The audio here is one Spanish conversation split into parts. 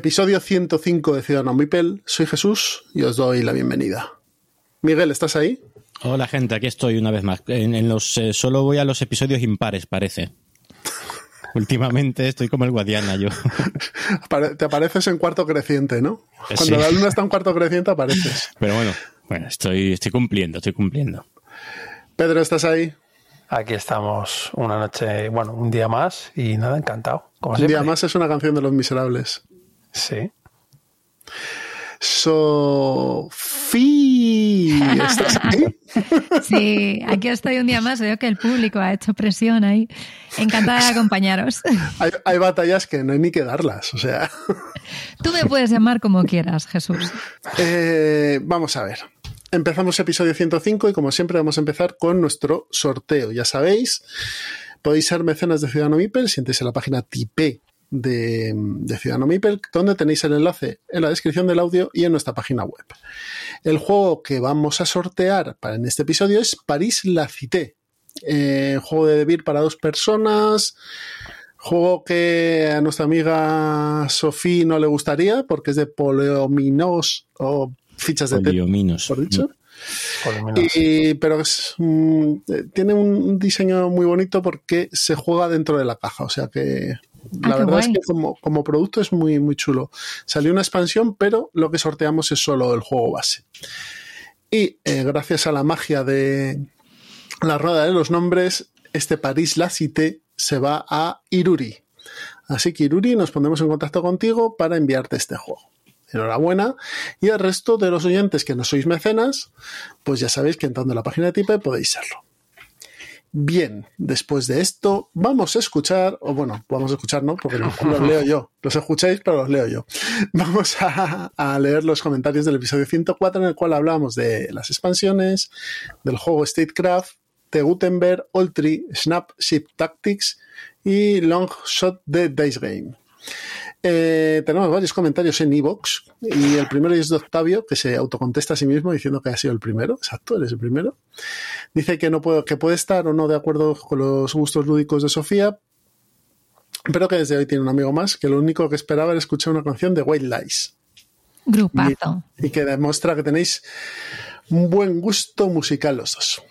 Episodio 105 de Ciudadano Mipel. Soy Jesús y os doy la bienvenida. Miguel, ¿estás ahí? Hola gente, aquí estoy una vez más. En, los eh, solo voy a los episodios impares, parece. Últimamente estoy como el Guadiana yo. Te apareces en cuarto creciente, ¿no? Eh, Cuando la luna está en cuarto creciente apareces. Pero bueno, bueno, estoy, estoy cumpliendo, estoy cumpliendo. Pedro, ¿estás ahí? Aquí estamos una noche, bueno, un día más y nada, encantado. un día más es una canción de Los Miserables. Sí. Sofía, ¿estás aquí? Sí, aquí estoy un día más. Veo que el público ha hecho presión ahí. Encantada de acompañaros. Hay, batallas que no hay ni que darlas, o sea. Tú me puedes llamar como quieras, Jesús. Eh, vamos a ver. Empezamos episodio 105 y como siempre vamos a empezar con nuestro sorteo. Ya sabéis, podéis ser mecenas de Ciudadano Mipel si entréis en la página tipe de, Ciudadano Mipel, donde tenéis el enlace en la descripción del audio y en nuestra página web. El juego que vamos a sortear para en este episodio es París La Cité. Eh, juego de Debir para dos personas. Juego que a nuestra amiga Sofía no le gustaría porque es de poleominos o fichas de Poliominos. por dicho. Y, pero tiene un diseño muy bonito porque se juega dentro de la caja, o sea que Ah, la verdad es que como, producto es muy, muy chulo. Salió una expansión, pero lo que sorteamos es solo el juego base. Y eh, gracias a la magia de la rueda de los nombres, este París La Cité se va a Iruri. Así que Iruri, nos pondremos en contacto contigo para enviarte este juego. Enhorabuena. Y el resto de los oyentes que no sois mecenas, pues ya sabéis que entrando en la página de Tipe podéis serlo. Bien, después de esto, vamos a escuchar, o bueno, vamos a escuchar, ¿no? Porque los, leo yo. Los escucháis, pero los leo yo. Vamos a, leer los comentarios del episodio 104, en el cual hablamos de las expansiones, del juego Statecraft, de Gutenberg, Tree, Snapship Tactics y Long Shot de Dice Game. Eh, tenemos varios comentarios en Evox y el primero es de Octavio, que se autocontesta a sí mismo diciendo que ha sido el primero. Exacto, eres el primero. Dice que, no puede, que puede estar o no de acuerdo con los gustos lúdicos de Sofía, pero que desde hoy tiene un amigo más que lo único que esperaba era escuchar una canción de White Lies. Grupazo. Y, que demuestra que tenéis un buen gusto musical los dos.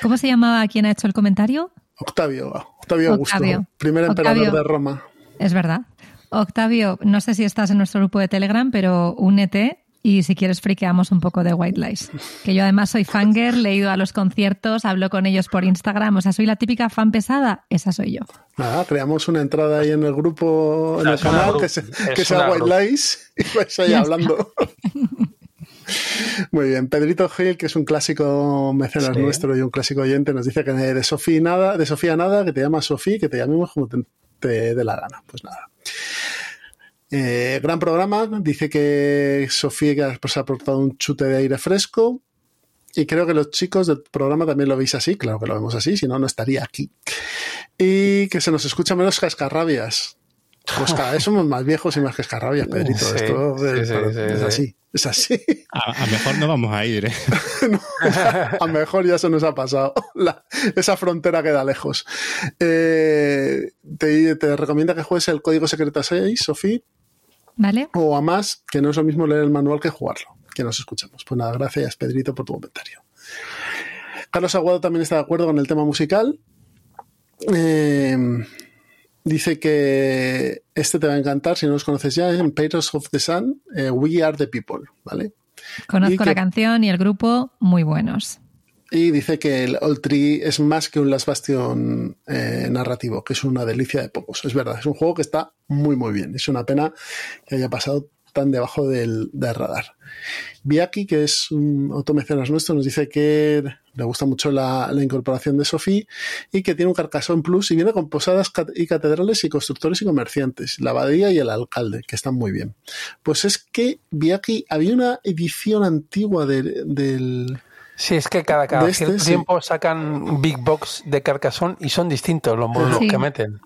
¿Cómo se llamaba quien ha hecho el comentario? Octavio, Octavio Augusto, primer emperador de Roma. Es verdad. Octavio, no sé si estás en nuestro grupo de Telegram, pero únete y si quieres friqueamos un poco de White Lies. Que yo además soy fanger, he ido a los conciertos, hablo con ellos por Instagram, o sea, soy la típica fan pesada, esa soy yo. Nada, creamos una entrada ahí en el grupo, en el canal, que, sea White Lies, y vais ahí hablando. Muy bien, Pedrito Gil, que es un clásico mecenas nuestro y un clásico oyente, nos dice que de Sofía nada, de Sofía nada, que te llama Sofía, que te llamemos como te, te dé la gana. Pues nada. Eh, gran programa. Dice que Sofía pues, ha aportado un chute de aire fresco. Y creo que los chicos del programa también lo veis así. Claro que lo vemos así, si no, no estaría aquí. Y que se nos escucha menos cascarrabias. Pues cada vez somos más viejos y más cascarrabias, Pedrito. Esto es, así. Es así. A, mejor no vamos a ir. ¿eh? a mejor ya se nos ha pasado. esa frontera queda lejos. Eh, te, te recomienda que juegues el código secreto 6, Sofía, ¿Vale? O a más, que no es lo mismo leer el manual que jugarlo. Que nos escuchamos. Pues nada, gracias Pedrito por tu comentario. Carlos Aguado también está de acuerdo con el tema musical. Eh, dice que este te va a encantar, si no los conoces ya, en Pirates of the Sun, eh, We Are the People, ¿vale? Conozco la canción y el grupo, muy buenos. Y dice que el Old Tree es más que un Last Bastion eh, narrativo, que es una delicia de pocos. Es verdad, es un juego que está muy, muy bien. Es una pena que haya pasado tan debajo del, radar. Biaki, que es un automecenas nuestro, nos dice que le gusta mucho la, incorporación de Sofía y que tiene un Carcassonne Plus y viene con posadas y catedrales y constructores y comerciantes, la abadía y el alcalde, que están muy bien. Pues es que Biaki había una edición antigua del... Sí, es que cada, cada este, cierto tiempo sacan Big Box de Carcassonne y son distintos los módulos que meten.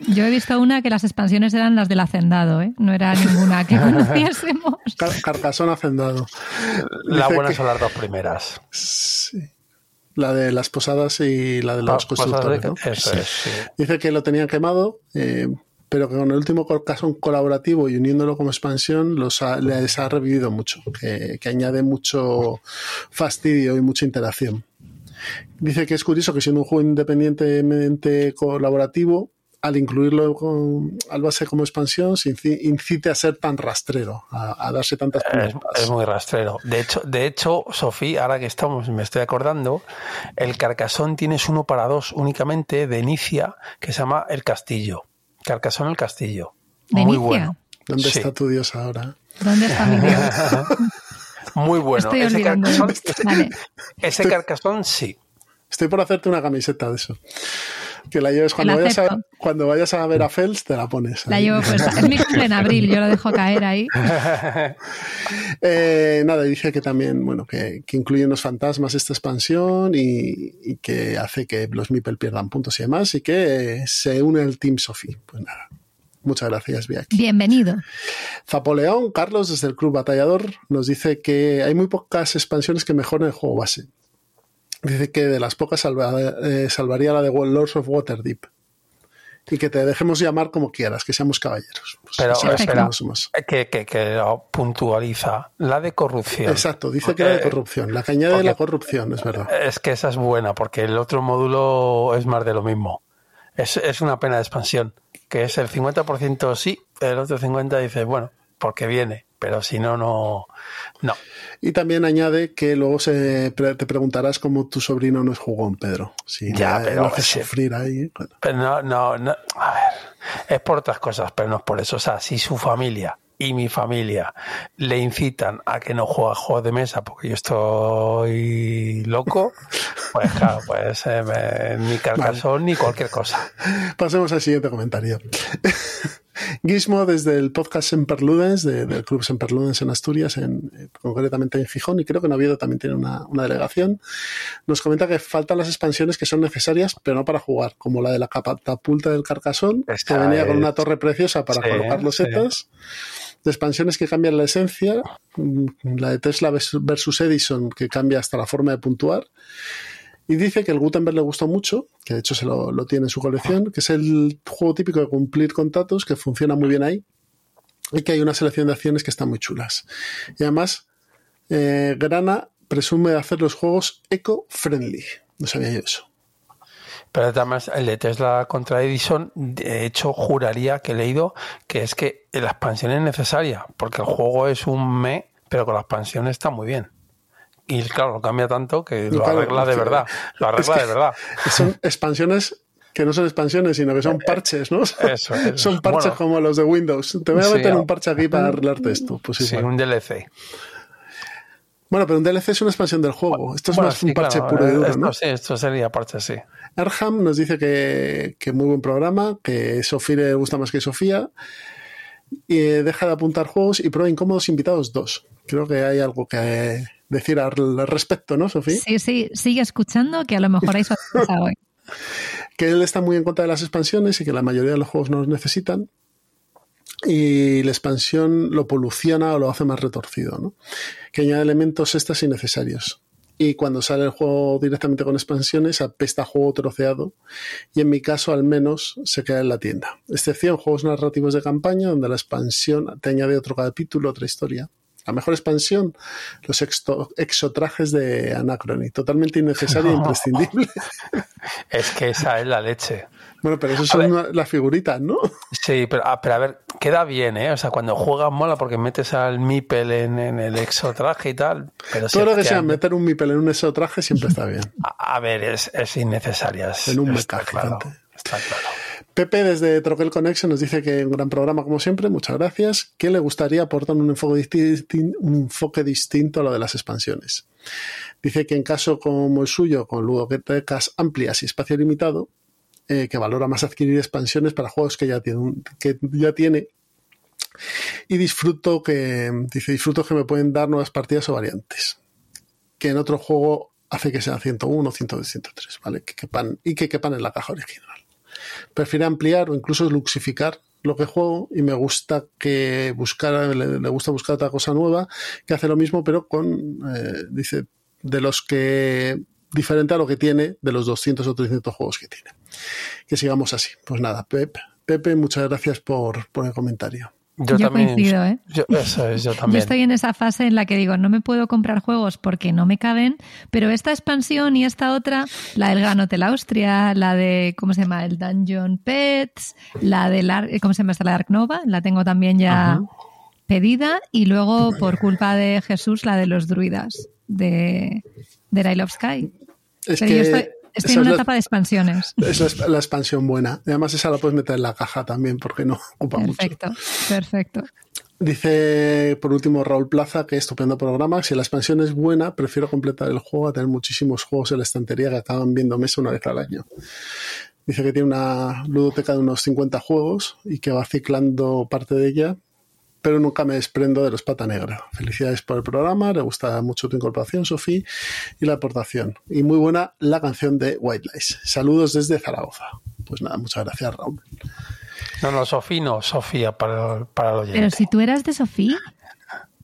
Yo he visto una que las expansiones eran las del Hacendado, ¿eh? no era ninguna que conociésemos. Carcasón Hacendado. Las buenas son las dos primeras. Sí. La de las posadas y la de los constructores. Dice que lo tenían quemado, eh, pero que con el último Carcasón colaborativo y uniéndolo como expansión los les ha revivido mucho, que, que añade mucho fastidio y mucha interacción. Dice que es curioso que siendo un juego independientemente colaborativo, al incluirlo al base como expansión, se incite a ser tan rastrero, a, darse tantas es, es, muy rastrero. De hecho, de hecho, Sofía, ahora que estamos, me estoy acordando, el Carcasón tienes uno para dos únicamente de Inicia, que se llama El Castillo. Carcasón el Castillo. muy bueno. ¿Dónde está tu dios ahora? ¿Dónde está mi dios? muy bueno. ese carcasón, ese carcasón sí. Estoy por hacerte una camiseta de eso. Que la lleves cuando vayas, a, cuando vayas a ver a Fels, te la pones. La llevo puesta. Es mi cumple en abril, yo lo dejo caer ahí. eh, nada, dice que también, bueno, que, que incluye unos fantasmas esta expansión y, y, que hace que los Mipel pierdan puntos y demás y que se une al Team Sophie. Pues nada. Muchas gracias, Biak. Bienvenido. Zapoleón, Carlos, desde el Club Batallador, nos dice que hay muy pocas expansiones que mejoren el juego base. Dice que de las pocas eh, salvaría la de Lords of Waterdeep. Y que te dejemos llamar como quieras, que seamos caballeros. Pues Pero espera, que, que, que, puntualiza. La de corrupción. Exacto, dice que la de corrupción. La que añade la corrupción, es verdad. Es que esa es buena, porque el otro módulo es más de lo mismo. Es, es una pena de expansión, que es el 50% sí, el otro 50% dice, bueno, porque viene pero si no, no, no. Y también añade que luego se, te preguntarás cómo tu sobrino no es jugón, Pedro. Si ya, pero, lo hace sufrir ahí. Pero no, no, no, a ver, es por otras cosas, pero no es por eso. O sea, si su familia y mi familia le incitan a que no juegue juegos de mesa porque yo estoy loco, pues claro, pues eh, ni carcasón ni cualquier cosa. Pasemos al siguiente comentario. Gizmo desde el podcast Semperludens, de, del Club Semperludens en Asturias, en, eh, concretamente en Gijón, y creo que en Oviedo también tiene una, delegación, nos comenta que faltan las expansiones que son necesarias, pero no para jugar, como la de la catapulta del Carcasón, que venía con una torre preciosa para colocar los setas, de expansiones que cambian la esencia, mm, la de Tesla versus Edison, que cambia hasta la forma de puntuar, y dice que el Gutenberg le gustó mucho, que de hecho se lo, tiene en su colección, que es el juego típico de cumplir contratos, que funciona muy bien ahí, y que hay una selección de acciones que están muy chulas. Y además, eh, Grana presume de hacer los juegos eco-friendly. No sabía yo eso. Pero además el de Tesla contra Edison, de hecho, juraría que he leído que es que la expansión es necesaria, porque el juego es un me, pero con la expansión está muy bien. Y claro, lo cambia tanto que lo arregla de verdad. Lo arregla de verdad. Son expansiones que no son expansiones, sino que son eh, parches, ¿no? Eso, son parches como los de Windows. Te voy a meter un parche aquí para arreglarte esto. Pues sí, un DLC. Bueno, pero un DLC es una expansión del juego. Esto es más un parche puro y duro, ¿no? Sí, esto sería parche, sí. Erham nos dice que, que muy buen programa, que Sofía le gusta más que Sofía. Y deja de apuntar juegos y prueba incómodos invitados dos. Creo que hay algo que decir al respecto, ¿no, Sofía? Sí, sí, sigue escuchando que a lo mejor hay sorpresa hoy. que él está muy en contra de las expansiones y que la mayoría de los juegos no los necesitan. Y la expansión lo poluciona o lo hace más retorcido, ¿no? Que añade elementos estas innecesarios. Y cuando sale el juego directamente con expansiones, apesta juego troceado. Y en mi caso, al menos, se queda en la tienda. Excepción juegos narrativos de campaña, donde la expansión te añade otro capítulo, otra historia. La mejor expansión, los exotrajes de Anacrony. Totalmente innecesario e imprescindible. Es que esa es la leche. Bueno, pero eso son las figuritas, ¿no? Sí, pero, ah, pero, a ver, queda bien, ¿eh? O sea, cuando juegas mola porque metes al Mipel en, el exotraje y tal. Pero Todo lo que sea meter un Mipel en un exotraje siempre está bien. A, ver, es, es innecesaria. en un está claro, está claro. Pepe desde Troquel Connection nos dice que un gran programa como siempre, muchas gracias, que le gustaría aportar un enfoque, distinto a lo de las expansiones. Dice que en caso como el suyo, con ludotecas amplias y espacio limitado, eh, que valora más adquirir expansiones para juegos que ya tiene, y disfruto que dice disfruto que me pueden dar nuevas partidas o variantes que en otro juego hace que sean 101 102 103 vale que quepan y que quepan en la caja original prefiere ampliar o incluso luxificar lo que juego y me gusta que buscar le, gusta buscar otra cosa nueva que hace lo mismo pero con eh, dice de los que diferente a lo que tiene de los 200 o 300 juegos que tiene. Que sigamos así. Pues nada, Pepe muchas gracias por, por el comentario. Yo, también, coincido, ¿eh? Yo, eso es, yo también. Yo estoy en esa fase en la que digo, no me puedo comprar juegos porque no me caben, pero esta expansión y esta otra, la del Gran Hotel Austria, la de, ¿cómo se llama? El Dungeon Pets, la de, ¿cómo se llama esta? La Dark Nova, la tengo también ya pedida, y luego, por culpa de Jesús, la de los druidas, de, de I Sky. Es que... estoy, en una etapa de expansiones. Esa es la expansión buena. Y además esa la puedes meter en la caja también porque no ocupa mucho. Perfecto, perfecto. Dice por último Raúl Plaza que estupendo programa. Si la expansión es buena, prefiero completar el juego a tener muchísimos juegos en la estantería que acaban viendo mesa una vez al año. Dice que tiene una ludoteca de unos 50 juegos y que va ciclando parte de ella pero nunca me desprendo de los pata negra. Felicidades por el programa, le gusta mucho tu incorporación, Sofía, y la aportación. Y muy buena la canción de White Lies. Saludos desde Zaragoza. Pues nada, muchas gracias, Raúl. No, no, Sofía no, Sofía para, para el oyente. Pero si tú eras de Sofía,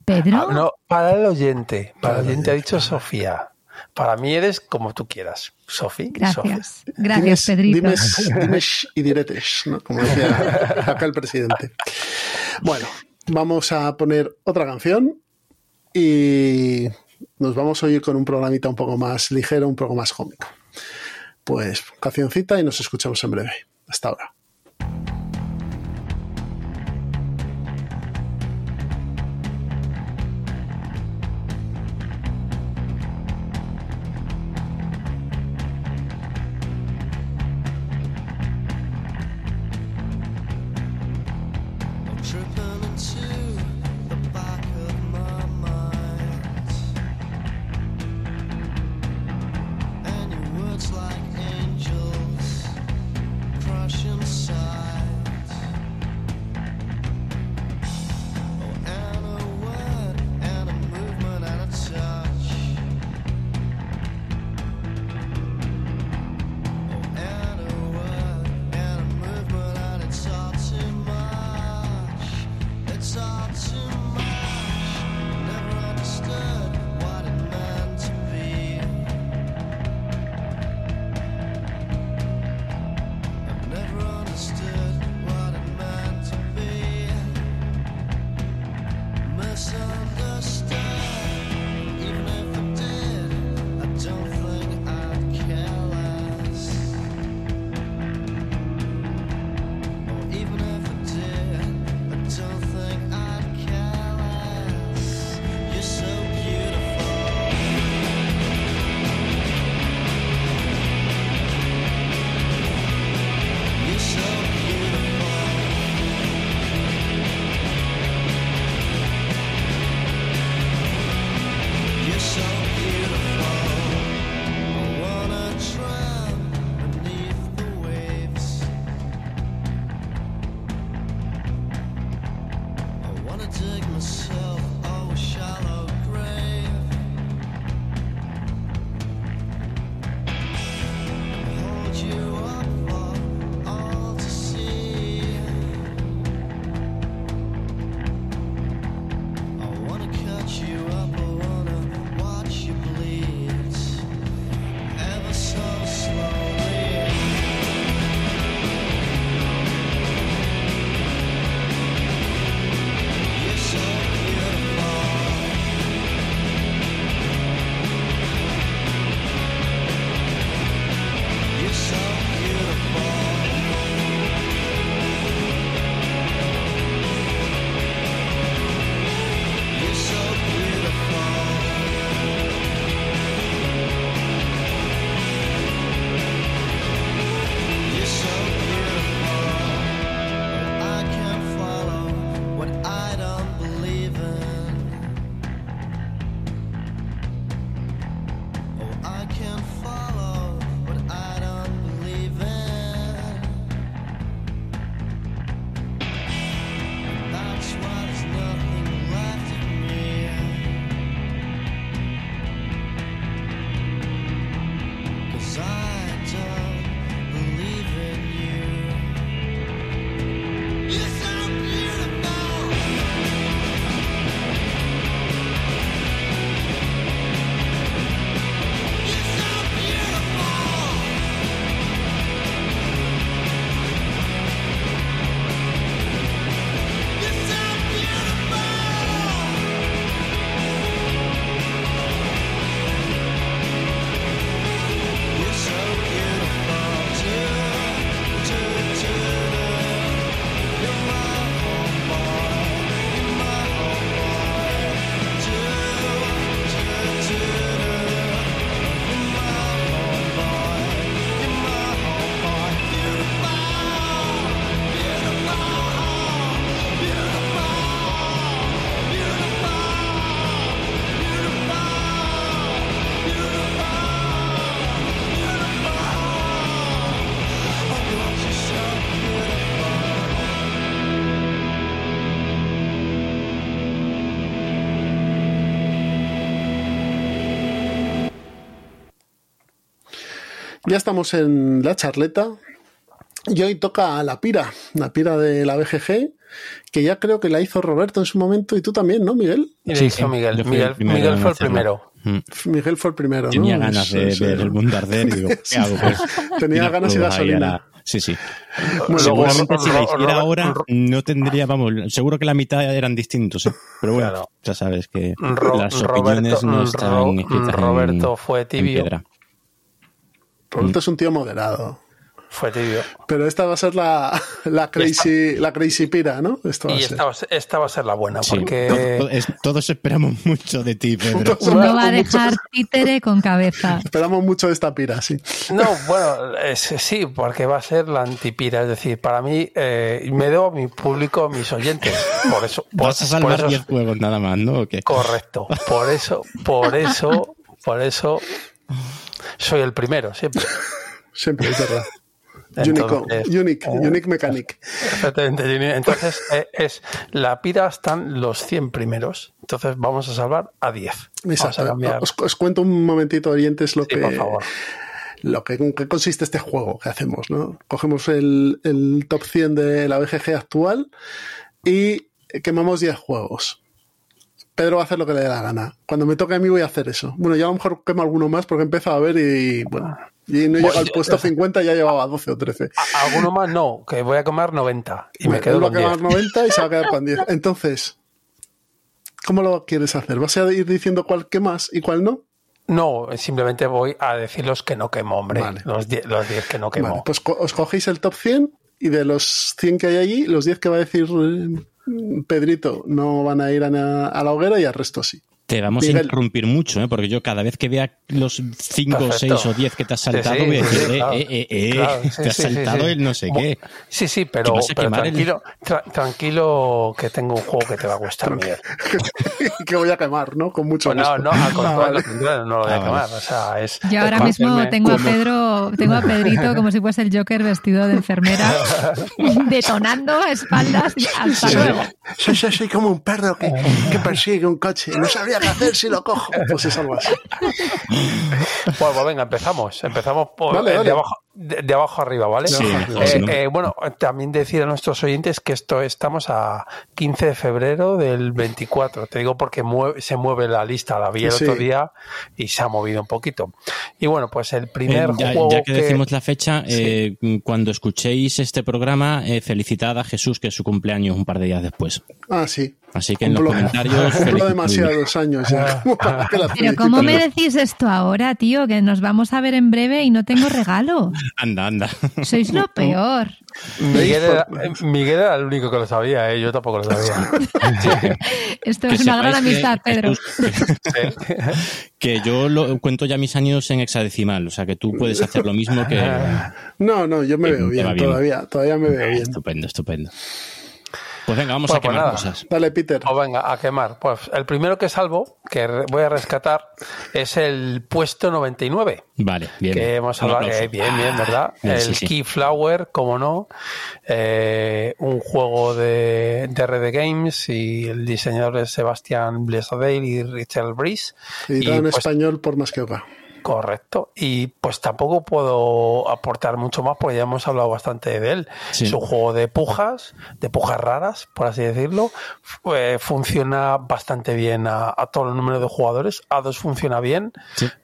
Pedro. Ah, no, para el oyente. Para, el oyente ha dicho Sofía. Para mí eres como tú quieras. Sofía. Gracias. Gracias, Pedrito. Dimes, y diretes, ¿no? como decía acá el presidente. Bueno, vamos a poner otra canción y nos vamos a oír con un programita un poco más ligero, un poco más cómico. Pues cancioncita y nos escuchamos en breve. Hasta ahora. Ya estamos en la charleta. Y hoy toca la pira, la pira de la BGG, que ya creo que la hizo Roberto en su momento y tú también, ¿no, Miguel? Sí, hizo Miguel. Miguel, Miguel fue el primero. Mm. Miguel fue el primero, Tenía ganas de ver el mundo arder y digo, ¿qué hago? Pues, Tenía ganas y gasolina. Sí, sí. Bueno, Seguramente si la hiciera ahora no tendría, vamos, seguro que la mitad eran distintos, ¿eh? pero bueno, ya sabes que las opiniones no están Roberto fue tibio. Roberto es un tío moderado. Fue tibio. Pero esta va a ser la, la crazy, la crazy pira, ¿no? Esto y esta, esta, va a ser la buena, porque... Todos esperamos mucho de ti, Pedro. No va a dejar títere con cabeza. Esperamos mucho de esta pira, sí. No, bueno, sí, porque va a ser la antipira. Es decir, para mí, eh, me debo a mi público, a mis oyentes. Por eso... Vas a salvar 10 juegos nada más, ¿no? Correcto. Por eso, por eso, por eso... Soy el primero, siempre. siempre, es verdad. Entonces, unique, eh, unique Mechanic. Exactamente. Entonces, eh, es la pira están los 100 primeros. Entonces, vamos a salvar a 10. Exacto. Os, cuento un momentito, oyentes, lo que. Lo que, qué consiste este juego que hacemos, ¿no? Cogemos el, el top 100 de la BGG actual y quemamos 10 juegos. Pedro va a hacer lo que le dé la gana. Cuando me toque a mí voy a hacer eso. Bueno, ya a lo mejor quemo alguno más porque he empezado a ver y bueno, y no llega al puesto 50, ya llevaba 12 o 13. ¿Alguno más? No, que voy a comer 90 y me, quedo con a quemar 90 y se va a quedar con 10. Entonces, ¿cómo lo quieres hacer? ¿Vas a ir diciendo cuál quemas y cuál no? No, simplemente voy a decir los que no quemo, hombre. Los 10 que no quemo. pues os cogéis el top 100 y de los 100 que hay allí, los 10 que va a decir eh, Pedrito no van a ir a, a la hoguera y al resto sí. Te vamos a interrumpir mucho, ¿eh? porque yo cada vez que vea los 5, 6 o 10 que te has saltado, voy a decir, eh, eh, eh, eh te has saltado el no sé qué. Sí, sí, pero, tranquilo, tranquilo que tengo un juego que te va a gustar, Miguel. que voy a quemar, ¿no? Con mucho pues No, no, al contrario, no lo voy a ah, quemar. O sea, es, yo ahora mismo tengo a Pedro, tengo a Pedrito como si fuese el Joker vestido de enfermera, detonando a espaldas hasta luego. Soy, soy, soy, como un perro que, que persigue un coche. No sabía qué hacer si lo cojo. Pues es algo así. Pues, venga, empezamos. Empezamos por, De, abajo, de, abajo, arriba, ¿vale? Eh, eh, bueno, también decir a nuestros oyentes que esto estamos a 15 de febrero del 24. Te digo porque se mueve la lista. La vi el otro día y se ha movido un poquito. Y bueno, pues el primer eh, ya, juego. Ya que, decimos la fecha, cuando escuchéis este programa, felicitad a Jesús, que es su cumpleaños un par de días después. Ah, sí. Así que en los comentarios. Cumplo demasiados años ya. Pero ¿cómo me decís esto ahora, tío? Que nos vamos a ver en breve y no tengo regalo. Anda, anda. Sois lo peor. Miguel era, el único que lo sabía, ¿eh? yo tampoco lo sabía. Esto es una gran amistad, Pedro. que yo lo, cuento ya mis años en hexadecimal, o sea que tú puedes hacer lo mismo que. No, no, yo me veo bien, todavía, todavía me veo bien. Estupendo, estupendo. Pues venga, vamos a pues quemar cosas. Dale, Peter. O pues venga, a quemar. Pues el primero que salvo, que voy a rescatar, es el puesto 99. Vale, bien. Que hemos hablado, eh, bien, bien, ¿verdad? el Keyflower, como no. Eh, un juego de, de Red Games y el diseñador es Sebastián Blesadale y Richard Brice. Y, en pues español por más que oca. Correcto. Y pues tampoco puedo aportar mucho más porque ya hemos hablado bastante de él. Es un juego de pujas, de pujas raras, por así decirlo. funciona bastante bien a, todo el número de jugadores. A dos funciona bien.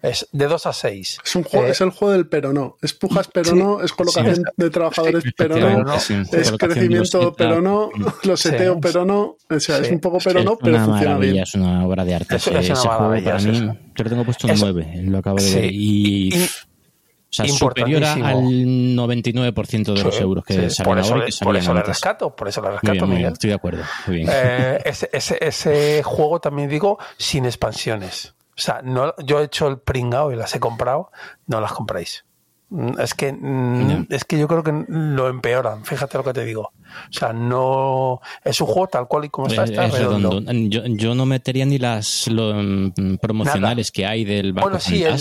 Es de 2 a 6. Es, un juego, eh, es el juego del pero no. Es pujas pero no, es colocación de trabajadores pero no, es crecimiento pero no, los seteo pero no. O sea, es un poco pero no, pero funciona bien. Es una obra de arte. Es, ese, juego para mí yo lo tengo puesto un 9, lo acabo de ver. Y, o sea, superior al 99% de los euros que salen ahora que Por eso rescato, por eso le rescato, Miguel. Estoy de acuerdo. Muy bien. Eh, ese, ese, ese, juego también digo sin expansiones. O sea, no, yo he hecho el pringao y las he comprado, no las compráis. Mm, es que, mm, es que yo creo que lo empeoran, fíjate lo que te digo. O sea, no. Es un juego tal cual y como está, está redondo. Yo, no metería ni las mm, promocionales que hay del Bueno, sí, el,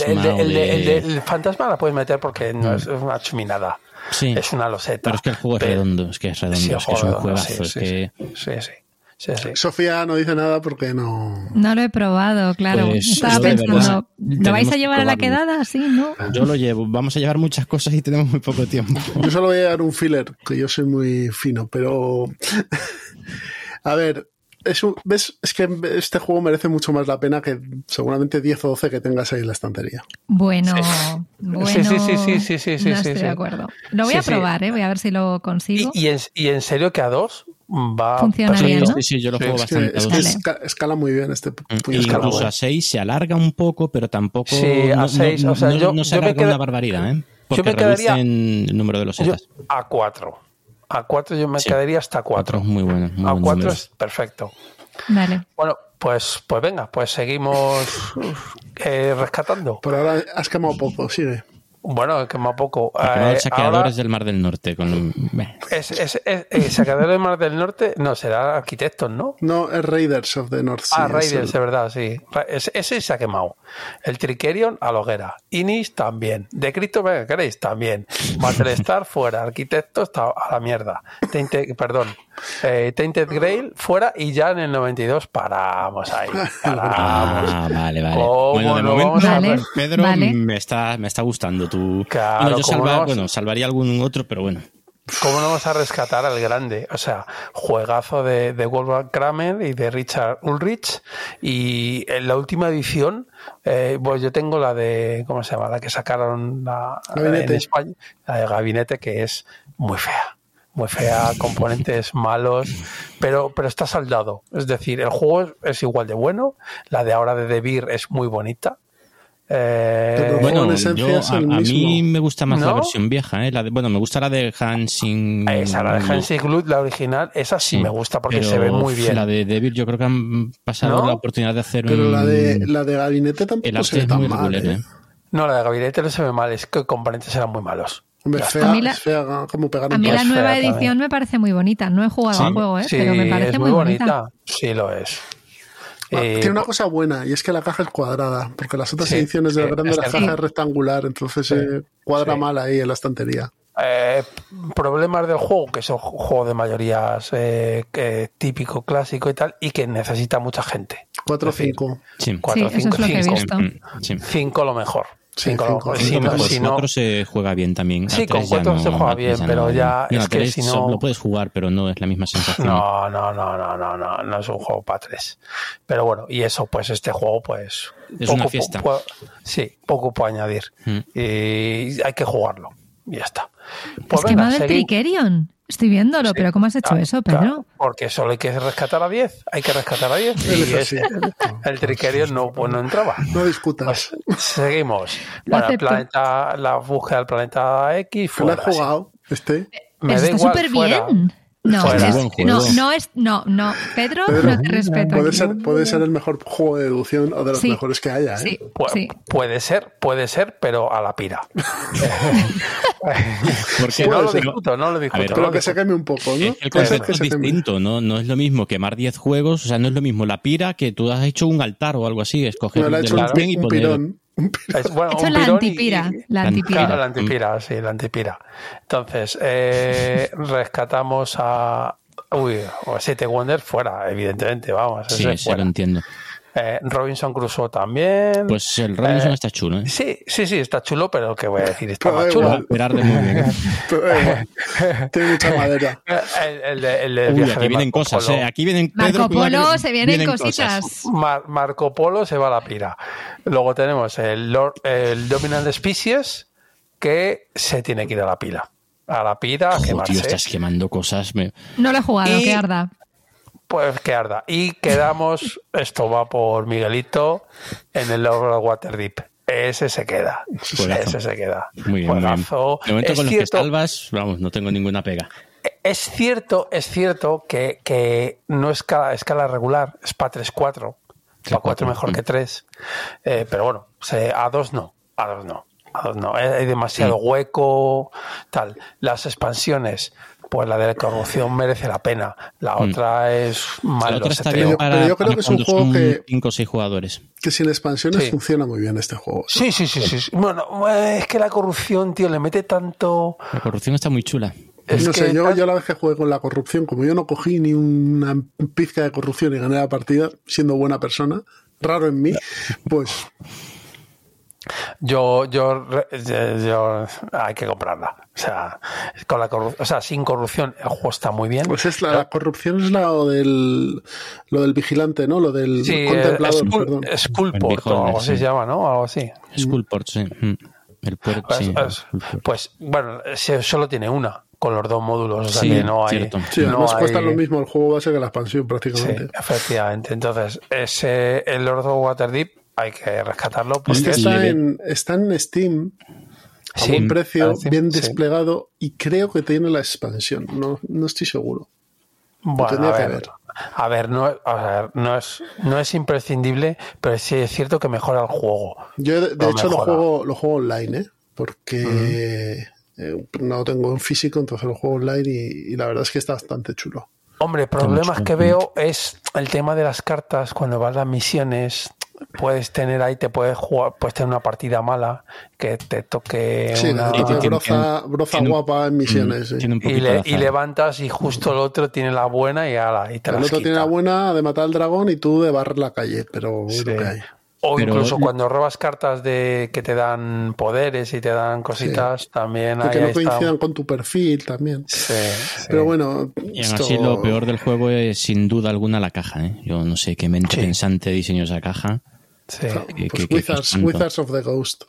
el, fantasma la puedes meter porque no es una chuminada. Sí. Es una loseta. Pero es que el juego es redondo, es que es redondo, es que es un juegazo. Sí, sí, sí. Sofía no dice nada porque no. No lo he probado, claro. Pues, Estaba pensando, ¿lo vais a llevar a la quedada? Sí, ¿no? Yo lo llevo. Vamos a llevar muchas cosas y tenemos muy poco tiempo. Yo solo voy a llevar un filler, que yo soy muy fino, pero. a ver, es, ¿ves? es que este juego merece mucho más la pena que seguramente 10 o 12 que tengas ahí en la estantería. Bueno, bueno. Sí, sí, sí, sí, sí, sí, no estoy de acuerdo. Lo voy a probar, ¿eh? voy a ver si lo consigo. ¿Y, y, en, serio que a dos va Funciona bien, ¿no? Sí, sí, yo lo juego bastante. Es que, escala muy bien este. Mm. Incluso a 6 se alarga un poco, pero tampoco. Sí, a 6. No, o sea, yo, no se alarga una barbaridad, ¿eh? Porque yo me quedaría, el número de los setas. A 4. A 4 yo me quedaría hasta 4. muy bueno. a 4 es perfecto. Vale. Bueno, pues, pues venga, pues seguimos eh, rescatando. Por ahora has quemado poco, sigue. Bueno, que más poco. Eh, saqueadores del Mar del Norte. Con... Es, es, es, saqueadores del Mar del Norte, no, será arquitectos, ¿no? No, es Raiders of the North Ah, Raiders, de verdad, sí. Ese se ha quemado. El Trickerion a la hoguera. Inis también. De Cristo, venga, queréis también. Battlestar fuera. Arquitectos a la mierda. perdón. Eh, Tainted Grail fuera y ya en el 92 paramos ahí. Ah, vale, vale. Bueno, de momento, Pedro, me, está, me está gustando Claro, yo bueno, salvaría algún otro, pero bueno. ¿Cómo no vamos a rescatar al grande? O sea, juegazo de, de Wolfgang Kramer y de Richard Ulrich. Y en la última edición, eh, pues yo tengo la de, ¿cómo se llama? La que sacaron la, en España, la de Gabinete, que es muy fea muy fea, componentes malos, pero, pero está saldado. Es decir, el juego es, igual de bueno, la de ahora de Debir es muy bonita. Eh, bueno, a, mí me gusta más la versión vieja, ¿eh? la de, bueno, me gusta la de Hansing. Esa, la de Hansing Glut, la original, esa sí, me gusta porque se ve muy bien. La de Debir yo creo que han pasado la oportunidad de hacer pero la de la de Gabinete tampoco se ve tan mal. ¿eh? No, la de Gabinete no se ve mal, es que componentes eran muy malos a mí la, nueva edición me parece muy bonita. No he jugado al juego, ¿eh? pero me parece muy, bonita. Sí, lo es. Eh, tiene una cosa buena y es que la caja es cuadrada, porque las otras ediciones de la grande la caja es rectangular, entonces se cuadra mal ahí en la estantería. Eh, problemas del juego, que es un juego de mayorías eh, típico, clásico y tal, y que necesita mucha gente. 4 o 5. 4 o 5. 5 lo mejor. Sí, con, cuatro se juega bien también. Sí, con cuatro se juega bien, pero ya es que si no... Lo puedes jugar, pero no es la misma sensación. No, no, no, no, no, no, no es un juego para tres. Pero bueno, y eso, pues este juego, pues... Es una fiesta. sí, poco puedo añadir. Mm. Y hay que jugarlo. Y ya está. Pues es venga, que Trickerion. Estoy viéndolo, pero ¿cómo has hecho eso, Pedro? porque solo hay que rescatar a 10. Hay que rescatar a 10. Y ese, el Trickerion no, pues no entraba. No discutas. Pues seguimos. Bueno, el planeta, la búsqueda del planeta X. Fuera. ¿Lo has jugado? Este. Me está súper bien. No, no, no es, no, no, Pedro, no te respeto. Puede ser, puede ser el mejor juego de deducción o de los mejores que haya, ¿eh? sí. Puede ser, puede ser, pero a la pira. Porque no lo discuto, no lo discuto. pero que se queme un poco, ¿no? El concepto es distinto, ¿no? No es lo mismo quemar 10 juegos, o sea, no es lo mismo la pira que tú has hecho un altar o algo así, escoger no, un, y poner... Es, bueno, Hecho la antipira, la antipira. La antipira, sí, la antipira. Entonces, eh, rescatamos a. Uy, Siete Wonders fuera, evidentemente, vamos. Sí, sí, lo entiendo. Eh, Robinson Crusoe también. Pues el Robinson eh, está chulo, ¿eh? Sí, sí, sí, está chulo, pero ¿qué voy a decir? Está más chulo. Muy bien. Tiene mucha madera. El, el, el, Uy, aquí vienen cosas, ¿eh? Aquí vienen Marco Polo, se vienen, cositas. Marco Polo se va a la pira. Luego tenemos el, el Dominant Species, que se tiene que ir a la pila. A la pila, a quemarse. Tío, estás quemando cosas. No lo he jugado, que arda. Pues que arda. Y quedamos, esto va por Miguelito, en el Lord Waterdeep. Ese se queda. Ese se queda. Muy bien. De momento con los que salvas, vamos, no tengo ninguna pega. Es cierto, es cierto que, que no es escala, escala regular, es para 3-4. Para 4 mejor que 3. Eh, pero bueno, a 2 no. A 2 no. A 2 no. Hay demasiado hueco, tal. Las expansiones pues la de la corrupción merece la pena. La mm. otra es malo. La otra está bien para, pero yo creo que es un juego que 5 o 6 jugadores. Que sin expansiones funciona muy bien este juego. Sí, sí, sí, sí, Bueno, es que la corrupción, tío, le mete tanto. La corrupción está muy chula. no sé, yo, yo, la vez que jugué con la corrupción, como yo no cogí ni una pizca de corrupción y gané la partida siendo buena persona, raro en mí, pues yo, yo, yo, hay que comprarla. O sea, con la o sea, sin corrupción el juego está muy bien. Pues es la, corrupción es lo del, lo del vigilante, ¿no? Lo del contemplador, perdón. Skullport o algo así se llama, ¿no? Algo así. Skullport, sí. Mm. El pues, pues, pues, bueno, solo tiene una con los dos módulos, o sea sí, que no hay. Cierto. Sí, además cuesta lo mismo el juego base que la expansión prácticamente. Sí, efectivamente. Entonces, ese, el Lord of Waterdeep hay que rescatarlo. Porque está, en, está en Steam a buen precio, bien desplegado y creo que tiene la expansión. No, no estoy seguro. Bueno, a ver, a ver, no, no, es, no es imprescindible, pero sí es cierto que mejora el juego. Yo, de, hecho, lo juego, lo juego online, ¿eh? porque eh, no lo tengo en físico, entonces lo juego online y, y la verdad es que está bastante chulo. Hombre, problemas que veo es el tema de las cartas cuando vas a las misiones puedes tener ahí, te puedes jugar, puedes tener una partida mala que te toque una broza, broza guapa en misiones. y, levantas y justo el otro tiene la buena y, ala, y te El otro tiene la buena de matar al dragón y tú de barrer la calle, pero es lo que hay. O incluso cuando robas cartas de que te dan poderes y te dan cositas, también hay. Que no coincidan con tu perfil también. Sí, Pero bueno. Y así lo peor del juego es sin duda alguna la caja. ¿eh? Yo no sé qué mente pensante diseño esa caja. Sí. pues Wizards, of the Ghost.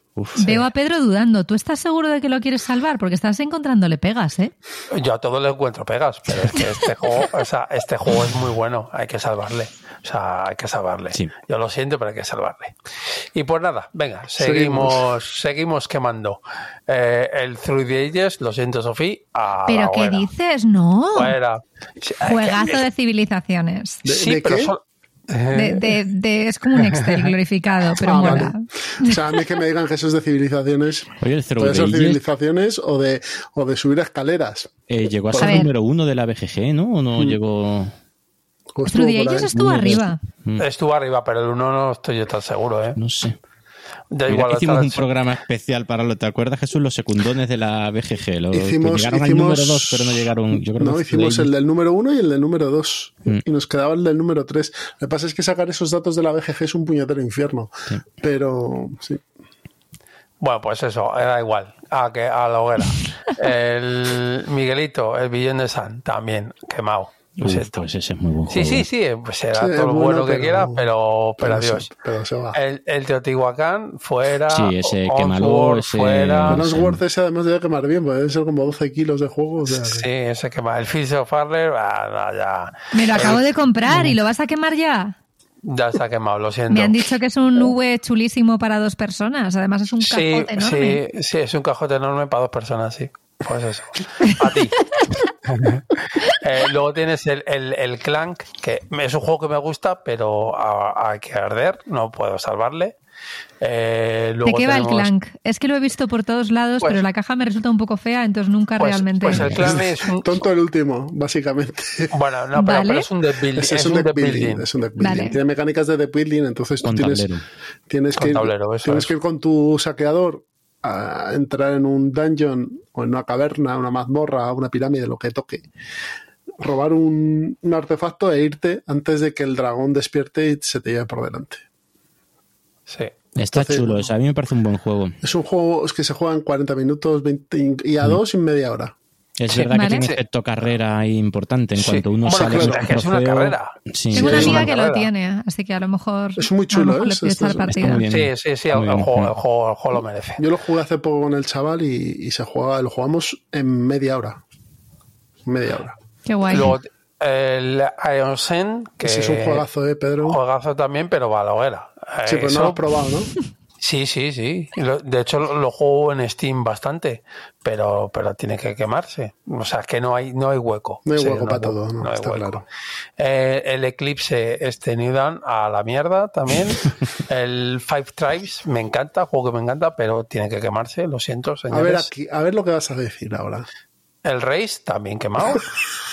Veo a Pedro dudando. ¿Tú estás seguro de que lo quieres salvar? Porque estás encontrándole pegas, ¿eh? Yo a todo le encuentro pegas, pero es que este juego, o sea, este juego es muy bueno. Hay que salvarle. O sea, hay que salvarle. Yo lo siento, pero hay que salvarle. Y pues nada, venga, seguimos, seguimos, quemando. Eh, el Through the Ages, lo siento, Sofía. ¿Pero qué dices? No. Juegazo de civilizaciones. sí, pero de, es como un Excel glorificado, pero ah, mola. O sea, a mí que me digan que eso es de civilizaciones. Oye, puede ser civilizaciones o de, o de subir escaleras. Eh, llegó a ser número uno de la BGG, ¿no? ¿O no mm. llegó...? Estuvo, ellos estuvo arriba. Mm. Estuvo arriba, pero el uno no estoy yo tan seguro, ¿eh? No sé hicimos un programa especial para lo. ¿Te acuerdas, Jesús? Los secundones de la BGG. Hicimos, llegaron al número 2, pero no llegaron. no, hicimos el del número 1 y el del número 2. Mm. Y nos quedaba el del número 3. Lo que pasa es que sacar esos datos de la BGG es un puñetero infierno. Pero sí. Bueno, pues eso, era igual. A, que, a la hoguera. el Miguelito, el Billón de San, también quemado. Pues, pues ese es muy bueno. Sí, sí, sí, pues será todo lo bueno, que quiera, pero, pero, adiós. El, el, Teotihuacán fuera. Sí, ese quemalo, ese. Fuera. No es worth ese además debe quemar bien, puede ser como 12 kilos de juego. Sí, ese quema. El Fish of Farler, ah, ya. Me lo acabo de comprar y lo vas a quemar ya. Ya está quemado, lo siento. Me han dicho que es un V chulísimo para dos personas. Además, es un cajote enorme. Sí, sí, es un cajote enorme para dos personas, sí. Pues eso. A ti. Eh, luego tienes el, el, Clank, que es un juego que me gusta, pero hay que arder, no puedo salvarle. Eh, ¿De qué va el Clank? Es que lo he visto por todos lados, pues pero la caja me resulta un poco fea, entonces nunca pues, realmente. Pues el Clank es un... tonto el último, básicamente. Bueno, no, pero, es un deck building. Es, un deck building. Es un deck building. Tiene mecánicas de deck building, entonces tú tienes, tienes, que, tienes que ir con tu saqueador a entrar en un dungeon o en una caverna, una mazmorra, una pirámide, lo que toque, robar un, artefacto e irte antes de que el dragón despierte y se te lleve por delante. Sí. Está chulo, a mí me parece un buen juego. Es un juego es que se juega en 40 minutos 20, y a mm. dos en media hora. Es verdad que tiene efecto carrera importante en cuanto uno sale. Claro, es, es una carrera. Tengo una amiga que lo tiene, así que a lo mejor. Es muy chulo, ¿eh? sí, sí, sí, el, juego, lo merece. Yo lo jugué hace poco con el chaval y, se juega, lo jugamos en media hora. Media hora. Qué guay. Luego, el Ion Sen, que Ese es un juegazo, ¿eh, Pedro? Un juegazo también, pero va a la hoguera. Sí, pues no lo he probado, ¿no? Sí, sí, sí. De hecho, lo juego en Steam bastante, pero, pero tiene que quemarse. O sea, que no hay, no hay hueco. No hay hueco para todo, no, está claro. Eh, el Eclipse, este New Dawn, a la mierda también. el Five Tribes, me encanta, juego que me encanta, pero tiene que quemarse, lo siento, señores. A ver, aquí, a ver lo que vas a decir ahora. El Race, también quemado.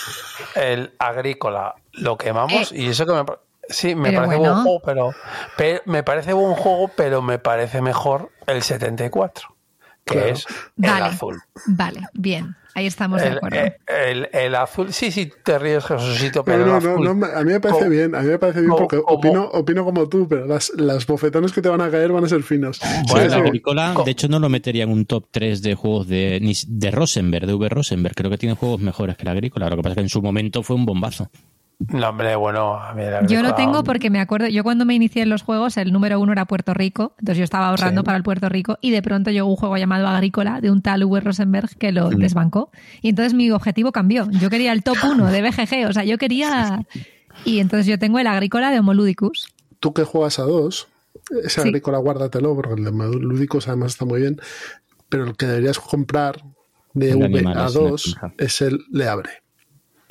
el Agrícola, lo quemamos, eh. y eso que me Sí, me parece buen juego, pero, me parece buen juego, pero me parece mejor el 74. que es el azul. Vale, bien. Ahí estamos de acuerdo. El, el, azul, sí, sí, te ríes, Jesucito, pero. No, no, no, a mí me parece bien, a mí me parece bien porque opino, opino como tú, pero las, las bofetones que te van a caer van a ser finos. Bueno, la Agrícola, de hecho, no lo metería en un top 3 de juegos de, de Rosenberg, de V. Rosenberg. Creo que tiene juegos mejores que la Agrícola. Lo que pasa es que en su momento fue un bombazo. No, hombre, bueno, Yo lo tengo porque me acuerdo, yo cuando me inicié en los juegos, el número uno era Puerto Rico, entonces yo estaba ahorrando para el Puerto Rico y de pronto llegó un juego llamado Agrícola de un tal Uwe Rosenberg que lo desbancó. Y entonces mi objetivo cambió. Yo quería el top uno de BGG, o sea, yo quería. Y entonces yo tengo el Agrícola de Homoludicus. Tú que juegas a dos, ese Agrícola guárdatelo porque el de Homoludicus además está muy bien, pero el que deberías comprar de V a 2 es el Le Abre.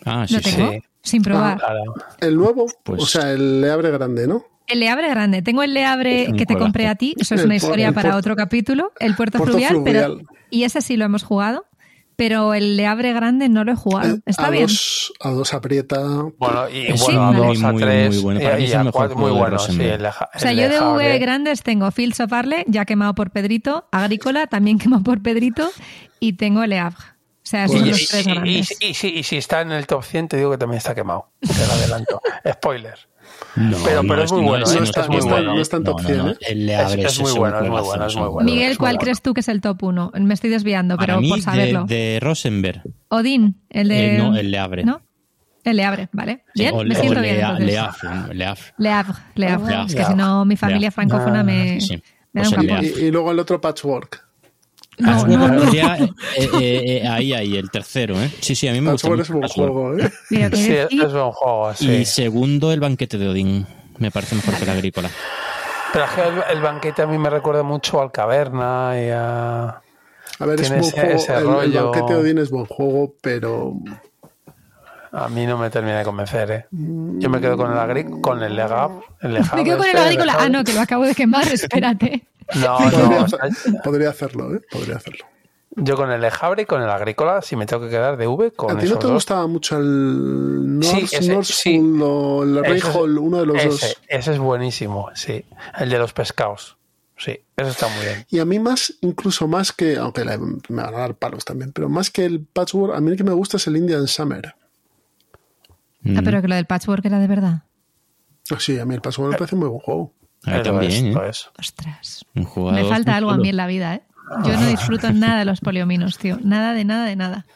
Ah, sí, sí sin probar. El nuevo, pues o sea, el Le Abre grande, ¿no? El Le Abre grande. Tengo el Le Abre que te compré a ti, eso es una historia para otro capítulo. El Puerto, Fluvial, pero y ese sí lo hemos jugado. Pero el Le Abre grande no lo he jugado. Eh, Está bien. a dos aprieta. Bueno, y bueno, a dos, a tres. Muy, bueno. Para y, a cuatro, muy bueno. Sí, el, o sea, yo de V grandes tengo Fields of Arle, ya quemado por Pedrito. Agrícola, también quemado por Pedrito. Y tengo el Le Havre. O sea, son los tres grandes. Y, y, si está en el top 100, te digo que también está quemado. Te lo adelanto. Spoiler. No, pero, pero es muy bueno. No, está, muy bueno. no está en top 100. ¿eh? Es, muy bueno, es muy bueno, es muy bueno. Miguel, ¿cuál crees tú que es el top 1? Me estoy desviando, pero por saberlo. De, de Rosenberg. Odín, el de. no, el Le Abre. ¿No? El Le Abre, ¿vale? Bien, me siento bien. Le Havre. Le Havre. Le Havre. Es que si no, mi familia francófona me, me da un capón. Y luego el otro patchwork. No, no, eh, eh, eh, ahí, ahí, el tercero, ¿eh? Sí, sí, a mí me gusta. es buen juego, ¿eh? Sí, es un juego, sí. Y segundo, el banquete de Odín. Me parece mejor que la agrícola. Pero el, el banquete a mí me recuerda mucho al Caverna y a. A ver, es buen juego. el, banquete de Odín es buen juego, pero. A mí no me termina de convencer, ¿eh? Yo me quedo con el agri con el legab. El me quedo con el agrícola. Ah, no, que lo acabo de quemar, espérate. No, no. Podría hacerlo, ¿eh? Podría hacerlo. Yo con el Ejabre y con el Agrícola, si me tengo que quedar de V, con ¿A ti no te gustaba mucho el North, sí, o el Reyhol, uno de los dos? Ese es buenísimo, sí. El de los pescados. Sí, eso está muy bien. Y a mí más, incluso más que, aunque me van a dar palos también, pero más que el Patchwork, a mí el que me gusta es el Indian Summer. Ah, pero que lo del Patchwork era de verdad. Ah, sí, a mí el Patchwork me parece muy buen juego. Ah, también, ¿eh? Ostras. Me falta algo a mí en la vida, ¿eh? Yo no disfruto nada de los poliominos, tío. Nada de nada de nada.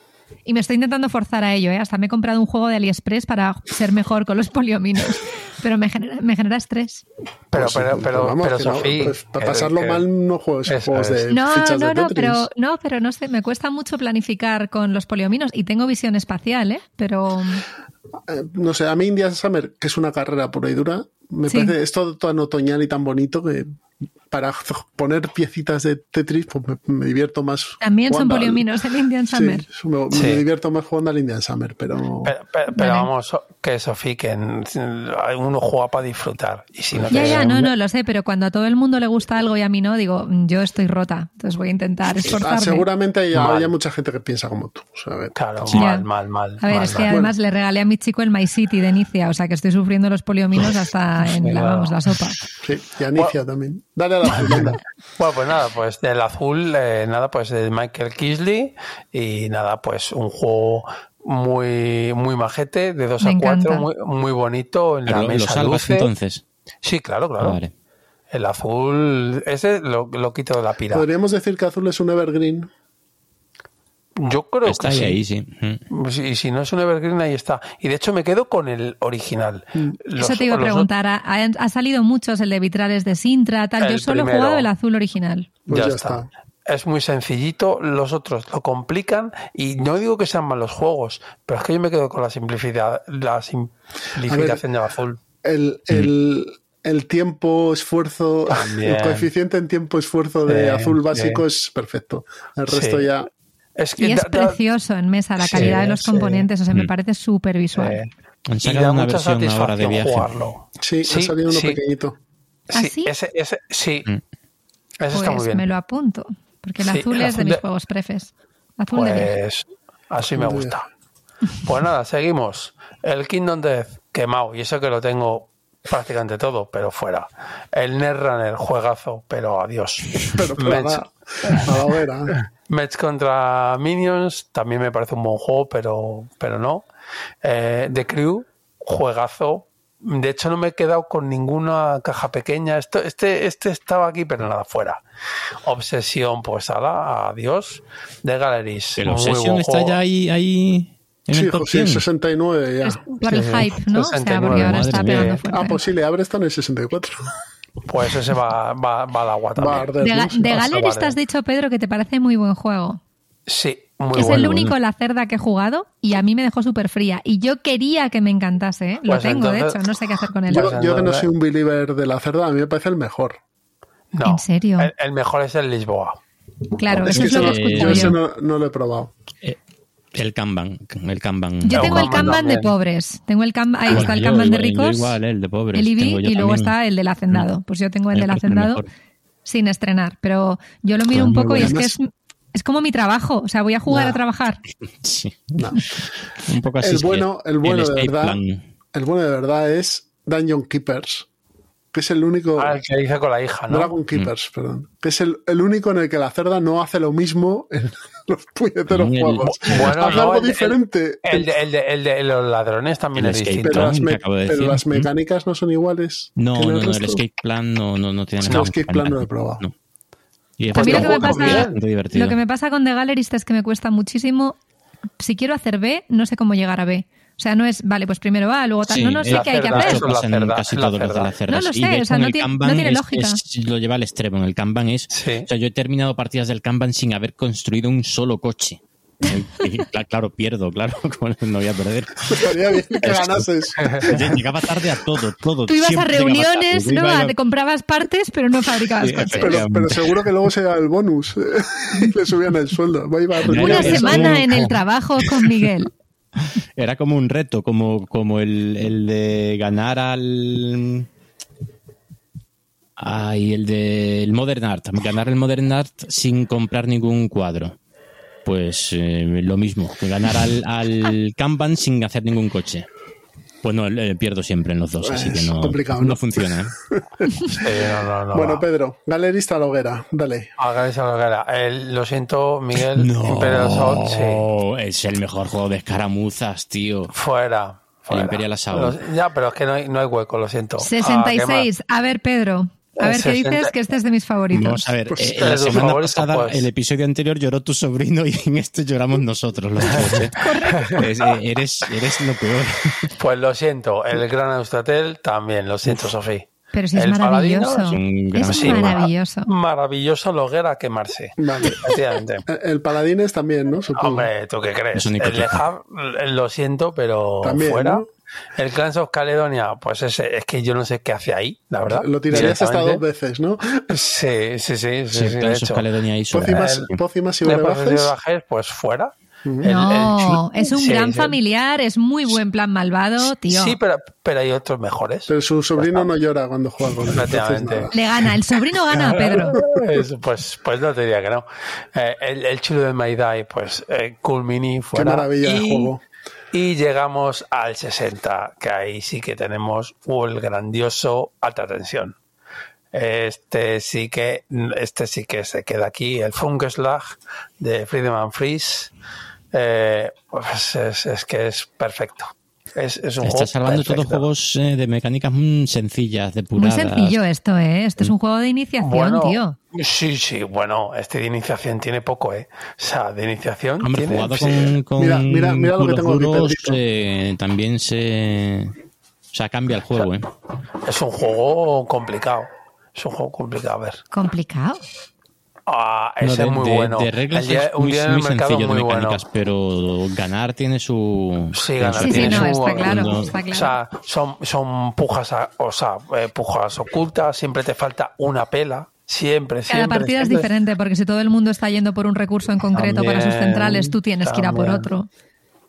Y me estoy intentando forzar a ello, ¿eh? Hasta me he comprado un juego de AliExpress para ser mejor con los poliominos. Pero me genera, me genera estrés. Pero, pues pero, pero, pero, Sofía, pues, para pasarlo mal no juego juegos de no, fichas no, de no, pero no, pero no sé, me cuesta mucho planificar con los poliominos y tengo visión espacial, ¿eh? Pero eh, no sé, a mí Indian Summer, que es una carrera pura y dura, me parece, es todo tan otoñal y tan bonito que para poner piecitas de Tetris, pues me, divierto más. También son poliominos el Indian Summer. Sí, me, divierto más jugando al Indian Summer, pero. Pero, vamos, que Sofía, que uno juega para disfrutar. Y si no ya, ya, no, no, lo sé, pero cuando a todo el mundo le gusta algo y a mí no, digo, yo estoy rota, entonces voy a intentar ah, esforzarme. seguramente hay, mucha gente que piensa como tú. claro, mal, mal, mal. A ver, es que además le regalé a mi chico el My City de Nicia, o sea que estoy sufriendo los poliominos hasta en la, vamos, la sopa. Sí, y a Nicia también. Dale bueno, pues nada, pues del azul, eh, nada, pues de Michael Kisley y nada, pues un juego muy muy majete, de 2 a 4, muy, muy, bonito en la mesa ¿Lo entonces? Sí, claro, claro. El azul, ese lo, lo quito de la pira. Podríamos decir que azul es un evergreen. Yo creo está que ahí, sí. Y si no es un Evergreen, ahí está. Y de hecho me quedo con el original. Mm. Eso te iba a preguntar. Ha, salido muchos, el de vitrales de Sintra, tal. Yo solo he jugado el azul original. Pues ya, está. Es muy sencillito, los otros lo complican y no digo que sean malos juegos, pero es que yo me quedo con la simplicidad, la simplificación del azul. El, el, el tiempo esfuerzo, el coeficiente en tiempo esfuerzo de azul básico es perfecto. El resto ya y es precioso en mesa la calidad de los componentes, o sea, me mm. parece súper visual. Han sacado una versión ahora de viaje. Jugarlo. Sí, ha salido uno pequeñito. ¿Ah, sí? Ese, ese, sí. Mm. Ese está muy pues bien. me lo apunto, porque el azul es de, mis juegos prefes. Azul de Pues así me gusta. Pues nada, seguimos. El Kingdom Death quemado, y eso que lo tengo prácticamente todo, pero fuera. El Netrunner, juegazo, pero adiós. Pero claro, a Mets contra Minions también me parece un buen juego, pero, pero no. Eh, The Crew, juegazo. De hecho, no me he quedado con ninguna caja pequeña. Esto, este, este estaba aquí, pero nada, fuera. Obsesión, pues ala, adiós. De Galleries. El Obsesión está ya ahí, ahí en sí, el top 69 ya. Es por el hype, ¿no? 69, o sea, porque ahora está pegando fuerte. Ah, pues sí, le abre está en el 64. Pues ese va, va, va al agua también. de, de Galleries te has dicho, Pedro, que te parece muy buen juego. Sí, muy es bueno. el único la cerda que he jugado y a mí me dejó súper fría. Y yo quería que me encantase. ¿eh? Lo Pues tengo, entonces- de hecho, no sé qué hacer con él. Yo, Pues yo que no soy un believer de la cerda, a mí me parece el mejor. No, ¿En serio? El, el mejor es el Lisboa. Claro, Es eso que es lo que he escuchado yo ese yo. no, no lo he probado. Eh, el Kanban. El Kanban. Yo tengo el Kanban de pobres. Tengo el Kanban, ahí Bueno, está el yo Kanban de ricos, igual, el de pobres. el IB tengo yo y luego también. está el del hacendado. Pues yo tengo el Me del hacendado sin estrenar. Pero yo lo miro Pues un poco y es que es, es como mi trabajo. O sea, voy a jugar Nah. a trabajar. Sí. No. Un poco así. El bueno, el bueno de verdad, plan. el bueno de verdad es Dungeon Keepers, que es el único Ah, el que dice con la hija, ¿no? Dragon Keepers, perdón, que es el, el único en el que la cerda no hace lo mismo en los puñeteros El- juegos. Bueno, hace no, algo el- diferente. El de, el, de, el de los ladrones también El es escape distinto. pero plan. las, me- de pero las ¿Mm? mecánicas no son iguales. No, no, no, el escape plan no, no, no tiene No, nada. el escape plan no lo he probado. No. Y lo que me pasa, lo que me pasa con The Gallerist es que me cuesta muchísimo. Si quiero hacer B, no sé cómo llegar a B. O sea, no es, vale, pues primero A, luego tal. Sí, no, no sé qué hay que hacer. Esto pasa en casi la todos los de cerda. las cerdas. No lo Y sé, de o sea, en no el ti- no Kanban tiene es- lógica. es- lo lleva al extremo. En el Kanban es. Sí. O sea, yo he terminado partidas del Kanban sin haber construido un solo coche. Claro, pierdo, claro, como no voy a perder. Estaría bien que ganases. Llegaba tarde a todo, todo. Tú ibas a siempre reuniones, ¿no? iba- A- Te comprabas partes, pero no fabricabas Sí, coches. Pero, pero seguro que luego se da el bonus y le subían el sueldo. Va Una semana en el trabajo con Miguel. Era como un reto, como, como el, el de ganar al. Ay, el de el Modern Art. Ganar el Modern Art sin comprar ningún cuadro. Pues eh, lo mismo, que ganar al, al Kanban sin hacer ningún coche. Pues no, eh, pierdo siempre en los dos, así que Es no, complicado, no ¿no? funciona. ¿eh? Sí, no, no, no Bueno, va. Pedro, galerista la hoguera, dale. Hagáis a lo que era. El- lo siento, Miguel. Imperial Assault, sí. No, es el mejor juego de escaramuzas, tío. Fuera. fuera. Imperial Assault. Ya, pero es que no hay, no hay hueco, lo siento. Ah, ¿qué 66. A ver, Pedro. A ver qué 60. dices, que este es de mis favoritos. Vamos a ver, Pues, eh, la eres tu semana pasada, pues. el episodio anterior lloró tu sobrino y en este lloramos nosotros los dos. ¿eh? Es- eh, eres, eres lo peor. Pues lo siento. El Gran Eustatel también, lo siento, Sofía. Pero si es El Paladino maravilloso. es un gran Es juego. maravilloso. Maravilloso la hoguera quemarse. Vale. Efectivamente. El Paladines también, ¿no? Supongo. Hombre, ¿tú qué crees? Es un El Hub, lo siento, pero También, fuera. ¿no? El Clans of Caledonia, pues ese, es que yo no sé qué hace ahí, la verdad. Lo tirarías hasta dos veces, ¿no? Sí, sí, sí, sí, Sí, sí, de Clans of. Caledonia. Pócimas, pócimas y De de brebajes. Pues fuera. El- No, el- es un sí, gran sí. familiar, es muy buen plan malvado, tío. Sí, pero, pero hay otros mejores. Pero su sobrino no llora cuando juega con él. Le gana, el sobrino gana a Pedro. Es- pues, pues no te diría que no. Eh, el, el chulo de Maidai, pues eh, Cool Mini Qué fuera. maravilla de y, juego. Y llegamos al 60, que ahí sí que tenemos el grandioso alta tensión. Este sí que este sí que se queda aquí, el Funkeslag de Freedom and Freeze. Eh, pues es, es que es perfecto. Es, es un Estás juego hablando de todos juegos eh, de mecánicas muy sencillas, Muy depuradas. sencillo esto, ¿eh? Esto es un juego de iniciación, Bueno, tío. sí, sí, bueno, este de iniciación tiene poco, ¿eh? O sea, de iniciación Hombre, tiene... jugado sí. con, con Mira, mira- mira lo que tengo aquí, duros, eh, también se... O sea, cambia el juego, ¿eh? Es un juego complicado. Es un juego complicado, a ver. Complicado. Ah, No, ese de, es muy de- bueno. de reglas día- es un muy, muy sencillo de bueno. mecánicas, pero ganar tiene su... Sí, tiene ganar su- Sí, sí, tiene no, su- está claro, no, está O claro. sea, son, son pujas, a- o sea, eh, pujas ocultas, siempre te falta una pela, siempre, Cada siempre. partida es diferente, porque si todo el mundo está yendo por un recurso en concreto para sus centrales, tú tienes que ir a por otro.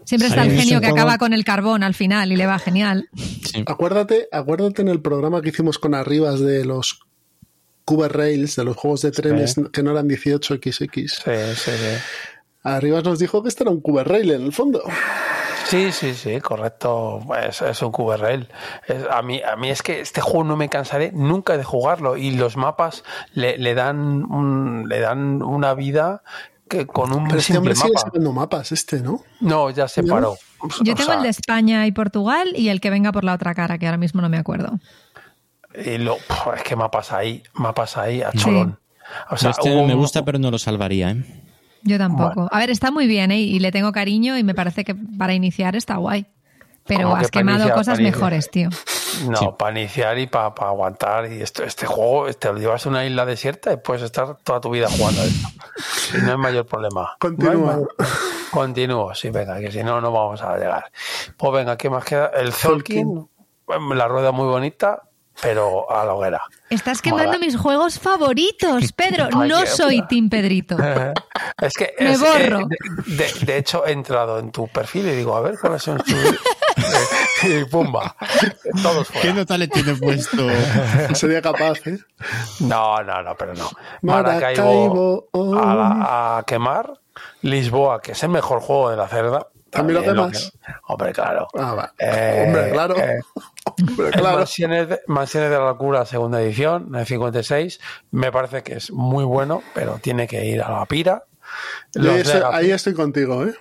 Siempre está Sí, el genio que acaba con el carbón al final y le va genial. sí. Acuérdate, acuérdate en el programa que hicimos con Arribas de los Cuba Rails, de los juegos de trenes que no eran 18XX. Sí, sí, sí. Arribas nos dijo que este era un Cuba Rail en el fondo. Sí, sí, sí, correcto. Es, es un QRL. a, mí, a mí es que este juego no me cansaré nunca de jugarlo y los mapas le, le dan, un, le dan una vida que con un Pero este hombre sigue sacando mapas, este, ¿no? No, ya se paró. Yo tengo el de España y Portugal y el que venga por la otra cara, que ahora mismo no me acuerdo. Y lo, es que mapas ahí, mapas ahí a cholón. O sea, este me gusta, pero no lo salvaría, ¿eh? Yo tampoco. A ver, está muy bien, ¿eh? Y le tengo cariño y me parece que para iniciar está guay. Pero has quemado cosas mejores, tío. No, para iniciar y para aguantar. Y esto, este juego, te lo llevas a una isla desierta y puedes estar toda tu vida jugando esto. Y no hay mayor problema. Continúa. Continúo, sí, venga, que si no, no vamos a llegar. Pues venga, ¿qué más queda? El Zolkin, la rueda muy bonita, pero a la hoguera. Estás quemando mis juegos favoritos, Pedro. no soy Team Pedrito. es que me borro. de, hecho, he entrado en tu perfil y digo, a ver cuáles son tus. y pumba. Todos fuera. ¿Qué nota le tiene puesto? Sería capaz, ¿eh? No, no, no, pero no. Maracaibo a, a quemar. Lisboa, que es el mejor juego de la cerda. ¿También, lo demás? Hombre, claro. Ah, eh, hombre, claro. Eh, hombre, claro. Mansiones, de, Mansiones, de, la Locura, segunda edición, en 56. Me parece que es muy bueno, pero tiene que ir a la pira. ahí estoy contigo, ¿eh?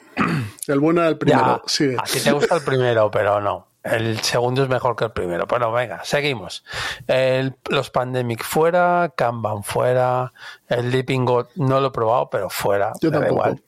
El bueno era el primero. A ti te gusta el primero, pero no. El segundo es mejor que el primero. Bueno, venga, seguimos. El, los Pandemic fuera, Kanban fuera, el Leaping God no lo he probado, pero fuera. Yo tampoco. Igual.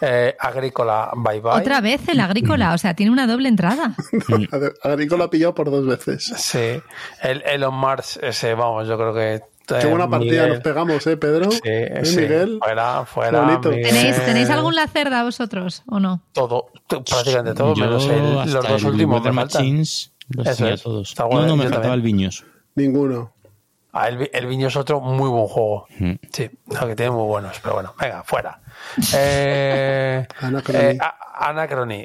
Eh, agrícola, bye bye. Otra vez el agrícola, o sea, tiene una doble entrada. agrícola ha pillado por dos veces. Sí, el Elon Mars, ese, vamos, yo creo que Qué buena partida nos pegamos, ¿eh, Pedro? Sí, ¿Eh, Miguel. Fuera, fuera. ¿Tenéis, ¿Tenéis algún lacerda vosotros o no? Todo, prácticamente todo, menos el, los dos últimos me Machines, los Eso es. todos. no, no, me faltaba el Viños. Ninguno. Ah, el, el Viño es otro muy buen juego. Mm. Sí, que tiene muy buenos, pero bueno, venga, fuera. Eh, Anacrony.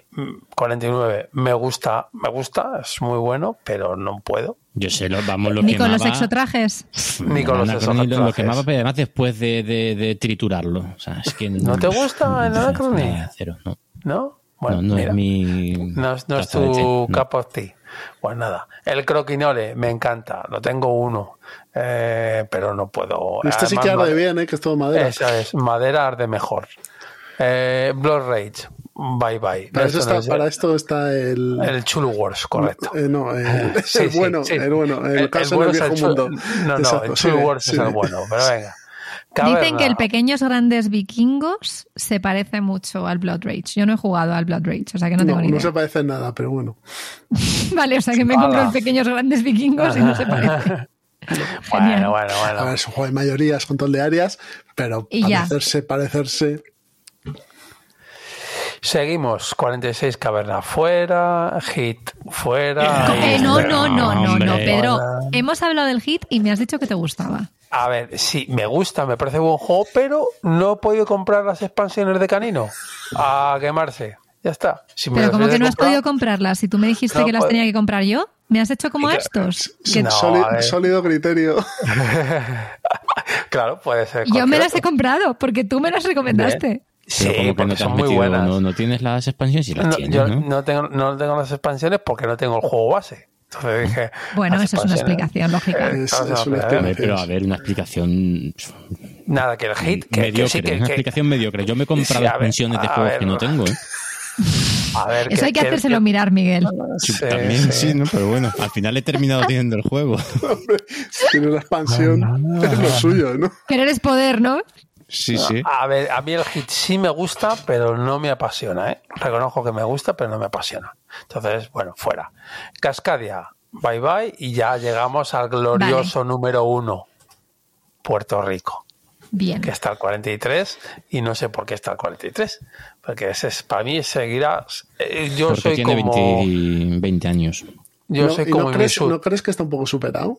49. Mm, me gusta, me gusta, es muy bueno, pero no puedo. Yo sé, lo, vamos, lo Ni con los exotrajes. Ni con los exotrajes. Lo, lo quemaba además después de, de, de, triturarlo. O sea, es que no, te gusta el Anacrony? Cero, no. ¿No? Bueno, no, es mi. No, no es tu cup of tea. Pues nada, el croquinole me encanta, lo tengo uno, eh, pero no puedo. Este sí que arde bien, ¿eh? que es todo madera. Esa es, madera arde mejor. Eh, Blood Rage, bye bye. Para, esto está el. El Chulu Wars, correcto. Eh, no, el, bueno, el bueno. El, caso el, viejo mundo. No, no, el Chulu Wars es el bueno, pero venga. Dicen que el Pequeños Grandes Vikingos se parece mucho al Blood Rage. Yo no he jugado al Blood Rage, o sea que no tengo ni idea. No se parece en nada, pero bueno. vale, o sea que me compro el Pequeños Grandes Vikingos y no se parece. Bueno, bueno, bueno. A ver, es un juego de mayorías, control de áreas, pero parecerse, parecerse. Seguimos, 46 caverna fuera, hit fuera. Eh, no, no, no, no, no, Pedro. Hemos hablado del hit y me has dicho que te gustaba. A ver, sí, me gusta, me parece buen juego, pero no he podido comprar las expansiones de Canino a quemarse. Ya está. pero como que no has podido comprarlas, si tú me dijiste que las tenía que comprar yo, ¿me has hecho como estos? sólido, criterio. claro, puede ser. Yo me las he comprado porque tú me las recomendaste. Sí, porque no son muy buenas. No, tienes las expansiones y las no, tienes, yo ¿no? tengo, no tengo las expansiones porque no tengo el juego base. Entonces dije, bueno, eso es una explicación lógica. Es, es una explicación. Pero a ver, una explicación. Nada, que el hit. Que, mediocre, que sí, que, una explicación mediocre. Yo me he comprado sí, expansiones de juegos que no tengo, ¿eh? A ver, Eso hay que, hacérselo mirar, Miguel. Sí, También sí, ¿no? Pero bueno, al final he terminado teniendo el juego. tiene una expansión, es lo suyo, ¿no? Querer es poder, ¿no? Sí, sí. A ver, a mí el hit sí me gusta, pero no me apasiona, ¿eh? Reconozco que me gusta, pero no me apasiona. Entonces, bueno, fuera. Cascadia, bye bye, y ya llegamos al glorioso vale. número uno, Puerto Rico. Bien. Que está al 43, y no sé por qué está al 43. Porque ese es, para mí seguirá. Eh, yo Porque soy tiene como. 20, 20 años. Yo no, soy como no crees, ¿No crees que está un poco superado?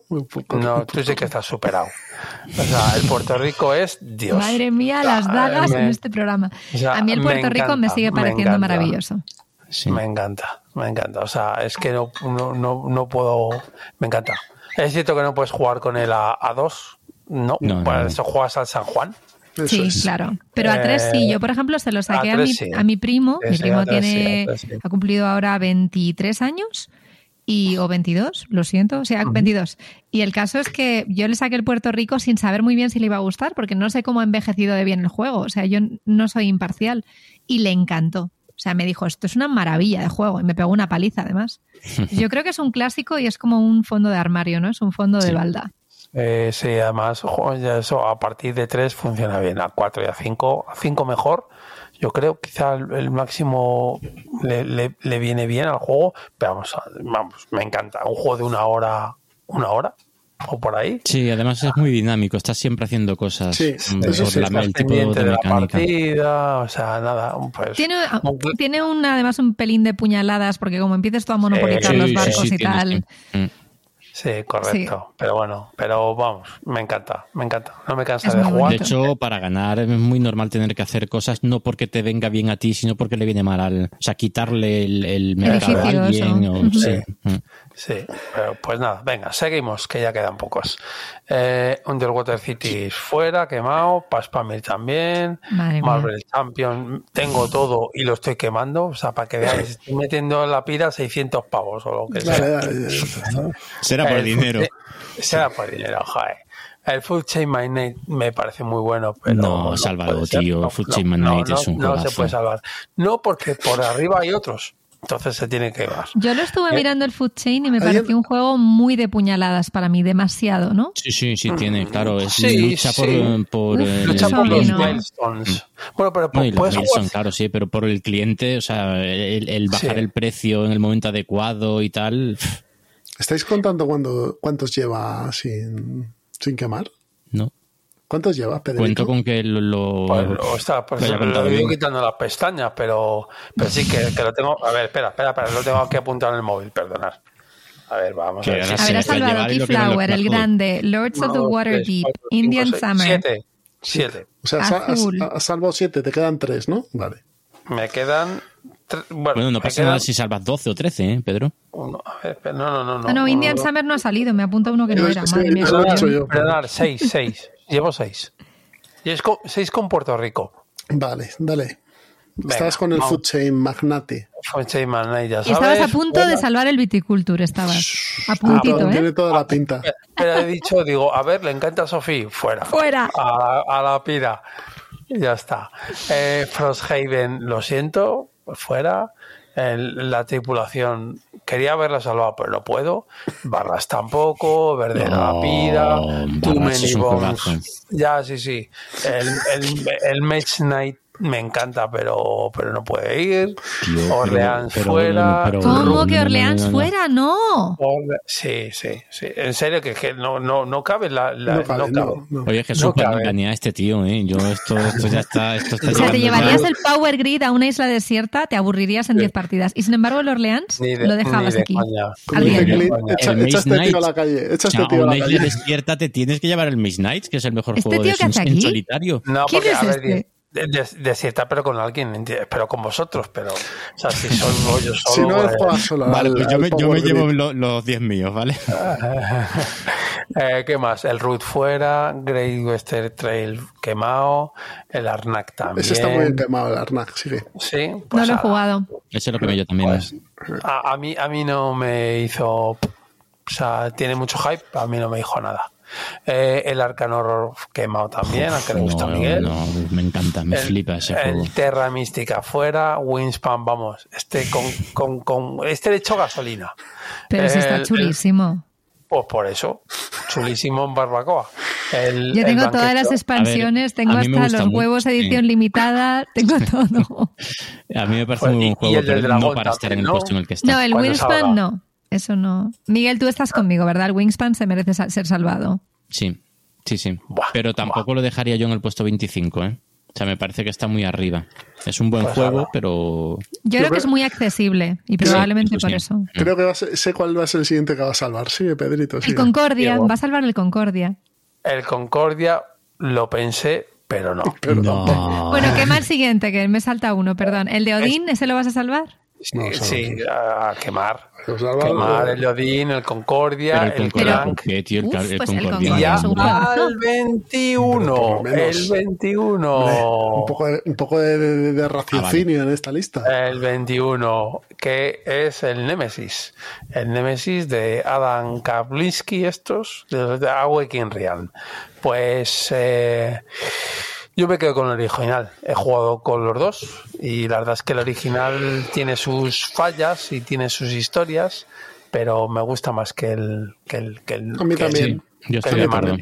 No, tú sí que estás superado. O sea, el Puerto Rico es Dios. Madre mía, las dagas me, en este programa. O sea, a mí el Puerto me Rico me sigue pareciendo me maravilloso. Sí. Me encanta, me encanta. O sea, es que no, no, no, no, puedo. Me encanta. Es cierto que no puedes jugar con él a, a dos. No, no, para no. eso juegas al San Juan. sí, claro. Pero a tres sí. Yo, por ejemplo, se lo saqué a, mi, a mi, primo. mi primo tiene, ha cumplido ahora 23 años y o 22, lo siento, o sea, 22. Y el caso es que yo le saqué el Puerto Rico sin saber muy bien si le iba a gustar, porque no sé cómo ha envejecido de bien el juego, o sea, yo no soy imparcial. Y le encantó. O sea, me dijo, esto es una maravilla de juego, y me pegó una paliza además. Yo creo que es un clásico y es como un fondo de armario, ¿no? Es un fondo de balda. Eh, sí, además, eso a partir de 3 funciona bien, a 4 y a 5, a 5 mejor. Yo creo quizá el, máximo le, le, viene bien al juego, pero vamos, vamos, me encanta. Un juego de una hora, una hora, o por ahí. Sí, además es muy dinámico, estás siempre haciendo cosas sí, por la, el tipo de, la partida, o sea, nada, pues, tiene, tiene un, además un pelín de puñaladas porque como empiezas tú a monopolizar los barcos y tal. Mm. Sí, correcto. Pero bueno, pero vamos, me encanta, me encanta. No me cansa de jugar. De hecho, para ganar es muy normal tener que hacer cosas no porque te venga bien a ti, sino porque le viene mal al. O sea, quitarle el, el mercado a alguien. sí. Mm. Sí, pero pues nada, venga, seguimos, que ya quedan pocos. Eh, Underwater City fuera, quemado, Paspamir también, Marvel Champion, tengo todo y lo estoy quemando, o sea, para que veáis, estoy metiendo en la pira 600 pavos o lo que sea. Será por dinero. será por dinero, joder. El Full Chain Night me parece muy bueno, pero. No, no tío. Full Chain Night es un No se puede salvar. No, porque por arriba hay otros. Entonces se tiene que dar. Yo lo estuve eh, mirando el Food Chain y me pareció un juego muy de puñaladas para mí, demasiado, ¿no? Sí, sí, sí, tiene, claro. Es lucha por, por, lucha por los milestones. Bueno, pero por, no, claro, sí, pero por el cliente, o sea, el, bajar el precio en el momento adecuado y tal. ¿Estáis contando cuándo, cuántos lleva sin, sin quemar? No. ¿Cuántos llevas, Pedro? Cuento con que lo. lo pues, está, pues lo he quitando las pestañas, pero, pero sí que, que, lo tengo. A ver, espera, espera, espera, lo tengo que apuntar en el móvil, perdonad. A ver, vamos a ver. A ver, ha salvado Keyflower, el grande, Lords of the Waterdeep, Indian Summer. Siete. Siete. O sea, has, salvado siete, te quedan tres, ¿no? Vale. Me quedan bueno, no pasa nada si salvas 12 o 13, ¿eh, Pedro? no, no, no. No, ah, no, Indian Summer no ha salido, me apunta uno que no era. Madre mía. Perdón, 6, 6. Llevo 6. Y 6 con Puerto Rico. Vale, dale. estabas con el Food Chain Magnate. Food Chain Magnate, ya sabes. Estabas a punto de salvar el viticulture, estabas. A puntito, ¿eh? Tiene toda la pinta. Pero he dicho, digo, a ver, le encanta a Sofía, fuera. Fuera. A, a la pira. Y ya está. Eh, Frosthaven, lo siento, fuera. La tripulación quería haberla salvado, pero no puedo. Barras tampoco, Verde no, Pida, Too Many Bones. Ya, sí, sí. El, el, el Match Night me encanta, pero, pero no puede ir. Orleans fuera. ¿Cómo que Orleans fuera? No. sí, sí, sí. En serio, que, no, no, no cabe la. no cabe, Oye, Jesús, cuando a este tío, ¿eh? Yo, esto, esto ya está. Esto está o sea, te llevarías el Power Grid a una isla desierta, te aburrirías en 10 partidas. Y sin embargo, el Orleans lo dejabas aquí. Al Echa este tío a la calle. Echa este tío a la calle. desierta te tienes que llevar el Maze Nights, que es el mejor ¿Este juego de en solitario. No, porque, ¿Quién es De, cierta, pero con alguien, pero con vosotros, pero, o sea, si son yo solo. Si no es solo. Vale, pues yo me, yo me llevo los 10 míos, ¿vale? eh, ¿Qué más? El Root fuera, Great Western Trail quemado, el Arnak también. Ese está muy bien quemado, el Arnak, sigue. Sí, pues no lo he jugado. Ese es lo que me yo también. Pues, a, a, mí, a mí no me hizo. O sea, tiene mucho hype, a mí no me dijo nada. Eh, el Arcanor quemado también, al que le gusta a Miguel. No, me encanta, me flipa ese juego. El Terra Mística fuera, Winspan, vamos, este con, con, con este le echo gasolina. Pero ese está chulísimo. pues por eso, chulísimo en barbacoa. Yo tengo todas las expansiones, tengo hasta los huevos edición limitada, tengo todo. A mí me parece pues, un buen juego, pero no para estar en el puesto en el que está. No, el Winspan no. Eso no. Miguel, tú estás conmigo, ¿verdad? El Wingspan se merece ser salvado. Sí, sí, sí. Pero tampoco lo dejaría yo en el puesto 25, ¿eh? O sea, me parece que está muy arriba. Es un buen pues juego, pero. Yo, creo que es muy accesible y probablemente por eso. Creo que sé cuál va a ser el siguiente que va a salvar. Sí, Pedrito. El Concordia. Va a salvar el Concordia. El Concordia lo pensé, pero no. Bueno, qué mal siguiente, que me salta uno, perdón. ¿El de Odín, ese lo vas a salvar? Sí, a quemar. Quemar el Odín, el Concordia, el, Concordia, tío, el, pues Concordia. Ya al 21. El 21. un poco de, un poco de, raciocinio ah, en esta lista. El 21, que es el Nemesis. El Nemesis de Adam Kaplinsky, estos, de Awakening Real. Pues. Eh, yo me quedo con el original. He jugado con los dos y la verdad es que el original tiene sus fallas y tiene sus historias, pero me gusta más que el que el que el, A mí también. Yo estoy de acuerdo.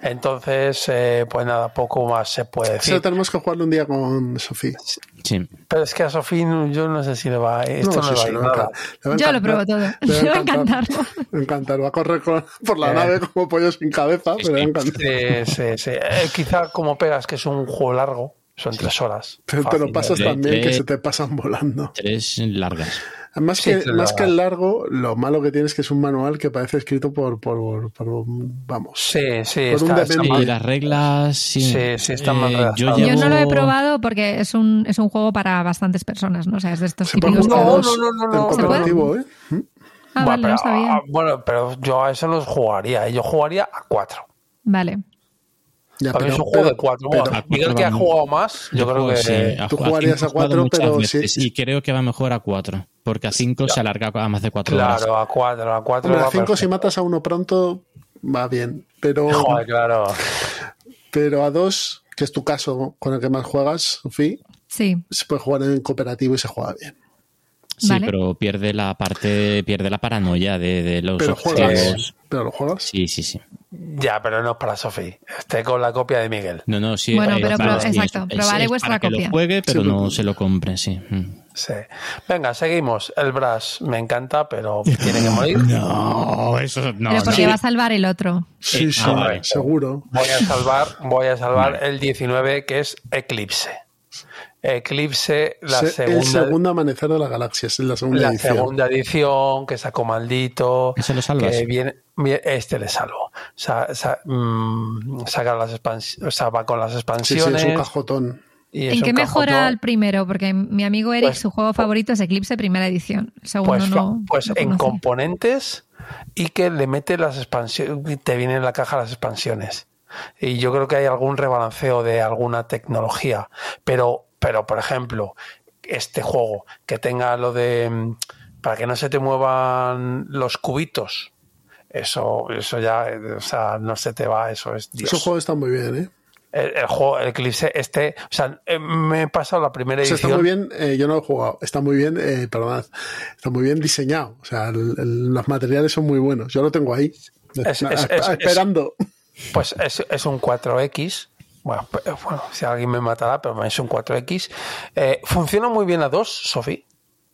Entonces, eh, pues nada, poco más se puede decir. Eso tenemos que jugarlo un día con Sofía. Sí. Pero es que a Sofía yo no sé si le va, esto no, le va a ir nada. yo lo pruebo todo. Le va a encantar. Me encanta. Va a correr por la eh. nave como pollo sin cabeza, pero le va a encantar. Sí, sí, sí. Eh, quizá como pegas que es un juego largo, son tres horas. Pero te lo pasas también que se te pasan volando. Tres largas. Más, que, más que el largo, lo malo que tiene es que es un manual que parece escrito por, por, por, vamos. Sí, sí, por un y las reglas, sí, sí, sí están mal eh, yo, yo, no lo he probado porque es un, es un juego para bastantes personas, ¿no? O sea, es de estos típicos no, no, no, no, no, cooperativo, ¿eh? Ah, bueno, vale, pero, no. Ah, bueno, pero yo a eso los jugaría. Yo jugaría a cuatro. Vale. Ya, Para mí es un juego de cuatro. Miguel que ha jugado más, yo, creo que... Sí, tú jugarías a cuatro, pero sí. Y creo que va mejor a cuatro. Porque a 5 se alarga a más de 4 horas. Claro, a 4, a 4. A 5 si matas a uno pronto, va bien. Pero, Joder, claro. pero a 2, que es tu caso con el que más juegas, Sofía, sí. se puede jugar en cooperativo y se juega bien. Sí, pero pierde la parte, pierde la paranoia de, de los pero juegas, pero lo juegas. Sí, sí, sí. Ya, pero no es para Sofía. Esté con la copia de Miguel. No, no, sí. Bueno, pero, pro, exacto. Probaré vuestra copia. Que lo juegue, pero sí, no se lo compre, sí. Mm. Sí. Venga, seguimos. El Brass me encanta, pero tiene que morir. No, eso no. Pero porque no. va a salvar el otro. Sí, sí, ah, seguro. Voy a salvar, voy a salvar el 19, que es Eclipse. Eclipse, la Se, segunda, el segundo amanecer de la galaxia, es la segunda la edición. segunda edición que sacó maldito. ¿Ese lo salvas? Que viene, este le salvo. Sa, sa, mmm, saca las expansiones, o sea, va con las expansiones. Sí, sí, es un cajotón. Y ¿En qué mejora el primero? Porque mi amigo Eric, pues, su juego favorito es Eclipse primera edición. El segundo pues, no. Pues no en componentes y que le mete las expansiones, te viene en la caja las expansiones. Y yo creo que hay algún rebalanceo de alguna tecnología. Pero, pero por ejemplo, este juego que tenga lo de mm, para que no se te muevan los cubitos. Eso, eso ya, o sea, no se te va, eso es Dios. Ese juego está muy bien, ¿eh? El, el, juego, el Eclipse, este, o sea, eh, me he pasado la primera o sea, edición. Está muy bien, eh, yo no lo he jugado, está muy bien, eh, perdón, está muy bien diseñado, o sea, el, los materiales son muy buenos, yo lo tengo ahí, es, a, es, a, esperando. pues es, es, un 4X, bueno, bueno, si alguien me matará, pero es un 4X. Eh, funciona muy bien a 2, Sofi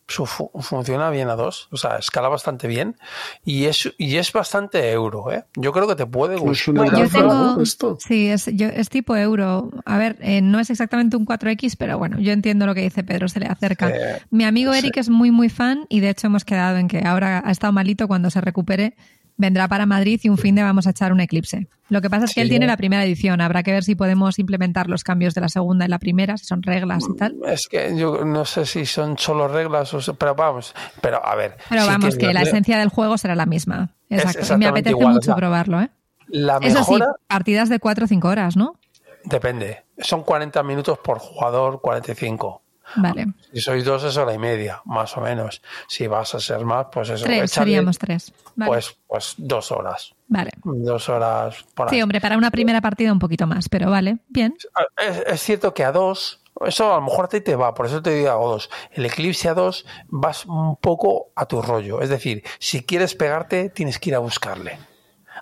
funciona bien a dos, o sea, escala bastante bien y es, y es bastante euro, ¿eh? Yo creo que te puede gustar. Bueno, yo tengo, esto. Sí, es, yo, es tipo euro. A ver, eh, no es exactamente un 4X, pero bueno, yo entiendo lo que dice Pedro, se le acerca. Eh, Mi amigo Eric sí. es muy, muy fan y de hecho hemos quedado en que ahora ha estado malito cuando se recupere vendrá para Madrid y un fin de vamos a echar un eclipse. Lo que pasa es que sí. él tiene la primera edición. Habrá que ver si podemos implementar los cambios de la segunda en la primera, si son reglas y tal. Es que yo no sé si son solo reglas, o, pero vamos, pero a ver. Pero sí vamos, que, que la esencia del juego será la misma. Exacto. Me apetece igual, mucho probarlo, ¿eh? La mejora, Eso sí, partidas de 4 o 5 horas, ¿no? Depende. Son 40 minutos por jugador, 45. Vale. Si sois dos es hora y media, más o menos. Si vas a ser más, pues eso. Tres, échale, seríamos tres. Vale. Pues, pues dos horas. Vale. Dos horas por Sí, hombre, para una primera partida un poquito más, pero vale, bien. Es, es cierto que a dos, eso a lo mejor a ti te va, por eso te digo a dos. El eclipse a dos vas un poco a tu rollo. Es decir, si quieres pegarte, tienes que ir a buscarle.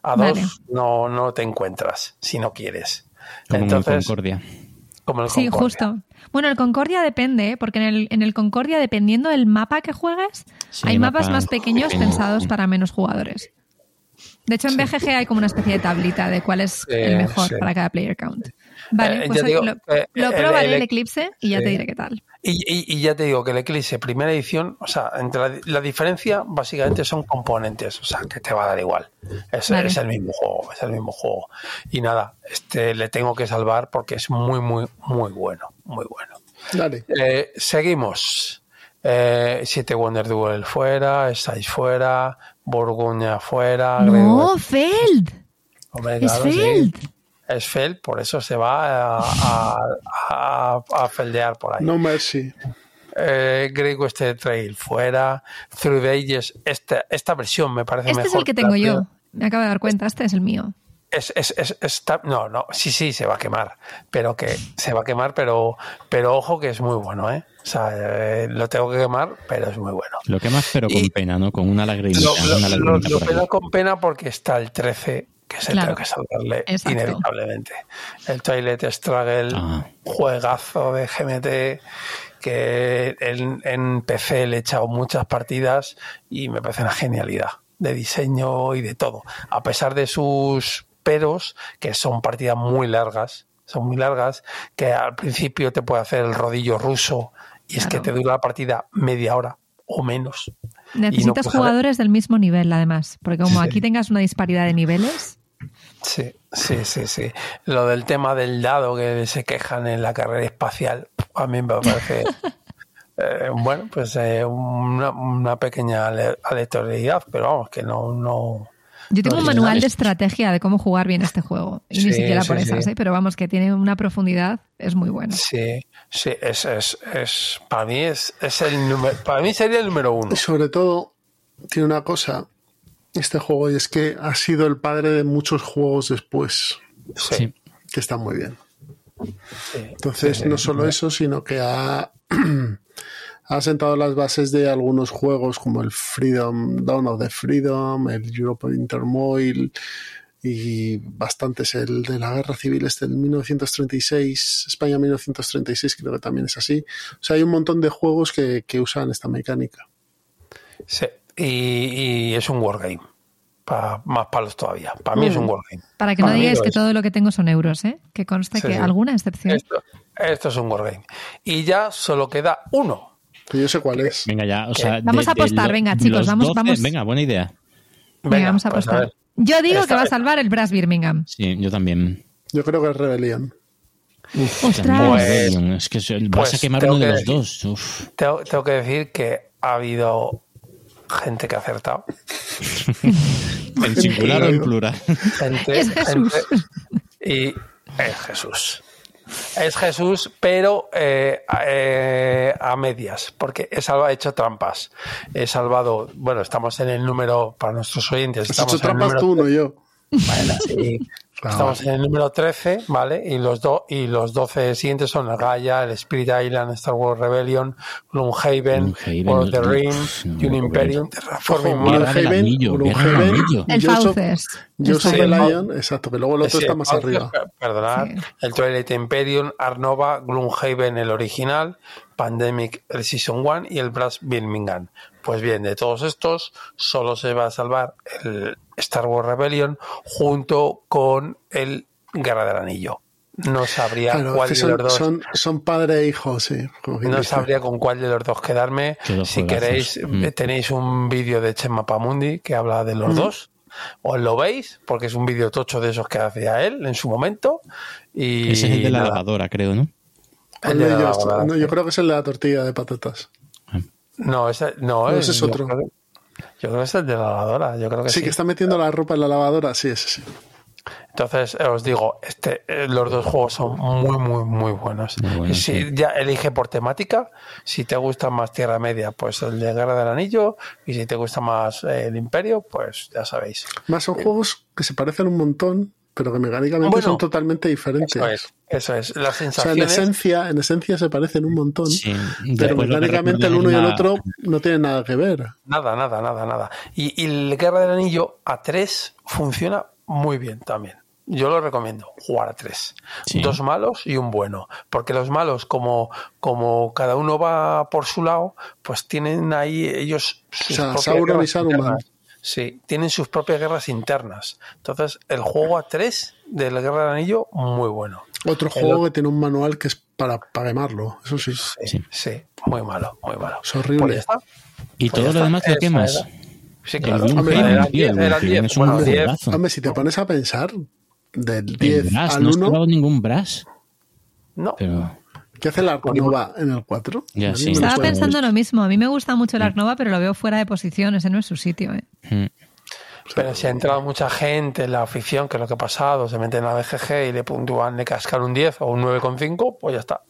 A dos vale. no, no te encuentras, si no quieres. Como Entonces, Concordia. Como el sí, justo. Bueno, el Concordia depende, ¿eh? porque en el, en el Concordia, dependiendo del mapa que juegues, sí, hay mapas mapa más pequeños pequeño. pensados para menos jugadores. De hecho, en sí. BGG hay como una especie de tablita de cuál es sí, el mejor sí. para cada player count. Vale, eh, pues digo, lo, eh, lo, probaré el, el, el, Eclipse y ya te diré qué tal. Y, y, y, ya te digo que el Eclipse primera edición, o sea, entre la, la, diferencia básicamente son componentes, o sea, que te va a dar igual. Es, vale. es, el mismo juego, es el mismo juego. Y nada, este le tengo que salvar porque es muy, muy, muy bueno, muy bueno. Dale. Eh, seguimos. Eh, siete Wonder Duel fuera, 6 fuera, Borgoña fuera. No, Feld. es Feld. Es Feld, por eso se va a, a, a, feldear por ahí. No mercy. Eh, Great Western Trail fuera, Through the Ages, esta, esta versión me parece mejor. Este es el que tengo yo, me acabo de dar cuenta, este es el mío. Es, es, es, está, no, no, sí, sí, se va a quemar, pero que se va a quemar, pero, pero ojo que es muy bueno, ¿eh? O sea, eh, lo tengo que quemar, pero es muy bueno. Lo quemas, pero con pena, ¿no? Con una lagrimita. Lo, lo, pena con pena porque está el 13, que se claro. que salvarle inevitablemente. El Toilet Struggle, ah. juegazo de GMT que en, en, PC le he echado muchas partidas y me parece una genialidad de diseño y de todo. A pesar de sus peros, que son partidas muy largas, son muy largas, que al principio te puede hacer el rodillo ruso y es que te dura la partida media hora o menos. Necesitas jugadores del mismo nivel, además, porque como aquí tengas una disparidad de niveles. Sí, sí, sí, sí. Lo del tema del dado que se quejan en la carrera espacial, a mí me parece Eh, bueno, pues eh, una, una, pequeña aleatoriedad, pero vamos, que no... no yo tengo un manual de estrategia de cómo jugar bien este juego. Y ni siquiera por esas, ¿eh? pero vamos, que tiene una profundidad, es muy bueno. Sí, sí, es, es, es para mí es, es el número, para mí sería el número uno. Y sobre todo, tiene una cosa, este juego, y es que ha sido el padre de muchos juegos después. Sí. Que está muy bien. Entonces, no solo eso, sino que ha ha sentado las bases de algunos juegos como el Freedom, Dawn of the Freedom, el European Turmoil y bastantes, el de la Guerra Civil este del 1936, España 1936 creo que también es así. O sea, hay un montón de juegos que, usan esta mecánica. Sí, y, es un wargame. Para más palos todavía. Para mí es un mm. wargame. Para que no digáis que todo lo que tengo son euros, ¿eh? Que conste que alguna excepción. Esto, esto es un wargame. Y ya solo queda uno yo sé cuál es. Venga, ya, o sea. Vamos a apostar, venga, chicos, vamos, vamos. Venga, buena idea. Venga, vamos a pues apostar. yo digo que va a salvar el Brass Birmingham. Sí, yo también. Yo creo que es Rebellion. ¡Ostras! Pues, es que vas pues a quemar uno de los dos. Uf. Tengo, tengo, que decir que ha habido gente que ha acertado. en singular o en plural. Gente, es Jesús. y es Jesús es Jesús, pero eh, eh, a medias, porque he, salvado, hecho trampas. He salvado, bueno, estamos en el número, para nuestros oyentes. Has hecho trampas tú, no yo. Bueno, sí. Estamos en el número 13, ¿vale? Y los, do, y los 12 siguientes son el Gaia, el Spirit Island, Star Wars Rebellion, Gloomhaven, World of the Rings, Dune Imperium, Terraforming Mars. Gloomhaven, el Fauces. Yo soy el Lion, exacto, que luego el otro está más arriba. Perdonad, el Twilight Imperium, Arnova, Gloomhaven, el original, Pandemic, el Season 1 y el Brass Birmingham. Pues bien, de todos estos, solo se va a salvar el Star Wars Rebellion junto con el Guerra del Anillo. No sabría cuál de los dos. Son, padre e hijo, sí. No sabría con cuál de los dos quedarme. Si queréis, mm. tenéis un vídeo de Chema Pamundi que habla de los mm. dos. Os lo veis, porque es un vídeo tocho de esos que hacía él en su momento. Y Ese es el de la lavadora, creo, ¿no? yo, creo que es el de la tortilla de patatas. No, ese, no, ese es otro. Yo creo que es el de la lavadora. Yo creo que sí, sí, que está metiendo la ropa en la lavadora. Sí, ese sí. Entonces, eh, os digo, este, eh, los dos juegos son muy, muy, muy buenos. y si ya elige por temática, si te gusta más Tierra Media, pues el de Guerra del Anillo, y si te gusta más eh, el Imperio, pues ya sabéis. Más son juegos que se parecen un montón, pero que mecánicamente son totalmente diferentes. Eso es, eso es. La sensación en esencia, en esencia se parecen un montón, pero mecánicamente el uno y el otro no tienen nada que ver. Nada, nada, nada, nada. Y, y el Guerra del Anillo a 3 funciona muy bien también. Yo lo recomiendo, jugar a tres. Dos malos y un bueno. Porque los malos, como, como cada uno va por su lado, pues tienen ahí ellos sus o sea, y Saruman. Sí, tienen sus propias guerras internas. Entonces, el juego a 3 del Guerra del Anillo, muy bueno. Otro juego que tiene un manual que es para, para quemarlo, eso sí. Sí, sí. muy malo, muy malo. Es horrible. Pues y pues todo lo demás lo quemas. Sí, claro. Hombre, 10, Hombre, si te pones a pensar, del 10 al 1. No has ningún brass. No. Pero... ¿Qué hace el Ark Nova en el 4? Estaba pensando lo mismo. A mí me gusta mucho el Ark Nova, pero lo veo fuera de posición. Ese no es su sitio. ¿eh? Mm. Pero si ha entrado mucha gente en la afición, que es lo que ha pasado, se meten en la BGG y le puntúan, le cascan un 10 o un 9,5, pues ya está.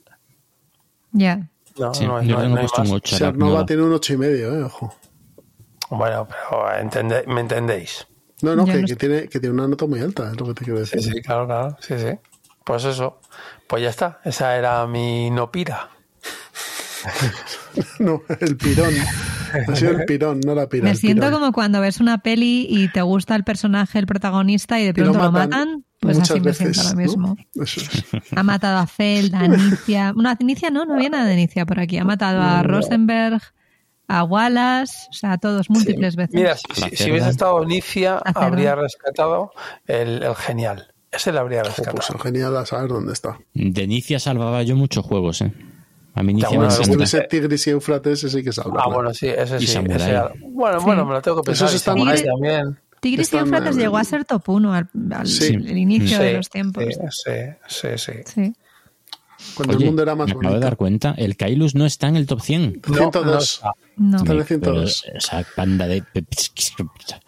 Ya. No, no, no, no, hay más. Si Nova tiene un 8,5, eh, ojo. Bueno, pero ¿me entendéis? No, no, que, tiene, que tiene una nota muy alta, es lo que te quiero decir. Sí, sí, claro, claro. Sí, sí. Pues eso. Pues ya está. Esa era mi no pira. no, el pirón. Ha sido el pirón, no la pira. Me siento como cuando ves una peli y te gusta el personaje, el protagonista, y de pronto lo matan. pues así me siento ahora mismo. Ha matado a Zelda, a Inicia. Bueno, a no, no había nada de Inicia por aquí. Ha matado a Rosenberg, a Wallace, o sea, a todos múltiples veces. Mira, si, hubiese estado Inicia, habría rescatado el, genial. Ese le habría pues rescatado. el genial a saber dónde está. De Inicia salvaba yo muchos juegos, ¿eh? A mí inicia bueno, si tuviese Tigris y Eufrates, ese sí que salva. Ah, bueno, sí, ese sí. bueno, bueno, me lo tengo que pensar. Esos están ahí también. Tigris y Eufrates llegó a ser top 1 al, al inicio de los tiempos. Sí, sí, sí. sí. Cuando el mundo era más me acabo de dar cuenta, el Kailus no está en el top 100. 102. No, está en el 102. esa panda de...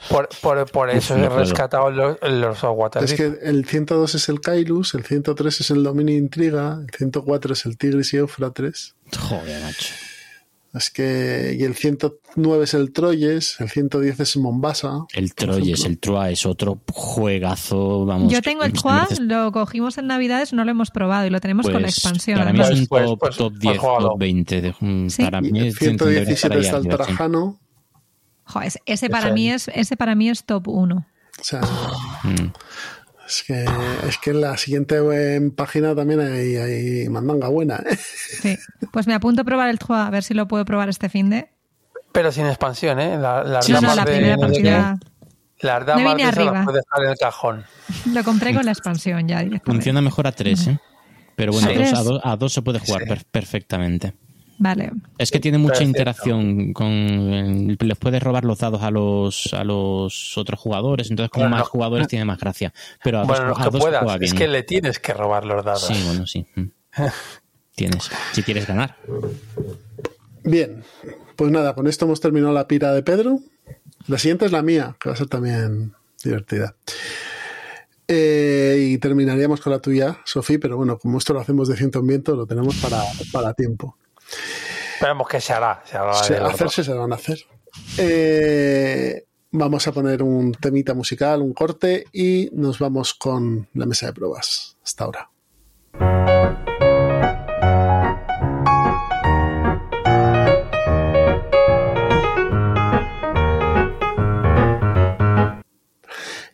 Por, por, por eso he rescatado los, los Es que el 102 es el Kailus, el 103 es el Dominio Intriga, el 104 es el Tigris y Eufrates. Joder, macho. Es que. Y el 109 es el Troyes, el 110 es Mombasa. El Troyes, el Troa es otro juegazo. Vamos, Yo tengo el Troa, lo cogimos en Navidades, no lo hemos probado y lo tenemos con la pues, expansión. Para mí es un top, pues, top 10, pues, top 20. De, Para mí el 117 está el Trajano. Joder, ese, para mí es, ese para mí es top 1. O sea. Mm. Es que, es que en la siguiente página también hay, hay mandanga buena. ¿eh? Sí, pues me apunto a probar el Trua, a ver si lo puedo probar este fin de. Pero sin expansión, ¿eh? La, la no, no, la primera partida. Las damas arriba. las puedes dejar en el cajón. Lo compré con la expansión ya. Funciona mejor a 3, ¿eh? Pero bueno, a, dos, a, dos, se puede jugar perfectamente. Vale. Es que tiene mucha interacción con les puedes robar los dados a los a los otros jugadores, entonces como más jugadores tiene más gracia. Pero a bueno, dos, a dos es que le tienes que robar los dados. Sí, bueno, sí. Mm. tienes, si quieres ganar. Bien, pues nada, con esto hemos terminado la pira de Pedro. La siguiente es la mía, que va a ser también divertida. Eh, y terminaríamos con la tuya, Sofía, pero bueno, como esto lo hacemos de ciento en viento, lo tenemos para, para tiempo. Esperemos que se hará. Se hará hacerse se van a hacer. Eh, vamos a poner un temita musical, un corte y nos vamos con la mesa de pruebas. Hasta ahora.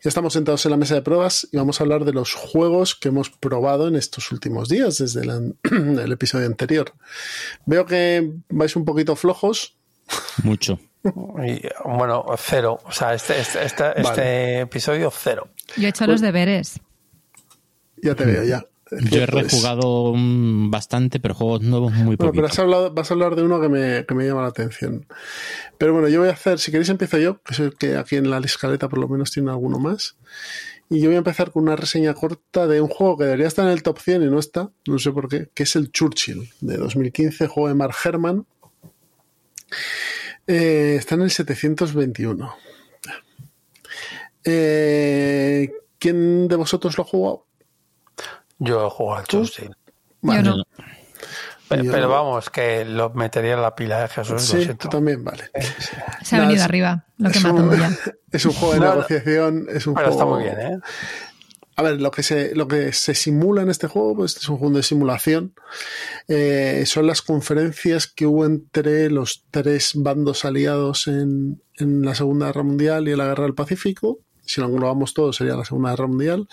Ya estamos sentados en la mesa de pruebas y vamos a hablar de los juegos que hemos probado en estos últimos días, desde el, episodio anterior. Veo que vais un poquito flojos. Mucho. bueno, cero. O sea, este, este, este, este episodio, cero. Yo he hecho los deberes. Ya te veo, ya. Yo he rejugado bastante, pero juegos nuevos muy poquito. pero has hablado, vas a hablar de uno que me, que me, llama la atención. Pero bueno, yo voy a hacer, si queréis empiezo yo, que sé que aquí en la escaleta por lo menos tiene alguno más. Y yo voy a empezar con una reseña corta de un juego que debería estar en el top 100 y no está, no sé por qué, que es el Churchill de 2015, juego de Mark Herman. Eh, está en el 721. Eh, ¿Quién de vosotros lo ha jugado? Yo jugado al. Bueno, Pero, vamos, que lo metería en la pila de Jesús. Sí, tú también, vale. Se ha venido arriba, lo que me un, ya. Es un juego de negociación, es un pero está muy bien, ¿eh? A ver, lo que se, lo que se simula en este juego, pues es un juego de simulación. Eh, son las conferencias que hubo entre los tres bandos aliados en, en la Segunda Guerra Mundial y en la Guerra del Pacífico si lo englobamos todo, sería la Segunda Guerra Mundial,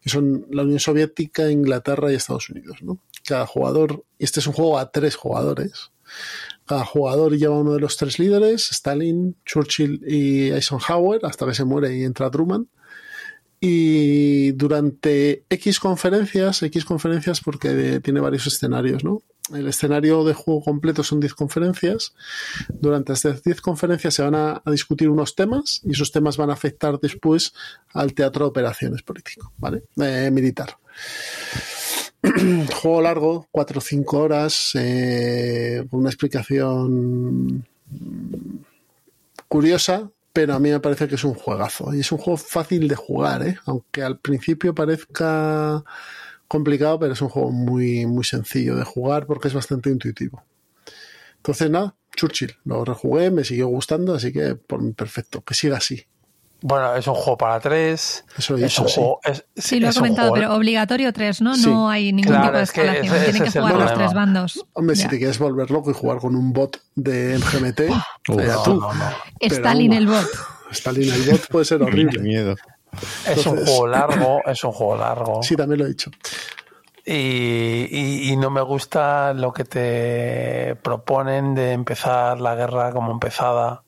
que son la Unión Soviética, Inglaterra y Estados Unidos. ¿no? Cada jugador, este es un juego a tres jugadores, cada jugador lleva uno de los tres líderes, Stalin, Churchill y Eisenhower, hasta que se muere y entra Truman. Y durante X conferencias, X conferencias porque tiene varios escenarios, ¿no? El escenario de juego completo son 10 conferencias. Durante estas 10 conferencias se van a, discutir unos temas y esos temas van a afectar después al teatro de operaciones político, ¿vale? Eh, militar. juego largo, 4 o 5 horas, eh, una explicación curiosa, pero a mí me parece que es un juegazo. Y es un juego fácil de jugar, ¿eh? aunque al principio parezca complicado, pero es un juego muy, muy sencillo de jugar porque es bastante intuitivo. Entonces, nada, Churchill, lo rejugué, me siguió gustando, así que por mí perfecto, que siga así. Bueno, es un juego para tres. Eso lo he dicho, es un sí. sí, lo he comentado, pero obligatorio tres, ¿no? No hay ningún tipo de escalación. Tienen que jugar los tres bandos. Hombre, si te quieres volver loco y jugar con un bot de MGMT, allá tú. Stalin el bot. Stalin el bot puede ser horrible. miedo. Es un juego largo, es un juego largo. Sí, también lo he dicho. Y, y, no me gusta lo que te proponen de empezar la guerra como empezada.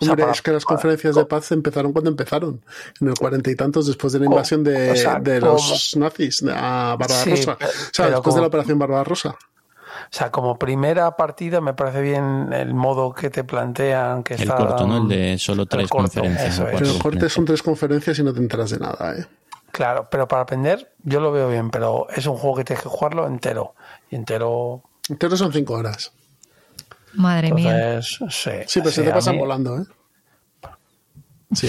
Hombre, o sea, para, es que las conferencias para, de paz empezaron cuando empezaron, en el cuarenta y tantos, después de la invasión de, o sea, de los como, nazis a Barba sí, Rosa. O sea, después como, de la operación Barba Rosa. O sea, como primera partida me parece bien el modo que te plantean que el está... corto, ¿no? El de solo tres corto, conferencias. Pero el corte son tres conferencias y no te enteras de nada, ¿eh? Claro, pero para aprender yo lo veo bien, pero es un juego que tienes que jugarlo entero. Y entero... Entero son cinco horas. Madre Entonces, mía. Sí, sí, pero sí, se te pasan mí... volando, ¿eh? Sí.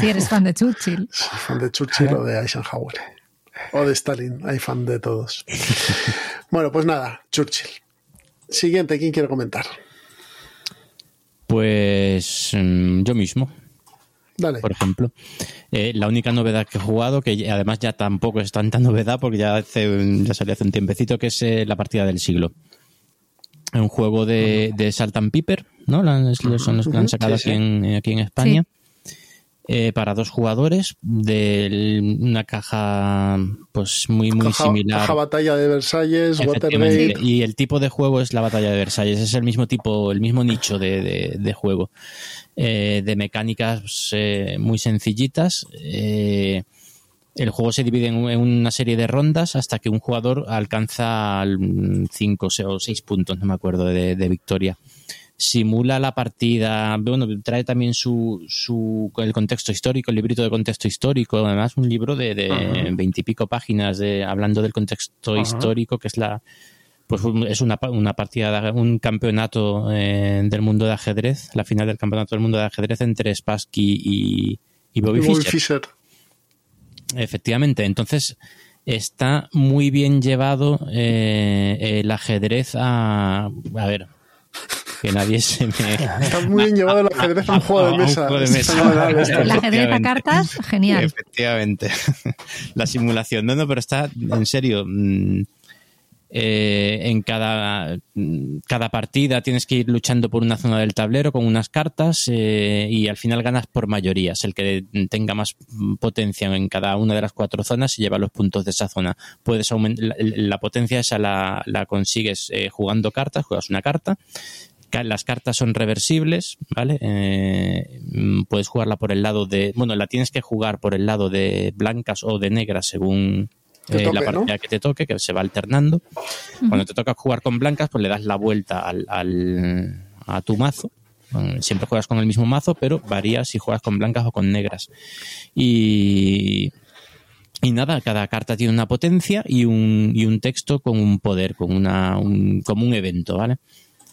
Si eres fan de Churchill. Sí, fan de Churchill o de Eisenhower. O de Stalin. Hay fan de todos. bueno, pues nada, Churchill. Siguiente, ¿quién quiere comentar? Pues mm, yo mismo. Dale. Por ejemplo. Eh, la única novedad que he jugado, que además ya tampoco es tanta novedad porque ya, hace, ya salió hace un tiempecito, que es eh, la partida del siglo. Un juego de, de Salt and Piper, ¿no? Son los que han sacado Sí, sí. aquí, en, aquí en España. Eh, para dos jugadores de una caja pues muy muy Caja, similar caja batalla de Versalles. Watergate. y el tipo de juego es la batalla de Versalles es el mismo tipo el mismo nicho de, de, de juego eh, de mecánicas eh, muy sencillitas eh, el juego se divide en, una serie de rondas hasta que un jugador alcanza 5 o 6 puntos no me acuerdo de, de victoria simula la partida, bueno, trae también su, su el contexto histórico, el librito de contexto histórico, además un libro de veintipico páginas de, hablando del contexto Ajá. histórico, que es la pues es una, una partida, de, un campeonato eh, del mundo de ajedrez, la final del campeonato del mundo de ajedrez entre Spassky y, y Bobby, Y Bobby Fischer. Fischer. Efectivamente, entonces está muy bien llevado eh, el ajedrez a... A ver, que nadie se me... Está muy bien llevado el ajedrez a un juego de mesa. juego de mesa. El ajedrez a cartas, genial. Efectivamente. La simulación. No, no, pero está en serio. Eh, en cada, cada partida tienes que ir luchando por una zona del tablero con unas cartas eh, y al final ganas por mayorías. El que tenga más potencia en cada una de las cuatro zonas se lleva los puntos de esa zona. Puedes aumentar la, potencia esa la, la consigues eh, jugando cartas, juegas una carta Ca- las cartas son reversibles, ¿vale? Eh, puedes jugarla por el lado de. Bueno, la tienes que jugar por el lado de blancas o de negras según eh, toque, la partida ¿no? que te toque, que se va alternando. Cuando te toca jugar con blancas, pues le das la vuelta al, al- a tu mazo. Mm, Siempre juegas con el mismo mazo, pero varía si juegas con blancas o con negras. Y. Y nada, cada carta tiene una potencia y un, y un texto con un poder, con una, un, como un evento, ¿vale?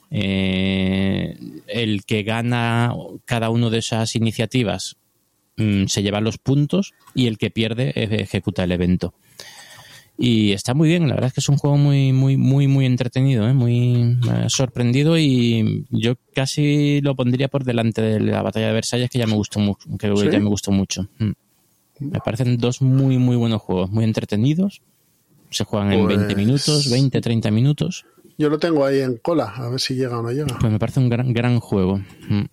Eh, el que gana cada una de esas iniciativas mm, se lleva los puntos y el que pierde eh, ejecuta el evento. Y está muy bien, la verdad es que es un juego muy, muy, muy, muy entretenido, ¿eh? muy sorprendido y yo casi lo pondría por delante de la batalla de Versalles que ya me gustó mucho, que ¿Sí? ya me gustó mucho. Mm. Me parecen dos muy, muy buenos juegos, muy entretenidos. Se juegan en Pues- 20 minutos, 20, 30 minutos. Yo lo tengo ahí en cola, a ver si llega o no llega. Pues me parece un gran, gran juego. Mm.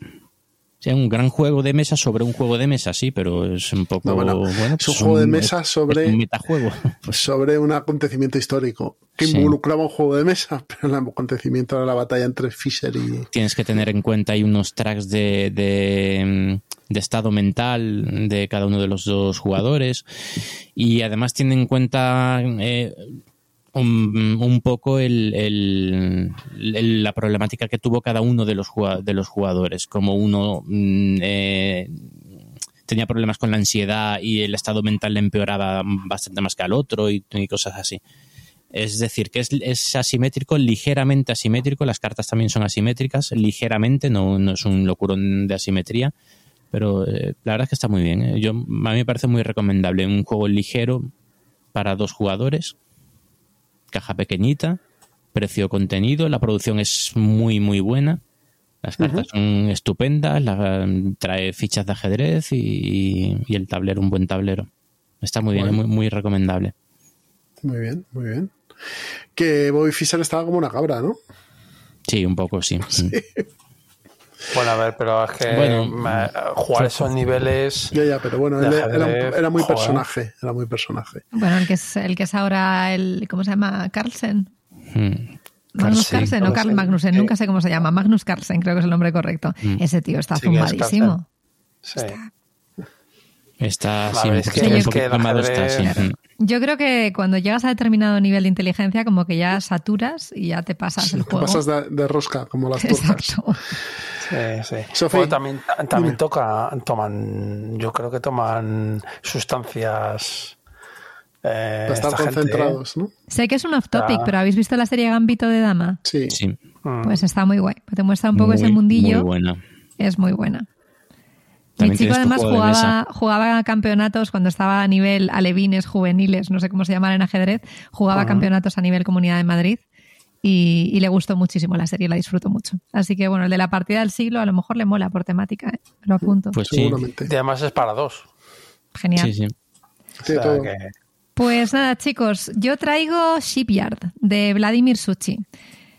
Sí, un gran juego de mesa sobre un juego de mesa, sí, pero es un poco. No, bueno, bueno, es un pues juego de mesa es- sobre- un metajuego. Sobre un acontecimiento histórico que Sí. involucraba un juego de mesa, pero el acontecimiento era la batalla entre Fischer y. Tienes que tener en cuenta hay unos tracks de, de, de estado mental de cada uno de los dos jugadores y además tiene en cuenta eh, un, poco el, el- la problemática que tuvo cada uno de los, de los jugadores, como uno mm, eh, tenía problemas con la ansiedad y el estado mental le empeoraba bastante más que al otro y, cosas así. Es decir, que es, asimétrico, ligeramente asimétrico. Las cartas también son asimétricas, ligeramente, no, no es un locurón de asimetría. Pero eh, la verdad es que está muy bien. ¿eh? Yo, a mí me parece muy recomendable. Un juego ligero para dos jugadores, caja pequeñita, precio contenido, la producción es muy, muy buena. Las cartas son estupendas, trae fichas de ajedrez y, el tablero, un buen tablero. Está muy bien, es muy, muy recomendable. Muy bien, muy bien. Que Bobby Fischer estaba como una cabra, ¿no? Sí, un poco, sí. Bueno, a ver, pero es que jugar esos niveles. Ya, ya, pero bueno, era, muy personaje. Era muy personaje. Bueno, el que es, el que es ahora el. ¿Cómo se llama? Carlsen. Hmm. Magnus Carlsen o Carl Magnussen, nunca sé cómo se llama. Magnus Carlsen, creo que es el nombre correcto. Hmm. Ese tío está zumbadísimo. Sí. Está, está, Yo creo que cuando llegas a determinado nivel de inteligencia, como que ya saturas y ya te pasas el juego. Te pasas de, rosca, como las tortas. Sí, sí. también, también toca, toman, yo creo que toman sustancias. Eh, estar concentrados, ¿no? Sé que es un off topic, pero ¿habéis visto la serie Gambito de Dama? Sí. sí. Mm. Pues está muy guay. Te muestra un poco ese mundillo. Muy buena. Es muy buena. Mi chico además jugaba, jugaba campeonatos cuando estaba a nivel alevines, juveniles, no sé cómo se llaman en ajedrez, jugaba campeonatos a nivel Comunidad de Madrid y, le gustó muchísimo la serie, la disfruto mucho. Así que bueno, el de la partida del siglo a lo mejor le mola por temática, ¿eh? lo apunto. Pues sí. Y además es para dos. Genial. Sí, sí. Pues nada, chicos, yo traigo Shipyard de Vladimir Suchi.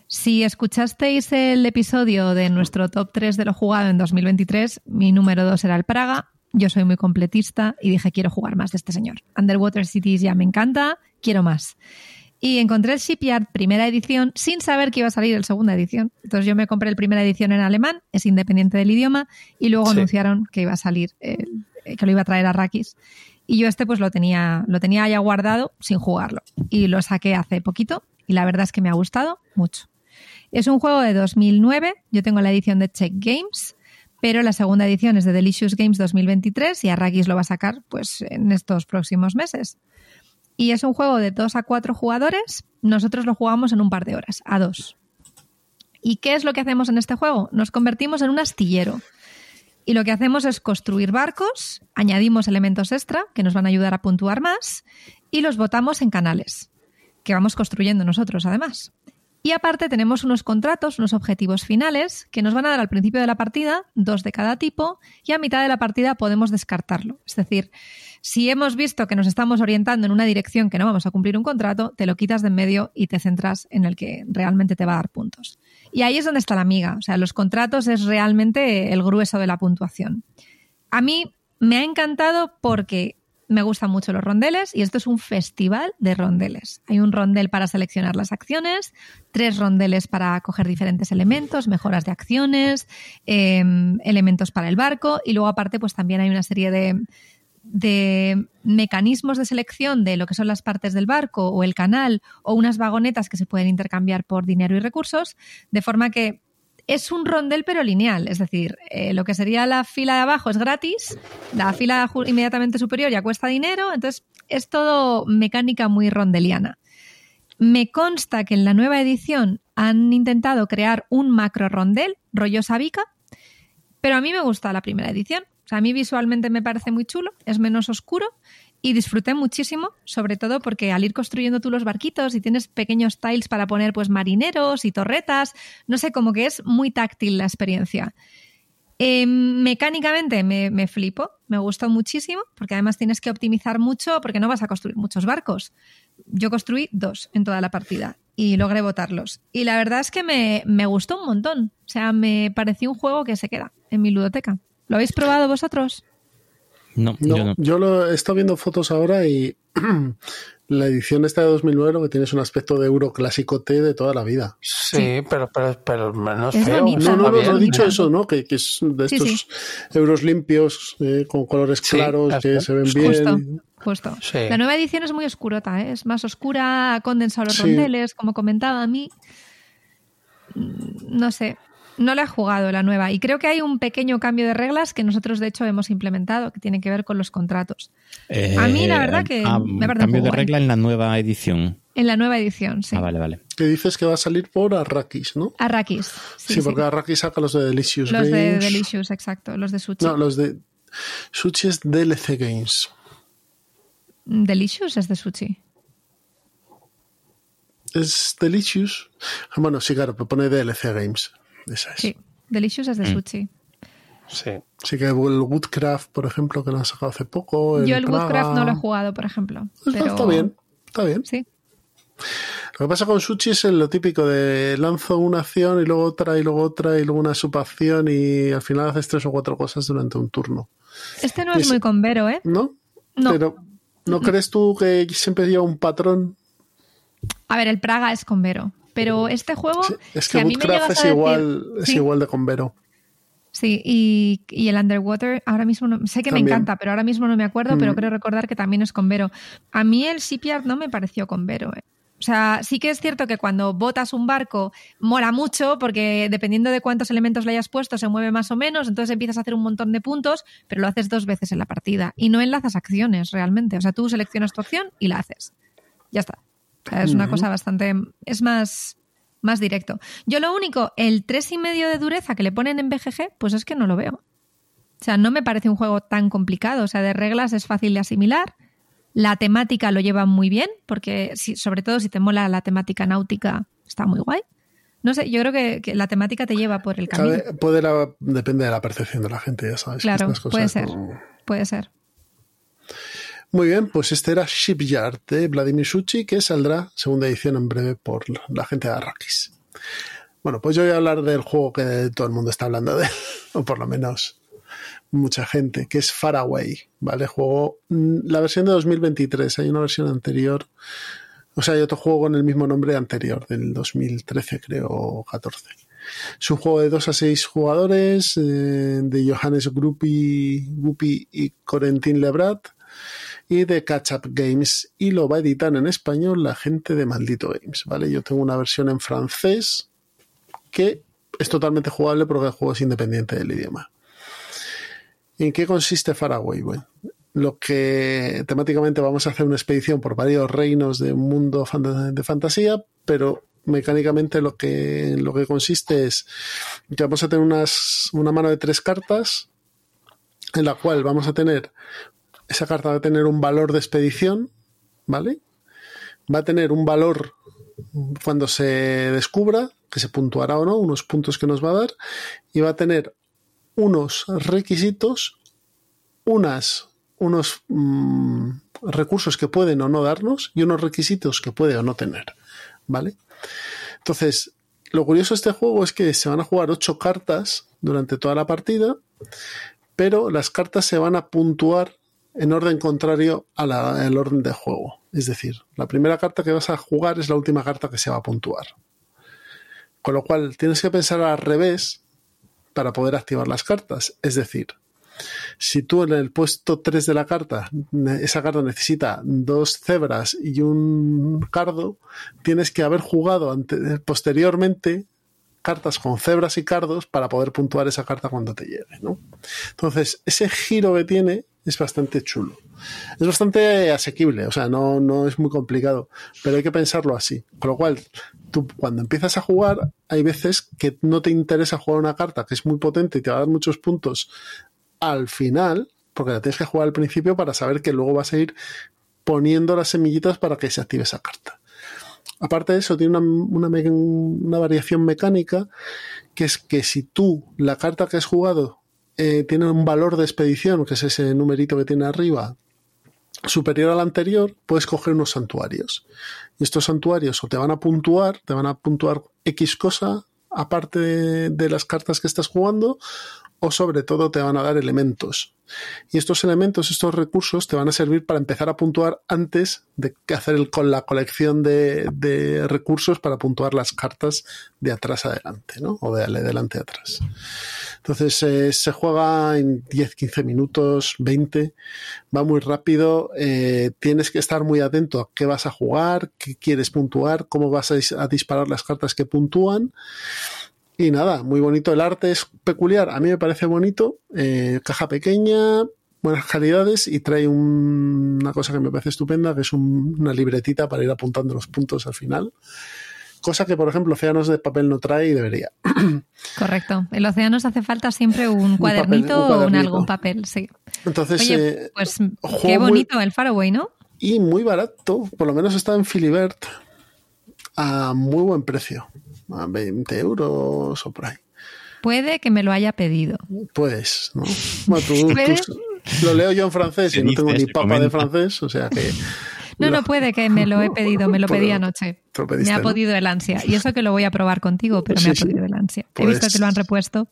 Si escuchasteis el episodio de nuestro top 3 de lo jugado en 2023, mi número 2 era el Praga. Yo soy muy completista y dije, quiero jugar más de este señor. Underwater Cities ya me encanta, quiero más. Y encontré el Shipyard primera edición sin saber que iba a salir el segunda edición. Entonces yo me compré el primera edición en alemán, es independiente del idioma, y luego anunciaron que iba a salir, que lo iba a traer a Rakis. Y yo este pues lo tenía, lo tenía ya guardado sin jugarlo. Y lo saqué hace poquito y la verdad es que me ha gustado mucho. Es un juego de 2009, yo tengo la edición de Check Games, pero la segunda edición es de Delicious Games 2023 y Arrakis lo va a sacar pues en estos próximos meses. Y es un juego de 2 a 4 jugadores, nosotros lo jugamos en un par de horas, a dos. ¿Y qué es lo que hacemos en este juego? Nos convertimos en un astillero. Y lo que hacemos es construir barcos, añadimos elementos extra que nos van a ayudar a puntuar más y los botamos en canales, que vamos construyendo nosotros además. Y aparte tenemos unos contratos, unos objetivos finales que nos van a dar al principio de la partida, dos de cada tipo, y a mitad de la partida podemos descartarlo. Es decir, si hemos visto que nos estamos orientando en una dirección que no vamos a cumplir un contrato, te lo quitas de en medio y te centras en el que realmente te va a dar puntos. Y ahí es donde está la amiga. O sea, los contratos es realmente el grueso de la puntuación. A mí me ha encantado porque me gustan mucho los rondeles y esto es un festival de rondeles. Hay un rondel para seleccionar las acciones, tres rondeles para coger diferentes elementos, mejoras de acciones, em, elementos para el barco y luego aparte pues también hay una serie de, de mecanismos de selección de lo que son las partes del barco o el canal o unas vagonetas que se pueden intercambiar por dinero y recursos, de forma que es un rondel pero lineal, es decir, eh, lo que sería la fila de abajo es gratis, la fila inmediatamente superior ya cuesta dinero, entonces es todo mecánica muy rondeliana. Me consta que en la nueva edición han intentado crear un macro rondel, rollo Sabica, pero a mí me gusta la primera edición. O sea, a mí visualmente me parece muy chulo, es menos oscuro y disfruté muchísimo, sobre todo porque al ir construyendo tú los barquitos y tienes pequeños tiles para poner pues marineros y torretas, no sé, como que es muy táctil la experiencia. Em, mecánicamente me, me, flipo, me gustó muchísimo, porque además tienes que optimizar mucho porque no vas a construir muchos barcos. Yo construí dos en toda la partida y logré botarlos. Y la verdad es que me, me gustó un montón. O sea, me pareció un juego que se queda en mi ludoteca. ¿Lo habéis probado vosotros? No, yo no. Yo lo he estado viendo fotos ahora y la edición esta de 2009 lo que tiene es un aspecto de euro clásico T de toda la vida. Sí, Pero, pero, pero no es, feo. no, no, no, he dicho eso, ¿no? Que, que es de estos euros limpios, eh, con colores claros, que se ven bien. Justo. La nueva edición es muy oscurota, ¿eh? es más oscura, condensa los rondeles, como comentaba a mí. Mm, no sé, no la he jugado la nueva y creo que hay un pequeño cambio de reglas que nosotros de hecho hemos implementado que tiene que ver con los contratos. a mí la verdad que ah, me parece cambio de regla en la nueva edición. En la nueva edición, sí. Ah, vale, vale. Que dices que va a salir por Arrakis, ¿no? Arrakis. Sí, porque Arrakis saca los de Delicious los Games. Los de Delicious, exacto. Los de Sushi. No, los de Sushi es DLC Games. Delicious es de Sushi. Es Delicious. Bueno, sí, claro, pero pone DLC Games. Esa es. Sí, Delicious es de Mm. Sushi. Sí. Sí que el Woodcraft, por ejemplo, que lo han sacado hace poco. Yo el Praga. Woodcraft no lo he jugado, por ejemplo. Está, pero... está bien, está bien. Sí. Lo que pasa con Sushi es lo típico de lanzo una acción y luego otra y luego otra y luego una subacción y al final haces tres o cuatro cosas durante un turno. Este no es Es- muy convero, ¿eh? ¿No? No. Pero ¿no crees tú que siempre lleva un patrón? A ver, el Praga es convero. Pero este juego, Sí, es si que a mí me Woodcraft es a decir- igual, es Sí. igual de convero. Sí, y, y el Underwater, ahora mismo no, sé que me encanta, pero ahora mismo no me acuerdo, pero Mm. creo recordar que también es con Vero. A mí el Shipyard no me pareció con Vero. eh. O sea, sí que es cierto que cuando botas un barco mola mucho porque dependiendo de cuántos elementos le hayas puesto se mueve más o menos, entonces empiezas a hacer un montón de puntos, pero lo haces dos veces en la partida y no enlazas acciones realmente. O sea, tú seleccionas tu acción y la haces. Ya está. O sea, es una cosa bastante... Es más, más directo. Yo lo único, el tres y medio de dureza que le ponen en BGG, pues es que no lo veo. O sea, no me parece un juego tan complicado. O sea, de reglas es fácil de asimilar. La temática lo lleva muy bien, porque si, sobre todo si te mola la temática náutica, está muy guay. No sé, yo creo que, que la temática te lleva por el camino. Puede la- depende de la percepción de la gente, ya sabes. Claro, puede ser. Puede ser. Muy bien, pues este era Shipyard de Vladimir Suchi, que saldrá segunda edición en breve por la gente de Arrakis. Bueno, pues yo voy a hablar del juego que todo el mundo está hablando de él, o por lo menos mucha gente, que es Faraway, ¿vale? Juego, mm, la versión de 2023, hay una versión anterior, o sea, hay otro juego con el mismo nombre anterior, del 2013 creo, o 14. Es un juego de 2 a 6 jugadores, eh, de Johannes Gruppi, Guppy y Corentin Lebrat, y de Catch Up Games y lo va a editar en español la gente de Maldito Games, ¿vale? Yo tengo una versión en francés que es totalmente jugable porque el juego es independiente del idioma. ¿En qué consiste Faraway? Bueno, lo que temáticamente vamos a hacer una expedición por varios reinos de un mundo de fantasía, pero mecánicamente lo que, lo que consiste es que vamos a tener unas, una mano de tres cartas en la cual vamos a tener esa carta va a tener un valor de expedición, ¿vale? Va a tener un valor cuando se descubra, que se puntuará o no, unos puntos que nos va a dar, y va a tener unos requisitos, unas, unos mm, recursos que pueden o no darnos y unos requisitos que puede o no tener, ¿vale? Entonces, lo curioso de este juego es que se van a jugar ocho cartas durante toda la partida, pero las cartas se van a puntuar en orden contrario al orden de juego. Es decir, la primera carta que vas a jugar es la última carta que se va a puntuar. Con lo cual tienes que pensar al revés para poder activar las cartas. Es decir, si tú en el puesto 3 de la carta, esa carta necesita dos cebras y un cardo, tienes que haber jugado ante- posteriormente cartas con cebras y cardos para poder puntuar esa carta cuando te llegue. ¿no? Entonces, ese giro que tiene es bastante chulo. Es bastante asequible, o sea, no, no es muy complicado, pero hay que pensarlo así. Con lo cual, tú cuando empiezas a jugar, hay veces que no te interesa jugar una carta que es muy potente y te va a dar muchos puntos al final, porque la tienes que jugar al principio para saber que luego vas a ir poniendo las semillitas para que se active esa carta. Aparte de eso, tiene una, variación mecánica que es que si tú la carta que has jugado eh, tiene un valor de expedición, que es ese numerito que tiene arriba, superior al anterior, puedes coger unos santuarios. Y estos santuarios o te van a puntuar, te van a puntuar X cosa, aparte de las cartas que estás jugando, o sobre todo te van a dar elementos. Y estos elementos, estos recursos, te van a servir para empezar a puntuar antes de hacer con la colección de, recursos para puntuar las cartas de atrás adelante, ¿no? O de adelante atrás. Entonces eh, se juega en 10, 15 minutos, 20, va muy rápido, eh, tienes que estar muy atento a qué vas a jugar, qué quieres puntuar, cómo vas a, a disparar las cartas que puntúan. Y nada, muy bonito. El arte es peculiar, a mí me parece bonito. eh, caja pequeña, buenas calidades y trae una cosa que me parece estupenda, que es una libretita para ir apuntando los puntos al final. Cosa que, por ejemplo, Océanos de papel no trae y debería. Correcto. En Océanos hace falta siempre un cuadernito, o un algún papel, sí. Entonces, eh, pues qué bonito el Faraway, ¿no? Y muy barato, por lo menos está en Filibert a muy buen precio, a 20 euros o por ahí. Puede que me lo haya pedido. Puedes, ¿no? Bueno, tú, lo leo yo en francés y no tengo ni papa de francés, o sea que... No, no puede que me lo he pedido, me lo pedí anoche. me ha podido el ansia. Y eso que lo voy a probar contigo, pero me ha podido el ansia. He visto que lo han repuesto.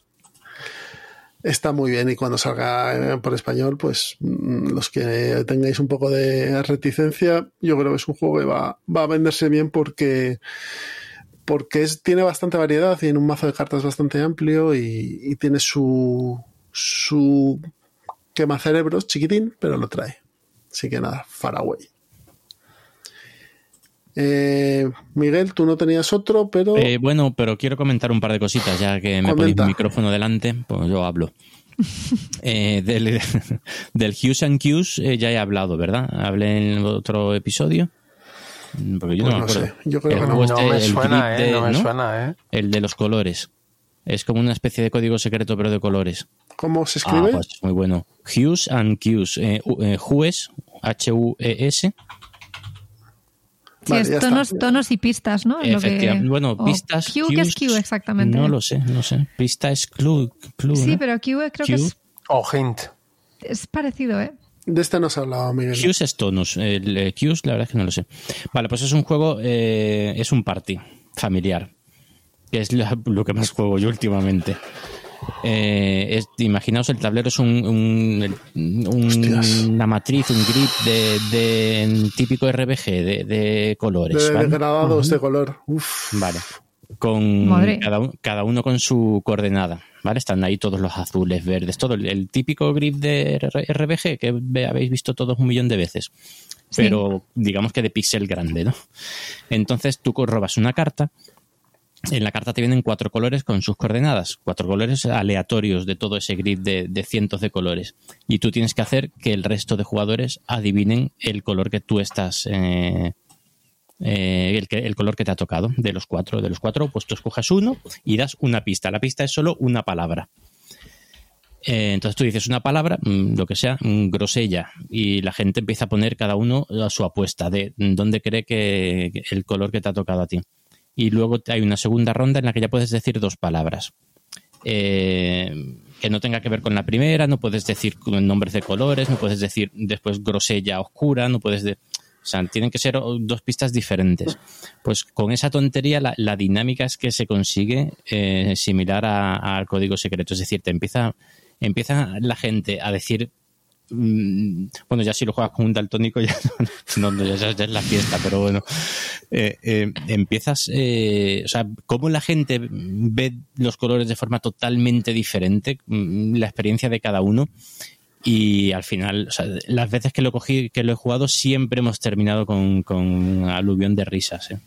Está muy bien y cuando salga por español, pues mm, los que tengáis un poco de reticencia, yo creo que es un juego que va, va a venderse bien porque porque es, tiene bastante variedad y en un mazo de cartas bastante amplio y, tiene su, su quema cerebros chiquitín, pero lo trae. Así que nada, Faraway. Eh, Miguel, tú no tenías otro, pero. Eh, bueno, pero quiero comentar un par de cositas, ya que me ponéis el micrófono delante, pues yo hablo. Eh, del, del Hughes and Q's ya he hablado, ¿verdad? Hablé en otro episodio. Porque yo no pues me acuerdo. Yo creo que no, este, me suena, eh, no me suena, eh. El de los colores. Es como una especie de código secreto, pero de colores. ¿Cómo se escribe? Ah, pues muy bueno. Hues and Qs. Eh, H-U-E-S. Sí, es tonos, tonos, y pistas, ¿no? Efectivamente. Bueno, pistas. Q, ¿qué es Q exactamente? No lo sé, no sé. Pista es clue. sí, pero Q creo que es. O hint. Es parecido, ¿eh? De este no se hablaba, Miguel. Q's es tonus. El eh, Q's, la verdad es que no lo sé. Vale, pues es un juego, eh, es un party familiar. Que es lo, que más juego yo últimamente. Eh, imaginaos, el tablero es un, una matriz, un grip de, de típico RBG de, colores. De gradados de color. Vale. Con cada, cada, uno con su coordenada. ¿vale? Están ahí todos los azules, verdes, todo el, típico grip de RBG que habéis visto todos un millón de veces, pero digamos que de píxel grande, ¿no? Entonces tú robas una carta, en la carta te vienen cuatro colores con sus coordenadas, cuatro colores aleatorios de todo ese grid de, cientos de colores, y tú tienes que hacer que el resto de jugadores adivinen el color que tú estás eh, eh, el, color que te ha tocado de los cuatro. De los cuatro, pues tú escoges uno y das una pista. La pista es solo una palabra. Eh, entonces tú dices una palabra, mm, lo que sea, mm, grosella, y la gente empieza a poner cada uno a su apuesta de dónde cree que el color que te ha tocado a ti. Y luego hay una segunda ronda en la que ya puedes decir dos palabras. Eh, que no tenga que ver con la primera, no puedes decir nombres de colores, no puedes decir después grosella oscura, no puedes decir o sea, tienen que ser dos pistas diferentes. Pues con esa tontería la, dinámica es que se consigue eh, similar al código secreto. Es decir, te empieza, empieza la gente a decir mm, bueno, ya si lo juegas con un daltónico ya, no, ya, es la fiesta, pero bueno, eh, eh, empiezas, o sea, cómo la gente ve los colores de forma totalmente diferente, mm, la experiencia de cada uno, y al final, o sea, las veces que lo cogí, que lo he jugado, siempre hemos terminado con, con aluvión de risas. ¿eh?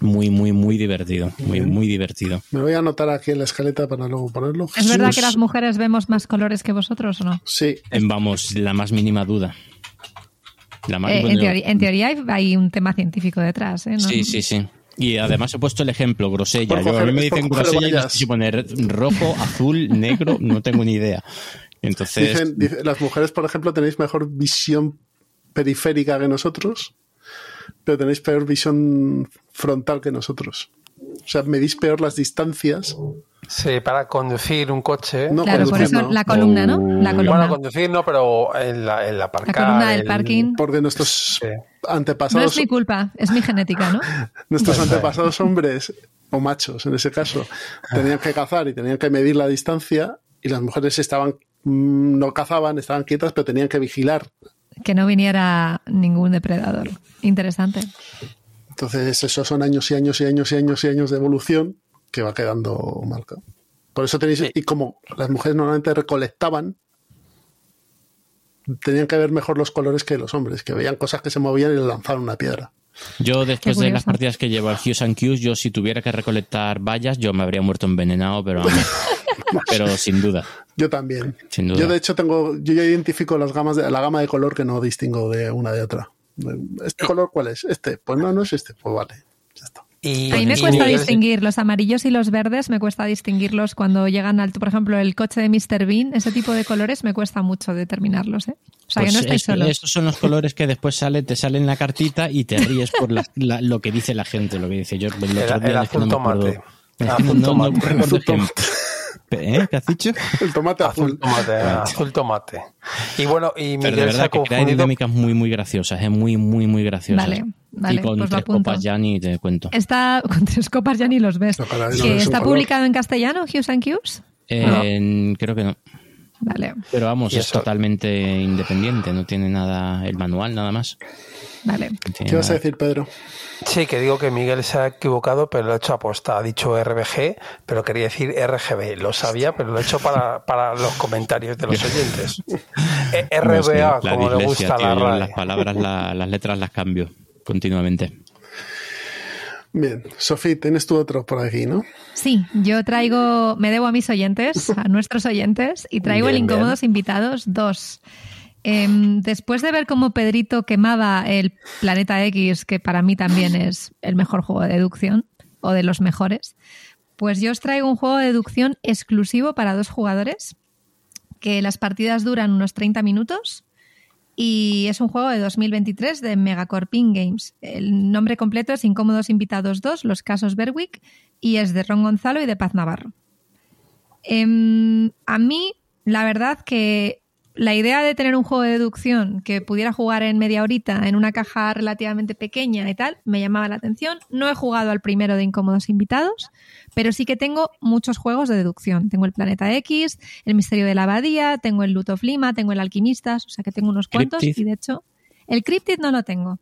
Muy, muy, muy divertido. Muy, muy divertido. Me voy a anotar aquí en la escaleta para luego ponerlo. ¿Es verdad que las mujeres vemos más colores que vosotros o no? Sí. Vamos, la más mínima duda. Eh, en, teoría, hay un tema científico detrás. ¿eh? Sí, sí, sí. Y además he puesto el ejemplo, grosella. Yo, a mí me dicen grosella y no sé si poner rojo, azul, negro, no tengo ni idea. Entonces. Dicen, las mujeres, por ejemplo, tenéis mejor visión periférica que nosotros, pero tenéis peor visión frontal que nosotros. O sea, medís peor las distancias. Sí, para conducir un coche. No, claro, por eso la columna, ¿no? La columna. Bueno, conducir no, pero en la, en la La columna del parking. Porque nuestros antepasados. No es mi culpa, es mi genética, ¿no? nuestros antepasados hombres, o machos en ese caso, tenían que cazar y tenían que medir la distancia y las mujeres estaban no cazaban, estaban quietas, pero tenían que vigilar. Que no viniera ningún depredador. Interesante. Entonces, esos son años y años y años y años y años de evolución que va quedando marca. Por eso tenéis, y como las mujeres normalmente recolectaban, tenían que ver mejor los colores que los hombres, que veían cosas que se movían y le lanzaban una piedra. Yo, después de las partidas que llevo al Hughes and Q's, yo si tuviera que recolectar vallas, yo me habría muerto envenenado, pero pero sin duda. Yo también. Yo de hecho tengo, yo ya identifico las gamas de, la gama de color que no distingo de una de otra. ¿Este color cuál es? Este. Pues no, no es este. Pues vale. Ya está. Y, a mí me cuesta distinguir los amarillos y los verdes, me cuesta distinguirlos cuando llegan al, por ejemplo, el coche de Mr. Bean, ese tipo de colores me cuesta mucho determinarlos, ¿eh? O sea, que no pues estáis Estos son los colores que después sale, te salen en la cartita y te ríes por lo que dice la gente, lo que dice yo. El, el, azul tomate. ¿Eh? ¿Qué has dicho? El tomate azul. tomate, azul tomate. Y bueno, y Pero de verdad que crea dinámicas muy, muy graciosas, es ¿eh? muy, muy, muy graciosas. Vale, vale, y con pues tres copas ya ni te cuento. Está, con tres copas ya ni los ves. ¿Está publicado en castellano, Hughes and Hughes? Eh, creo que no. Vale. Pero vamos, es totalmente independiente, no tiene nada, el manual nada más. Vale. ¿Qué vas a decir, Pedro? Sí, que digo que Miguel se ha equivocado, pero lo ha hecho aposta. Ha dicho RBG, pero quería decir RGB. Lo sabía, pero lo he hecho para, para los comentarios de los oyentes. RBA, como le gusta la RAE. Las palabras, las letras las cambio continuamente. Bien, Sofía, tienes tú otro por aquí, ¿no? Sí, yo traigo, me debo a mis oyentes, a nuestros oyentes, y traigo el Incómodos Invitados 2. Em, después de ver cómo Pedrito quemaba el Planeta X, que para mí también es el mejor juego de deducción, o de los mejores, pues yo os traigo un juego de deducción exclusivo para dos jugadores, que las partidas duran unos 30 minutos y es un juego de 2023 de Megacorp Games. El nombre completo es Incómodos Invitados 2, Los Casos Berwick, y es de Ron Gonzalo y de Paz Navarro. Em, a mí, la verdad que la idea de tener un juego de deducción que pudiera jugar en media horita en una caja relativamente pequeña y tal, me llamaba la atención. No he jugado al primero de Incómodos Invitados, pero sí que tengo muchos juegos de deducción. Tengo el Planeta X, el Misterio de la Abadía, tengo el Loot of Lima, tengo el Alquimistas, o sea que tengo unos cuantos y de hecho el Cryptid no lo tengo.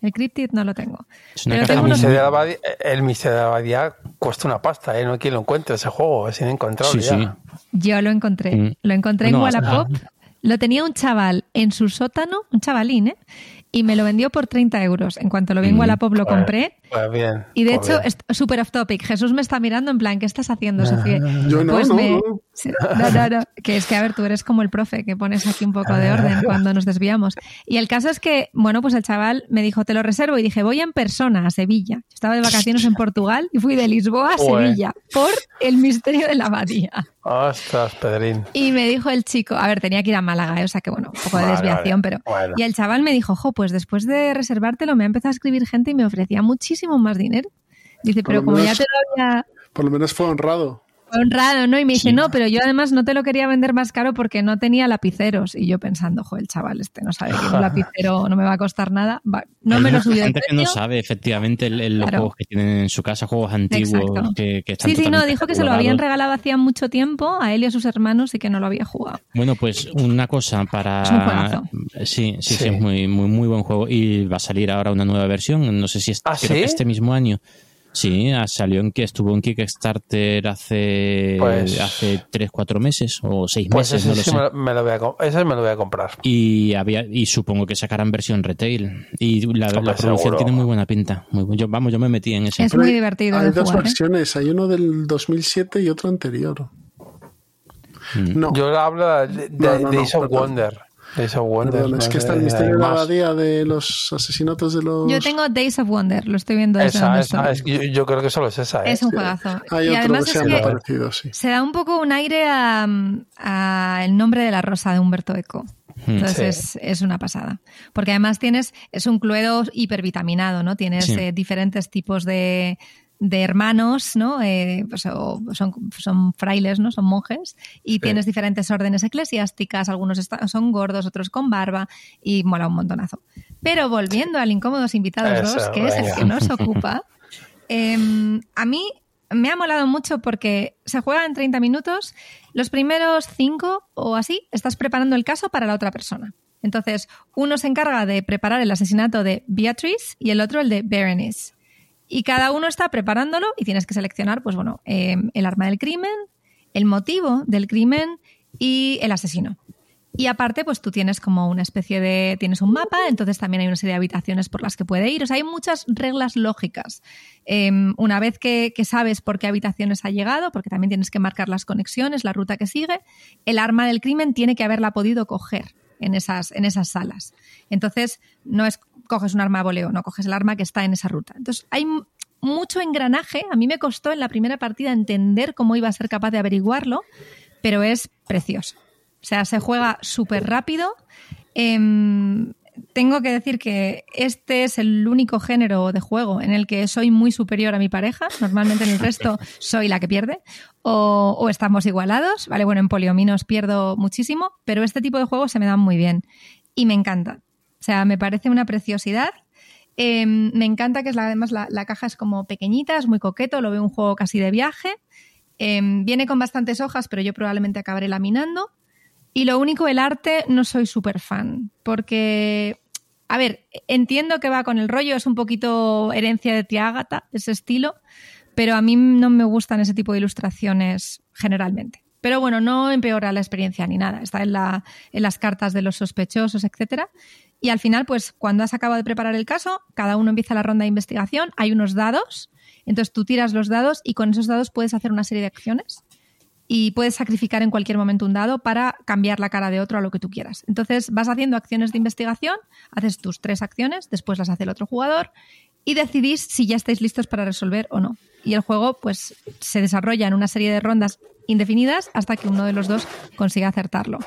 El Cryptid no lo tengo. el, misterio de la abadía, el Misterio de la Abadía cuesta una pasta, ¿eh? No hay quien lo encuentre ese juego, es inencontrable. Sí, Yo lo encontré. Mm. Lo encontré en Wallapop. Lo tenía un chaval en su sótano, un chavalín, ¿eh? Y me lo vendió por 30 euros. En cuanto lo vi en. Wallapop lo compré. Pues bien, y de pues hecho, súper off topic. Jesús me está mirando en plan, ¿qué estás haciendo, Sofía? Yo no, pues no, me... no. No, no, Que es que, a ver, tú eres como el profe, que pones aquí un poco de orden cuando nos desviamos. Y el caso es que, bueno, pues el chaval me dijo, te lo reservo, y dije, voy en persona a Sevilla. estaba de vacaciones en Portugal y fui de Lisboa a Sevilla por el misterio de la abadía. Ostras, Pedrín. Y me dijo el chico, a ver, tenía que ir a Málaga, ¿eh? o sea que bueno, un poco de desviación, pero... Y el chaval me dijo, jo, pues después de reservártelo me ha empezado a escribir gente y me ofrecía muchísimo más dinero. Dice, pero como ya te lo había... Por lo menos fue honrado honrado, ¿no? Y me dice, no, pero yo además no te lo quería vender más caro porque no tenía lapiceros. Y yo pensando, jo, el chaval este no sabe que un lapicero no me va a costar nada. no me lo subió gente que no sabe efectivamente los juegos que tienen en su casa, juegos antiguos que, están Sí, sí, no, dijo que se lo habían regalado hacía mucho tiempo a él y a sus hermanos y que no lo había jugado. Bueno, pues una cosa para... sí, sí, sí, es muy, muy, muy buen juego. Y va a salir ahora una nueva versión, no sé si es, ¿Ah, este mismo año. Sí, salió en que estuvo en Kickstarter hace pues, hace 3 4 meses o 6 pues meses, ese no lo sé. Me lo voy a, ese me lo voy a comprar. Y había y supongo que sacarán versión retail y la, la producción tiene muy buena pinta. Muy, yo, vamos, yo me metí en ese. Es muy divertido. Hay dos jugar, ¿eh? versiones, hay uno del 2007 y otro anterior. Mm. No. Yo hablo de, de, no, no, Days of Wonder. Days of Wonder. es que está el misterio de la abadía de los asesinatos de los. Yo tengo Days of Wonder, lo estoy viendo desde esa, esa es, yo, yo, creo que solo es esa. ¿eh? Es un juegazo. Hay y otro además que se llama parecido, sí. Se da un poco un aire a, a, El nombre de la rosa de Humberto Eco. Hmm. Entonces sí. es, es, una pasada. Porque además tienes, es un cluedo hipervitaminado, ¿no? Tienes sí. eh, diferentes tipos de, de hermanos, ¿no? Eh, pues, son, son, frailes, ¿no? Son monjes y sí. tienes diferentes órdenes eclesiásticas, algunos son gordos, otros con barba y mola un montonazo. Pero volviendo al Incómodos Invitados 2, que venga. es el que nos ocupa, eh, a mí me ha molado mucho porque se juega en 30 minutos, los primeros 5 o así estás preparando el caso para la otra persona. Entonces, uno se encarga de preparar el asesinato de Beatrice y el otro el de Berenice. Y cada uno está preparándolo y tienes que seleccionar, pues bueno, eh, el arma del crimen, el motivo del crimen y el asesino. Y aparte, pues tú tienes como una especie de. Tienes un mapa, entonces también hay una serie de habitaciones por las que puede ir. O sea, hay muchas reglas lógicas. Em, una vez que, sabes por qué habitaciones ha llegado, porque también tienes que marcar las conexiones, la ruta que sigue, el arma del crimen tiene que haberla podido coger en esas, en esas salas. Entonces, no es coges un arma de voleo, no coges el arma que está en esa ruta. Entonces, hay mucho engranaje. A mí me costó en la primera partida entender cómo iba a ser capaz de averiguarlo, pero es precioso. O sea, se juega súper rápido. Em, tengo que decir que este es el único género de juego en el que soy muy superior a mi pareja. Normalmente en el resto soy la que pierde. O, estamos igualados. Vale, bueno, en poliominos pierdo muchísimo, pero este tipo de juegos se me dan muy bien. Y me encanta. O sea, me parece una preciosidad. Em, me encanta que es la, además la, caja es como pequeñita, es muy coqueto, lo veo un juego casi de viaje. Em, viene con bastantes hojas, pero yo probablemente acabaré laminando. Y lo único, el arte, no soy súper fan, porque, a ver, entiendo que va con el rollo, es un poquito herencia de Tiágata, ese estilo, pero a mí no me gustan ese tipo de ilustraciones generalmente. Pero bueno, no empeora la experiencia ni nada, está en, la, las cartas de los sospechosos, etcétera. Y al final, pues cuando has acabado de preparar el caso, cada uno empieza la ronda de investigación, hay unos dados, entonces tú tiras los dados y con esos dados puedes hacer una serie de acciones y puedes sacrificar en cualquier momento un dado para cambiar la cara de otro a lo que tú quieras. Entonces vas haciendo acciones de investigación, haces tus tres acciones, después las hace el otro jugador y decidís si ya estáis listos para resolver o no. Y el juego pues se desarrolla en una serie de rondas indefinidas hasta que uno de los dos consiga acertarlo.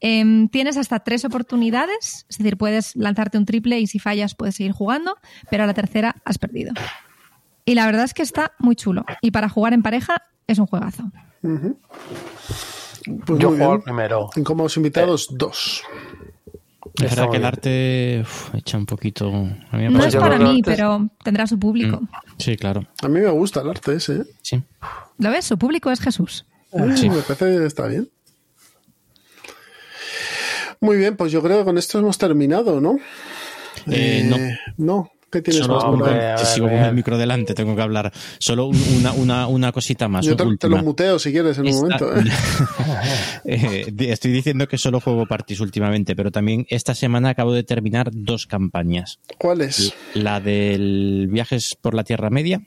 Em, tienes hasta tres oportunidades, es decir, puedes lanzarte un triple y si fallas puedes seguir jugando, pero a la tercera has perdido. Y la verdad es que está muy chulo. Y para jugar en pareja es un juegazo. Pues Yo juego primero. Como invitados, eh, dos. Es verdad que el arte echa un poquito. no es para mí, pero tendrá su público. Mm, sí, claro. A mí me gusta el arte ese. ¿eh? Sí. ¿Lo ves? Su público es Jesús. Sí, me parece que está bien. Muy bien, pues yo creo que con esto hemos terminado, ¿no? Eh, no. No, ¿Qué tienes Solo, más sigo con el micro delante, tengo que hablar. Solo una, una, una cosita más. Yo te, lo muteo si quieres en un momento. ¿eh? Eh, estoy diciendo que solo juego parties últimamente, pero también esta semana acabo de terminar dos campañas. ¿Cuáles? La del Viajes por la Tierra Media.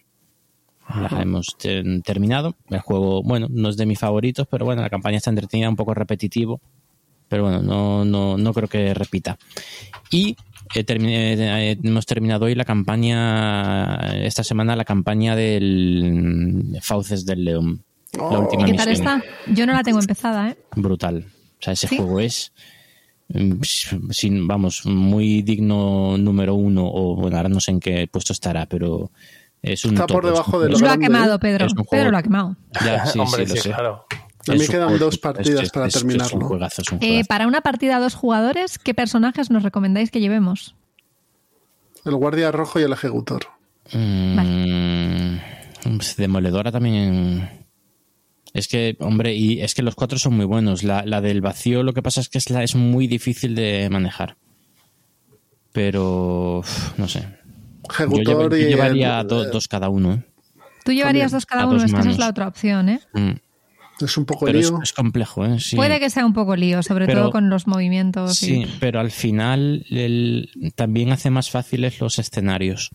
La hemos terminado. El juego, bueno, no es de mis favoritos, pero bueno, la campaña está entretenida, un poco repetitivo. Pero bueno, no, no, no creo que repita. Y eh, hemos terminado hoy la campaña, esta semana la campaña del Fauces del León. Oh. ¿Qué tal está? Yo no la tengo empezada, ¿eh? Brutal. O sea, ese juego es mm, sin, vamos, muy digno número uno, o bueno, ahora no sé en qué puesto estará, pero es un Está por debajo de lo ha quemado, Pedro. Pedro lo ha quemado. Ya, sí, sí, lo sé. Claro. A mí quedan dos partidas para terminarlo. Eh, para una partida a dos jugadores, ¿qué personajes nos recomendáis que llevemos? El guardia rojo y el ejecutor. Mm, pues demoledora también. Es que, hombre, y es que los cuatro son muy buenos. La, del vacío, lo que pasa es que es, la, es muy difícil de manejar. Pero, no sé. Ejecutor yo, llevaría dos cada uno. Tú llevarías dos cada uno, es que esa es la otra opción, ¿eh? Mm. Es un poco lío. Es, complejo, ¿eh? Puede que sea un poco lío, sobre todo con los movimientos. Sí, pero al final también hace más fáciles los escenarios.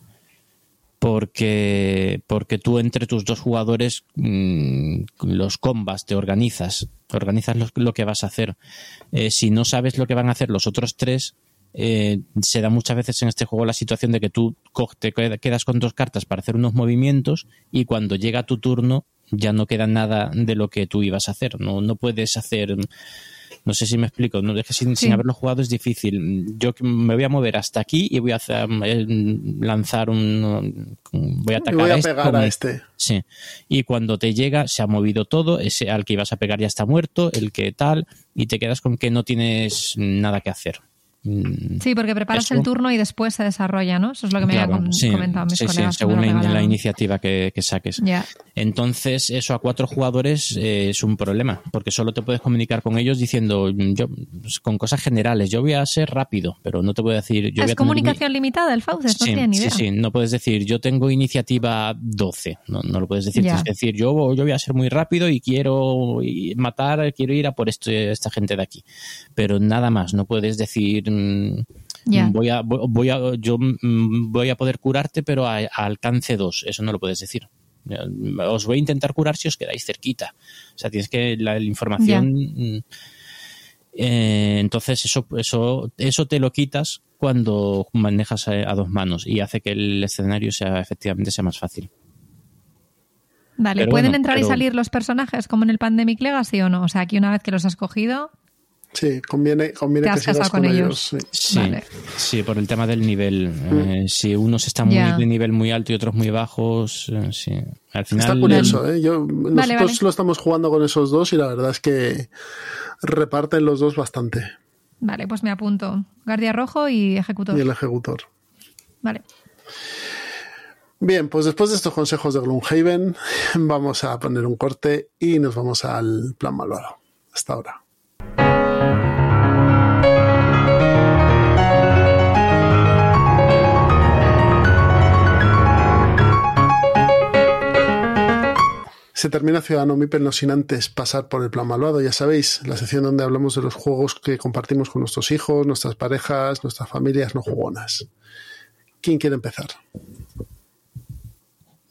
Porque, porque tú entre tus dos jugadores mm, los combas, te organizas, organizas lo, que vas a hacer. Eh, si no sabes lo que van a hacer los otros tres, eh, se da muchas veces en este juego la situación de que tú te quedas con dos cartas para hacer unos movimientos y cuando llega tu turno ya no queda nada de lo que tú ibas a hacer. No, no puedes hacer. No sé si me explico. No, es que sin, haberlo jugado es difícil. Yo me voy a mover hasta aquí y voy a hacer, eh, lanzar un. Voy a atacar voy a, este pegar a este. Sí. Y cuando te llega, se ha movido todo. Ese al que ibas a pegar ya está muerto. El que tal. Y te quedas con que no tienes nada que hacer. Mm, sí, porque preparas el turno y después se desarrolla, ¿no? Eso es lo que me había comentado mis sí, colegas. Sí, según la, iniciativa que, saques. Entonces, eso a cuatro jugadores eh, es un problema, porque solo te puedes comunicar con ellos diciendo, mm, yo, pues, con cosas generales, yo voy a ser rápido, pero no te puedo decir... Yo ¿Es comunicación limitada el Fauces? No tiene ni idea. Sí, sí, no puedes decir, yo tengo iniciativa 12, no, no lo puedes decir. Es decir, yo, yo voy a ser muy rápido y quiero matar, quiero ir a por este, esta gente de aquí. Pero nada más, no puedes decir Mm, voy a, voy a, yo mm, voy a poder curarte, pero a, alcance 2. Eso no lo puedes decir. Os voy a intentar curar si os quedáis cerquita. O sea, tienes que la, información. Mm, eh, entonces, eso, eso, eso te lo quitas cuando manejas a, dos manos y hace que el escenario sea efectivamente sea más fácil. Vale, ¿pueden entrar y salir los personajes como en el Pandemic Legacy o no? O sea, aquí una vez que los has cogido, Sí, conviene, conviene que sigas con, ellos. sí. por el tema del nivel. Mm. Eh, si unos están muy de nivel muy alto y otros muy bajos, eh, sí. Al final, Está curioso, ¿eh? Yo, nosotros lo estamos jugando con esos dos y la verdad es que reparten los dos bastante. Vale, pues me apunto. Guardia rojo y ejecutor. Y el ejecutor. Vale. Bien, pues después de estos consejos de Gloomhaven, vamos a poner un corte y nos vamos al plan malvado. Hasta ahora. Se termina Ciudadano Mipel no sin antes pasar por el plan malvado, ya sabéis, la sección donde hablamos de los juegos que compartimos con nuestros hijos, nuestras parejas, nuestras familias no jugonas. ¿Quién quiere empezar?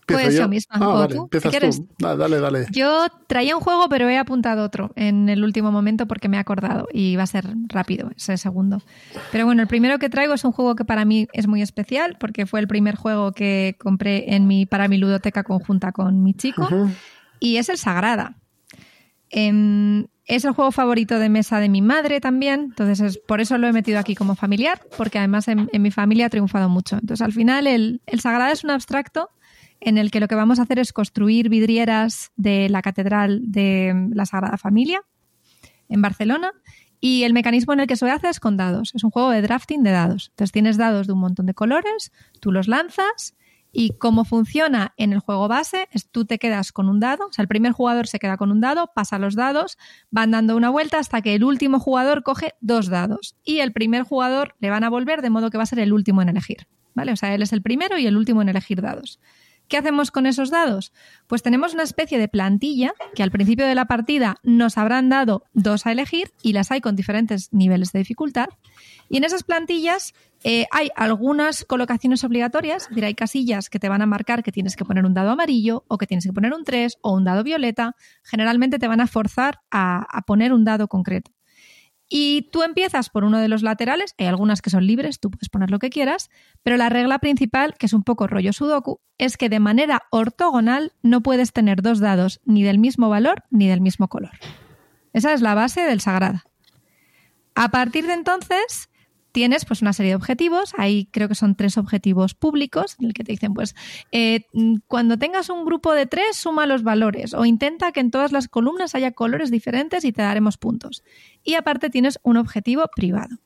Pues yo, misma. Ah, tú, Dale, dale. Yo traía un juego, pero he apuntado otro en el último momento porque me he acordado y va a ser rápido ese segundo. Pero bueno, el primero que traigo es un juego que para mí es muy especial porque fue el primer juego que compré en mi, para mi ludoteca conjunta con mi chico y es el Sagrada. Em, es el juego favorito de mesa de mi madre también, entonces por eso lo he metido aquí como familiar, porque además en, mi familia ha triunfado mucho. Entonces al final el, el Sagrada es un abstracto en el que lo que vamos a hacer es construir vidrieras de la Catedral de la Sagrada Familia en Barcelona. Y el mecanismo en el que se hace es con dados. Es un juego de drafting de dados. Entonces tienes dados de un montón de colores, tú los lanzas y cómo funciona en el juego base es tú te quedas con un dado, o sea, el primer jugador se queda con un dado, pasa los dados, van dando una vuelta hasta que el último jugador coge dos dados y el primer jugador le van a volver de modo que va a ser el último en elegir, ¿vale? O sea, él es el primero y el último en elegir dados. ¿Qué hacemos con esos dados? Pues tenemos una especie de plantilla que al principio de la partida nos habrán dado dos a elegir y las hay con diferentes niveles de dificultad. Y en esas plantillas eh, hay algunas colocaciones obligatorias, es decir, hay casillas que te van a marcar que tienes que poner un dado amarillo o que tienes que poner un 3 o un dado violeta. Generalmente te van a forzar a poner un dado concreto. Y tú empiezas por uno de los laterales, hay algunas que son libres, tú puedes poner lo que quieras, pero la regla principal, que es un poco rollo sudoku, es que de manera ortogonal no puedes tener dos dados ni del mismo valor ni del mismo color. Esa es la base del Sagrada. A partir de entonces, tienes pues una serie de objetivos, ahí creo que son tres objetivos públicos, en el que te dicen pues eh, cuando tengas un grupo de tres suma los valores o intenta que en todas las columnas haya colores diferentes y te daremos puntos. Y aparte tienes un objetivo privado.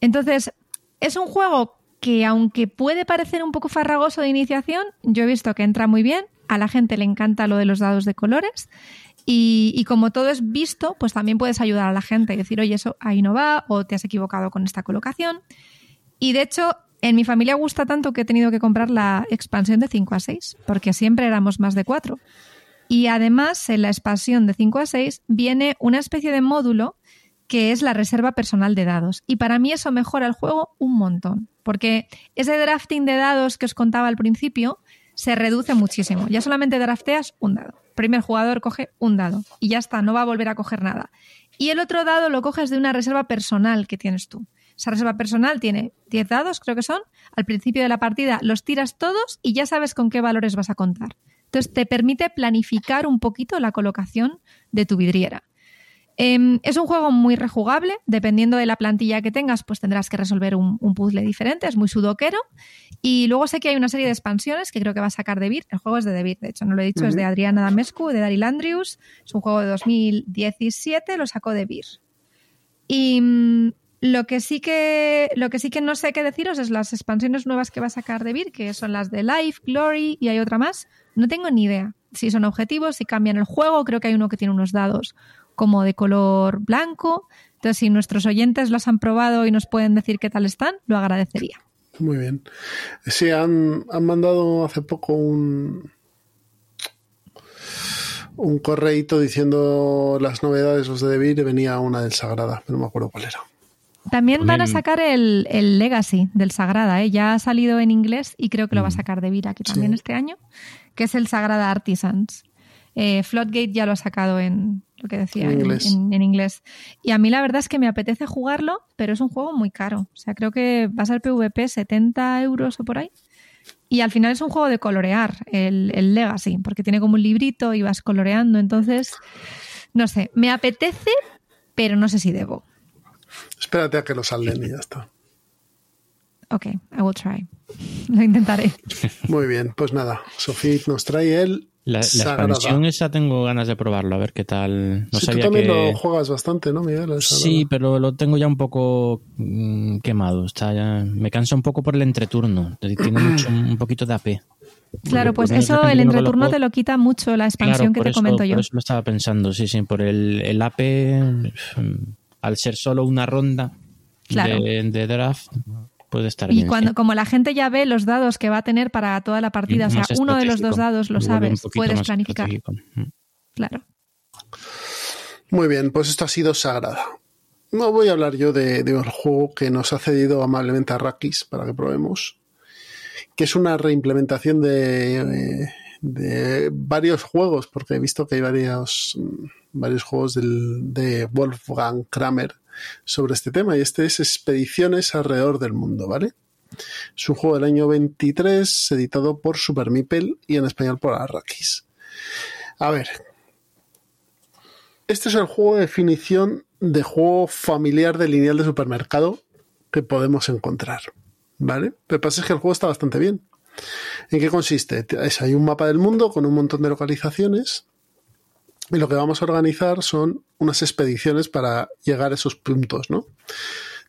Entonces, es un juego que aunque puede parecer un poco farragoso de iniciación, yo he visto que entra muy bien, a la gente le encanta lo de los dados de colores y, como todo es visto, pues también puedes ayudar a la gente y decir, oye, eso ahí no va o te has equivocado con esta colocación. Y de hecho, en mi familia gusta tanto que he tenido que comprar la expansión de 5 a 6, porque siempre éramos más de 4. Y además, en la expansión de 5 a 6 viene una especie de módulo que es la reserva personal de dados. Y para mí eso mejora el juego un montón, porque ese drafting de dados que os contaba al principio se reduce muchísimo. Ya solamente drafteas un dado primer jugador coge un dado y ya está, no va a volver a coger nada. Y el otro dado lo coges de una reserva personal que tienes tú. Esa reserva personal tiene 10 dados, creo que son. Al principio de la partida los tiras todos y ya sabes con qué valores vas a contar. Entonces te permite planificar un poquito la colocación de tu vidriera. Em, es un juego muy rejugable, dependiendo de la plantilla que tengas, pues tendrás que resolver un, puzzle diferente, es muy sudoquero. Y luego sé que hay una serie de expansiones que creo que va a sacar de El juego es de Debir, de hecho, no lo he dicho, es de Adriana Damescu, de Daryl Andrews. Es un juego de 2017, lo sacó de Y mm, Lo que sí que lo que sí que no sé qué deciros es las expansiones nuevas que va a sacar de Vir, que son las de Life, Glory y hay otra más. No tengo ni idea si son objetivos, si cambian el juego. Creo que hay uno que tiene unos dados como de color blanco. Entonces, si nuestros oyentes los han probado y nos pueden decir qué tal están, lo agradecería. Muy bien. Sí, han, han mandado hace poco un, un correíto diciendo las novedades los de Debir y venía una del Sagrada, pero no me acuerdo cuál era. También van a sacar el, el Legacy del Sagrada, ¿eh? ya ha salido en inglés y creo que lo va a mm. sacar Debir aquí también este año, que es el Sagrada Artisans. Eh, Floodgate ya lo ha sacado en lo que decía en inglés. En, inglés. Y a mí la verdad es que me apetece jugarlo, pero es un juego muy caro. O sea, creo que va a ser PvP 70 euros o por ahí. Y al final es un juego de colorear, el, el Legacy, porque tiene como un librito y vas coloreando. Entonces, no sé, me apetece, pero no sé si debo. Espérate a que lo salden y ya está. Ok, I will try. Lo intentaré. Muy bien, pues nada, Sofía nos trae el la, expansión esa tengo ganas de probarlo, a ver qué tal. No tú también lo juegas bastante, ¿no, Miguel? Sí, pero lo tengo ya un poco mm, quemado. Está ya... Me cansa un poco por el entreturno. Tiene mucho, un poquito de AP. Claro, pues eso, el entreturno te lo quita mucho la expansión que te comento yo. Por eso lo estaba pensando, sí, sí. Por el, el AP, al ser solo una ronda de, de draft, puede estar y cuando como la gente ya ve los dados que va a tener para toda la partida, o sea, uno de los dos dados lo sabes, puedes planificar. Mm. Claro. Muy bien, pues esto ha sido Sagrada. No voy a hablar yo de, un juego que nos ha cedido amablemente a Rakis para que probemos, que es una reimplementación de, de varios juegos, porque he visto que hay varios, varios juegos del, de Wolfgang Kramer sobre este tema y este es Expediciones alrededor del mundo, ¿vale? Es un juego del año 23 editado por Super Meeple y en español por Arrakis. A ver, este es el juego de definición de juego familiar de lineal de supermercado que podemos encontrar, ¿vale? Lo que pasa es que el juego está bastante bien. ¿En qué consiste? hay un mapa del mundo con un montón de localizaciones y lo que vamos a organizar son unas expediciones para llegar a esos puntos, ¿no?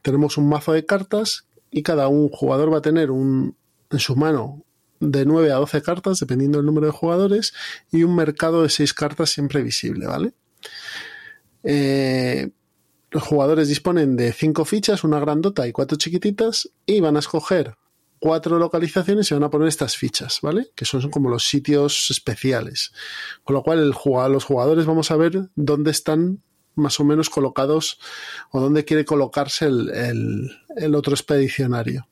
Tenemos un mazo de cartas y cada un jugador va a tener un, en su mano de 9 a 12 cartas, dependiendo del número de jugadores, y un mercado de 6 cartas siempre visible, ¿vale? Eh, los jugadores disponen de 5 fichas, una grandota y 4 chiquititas, y van a escoger cuatro localizaciones se van a poner estas fichas, ¿vale? Que son, como los sitios especiales. Con lo cual, los jugadores vamos a ver dónde están más o menos colocados o dónde quiere colocarse el, el otro expedicionario.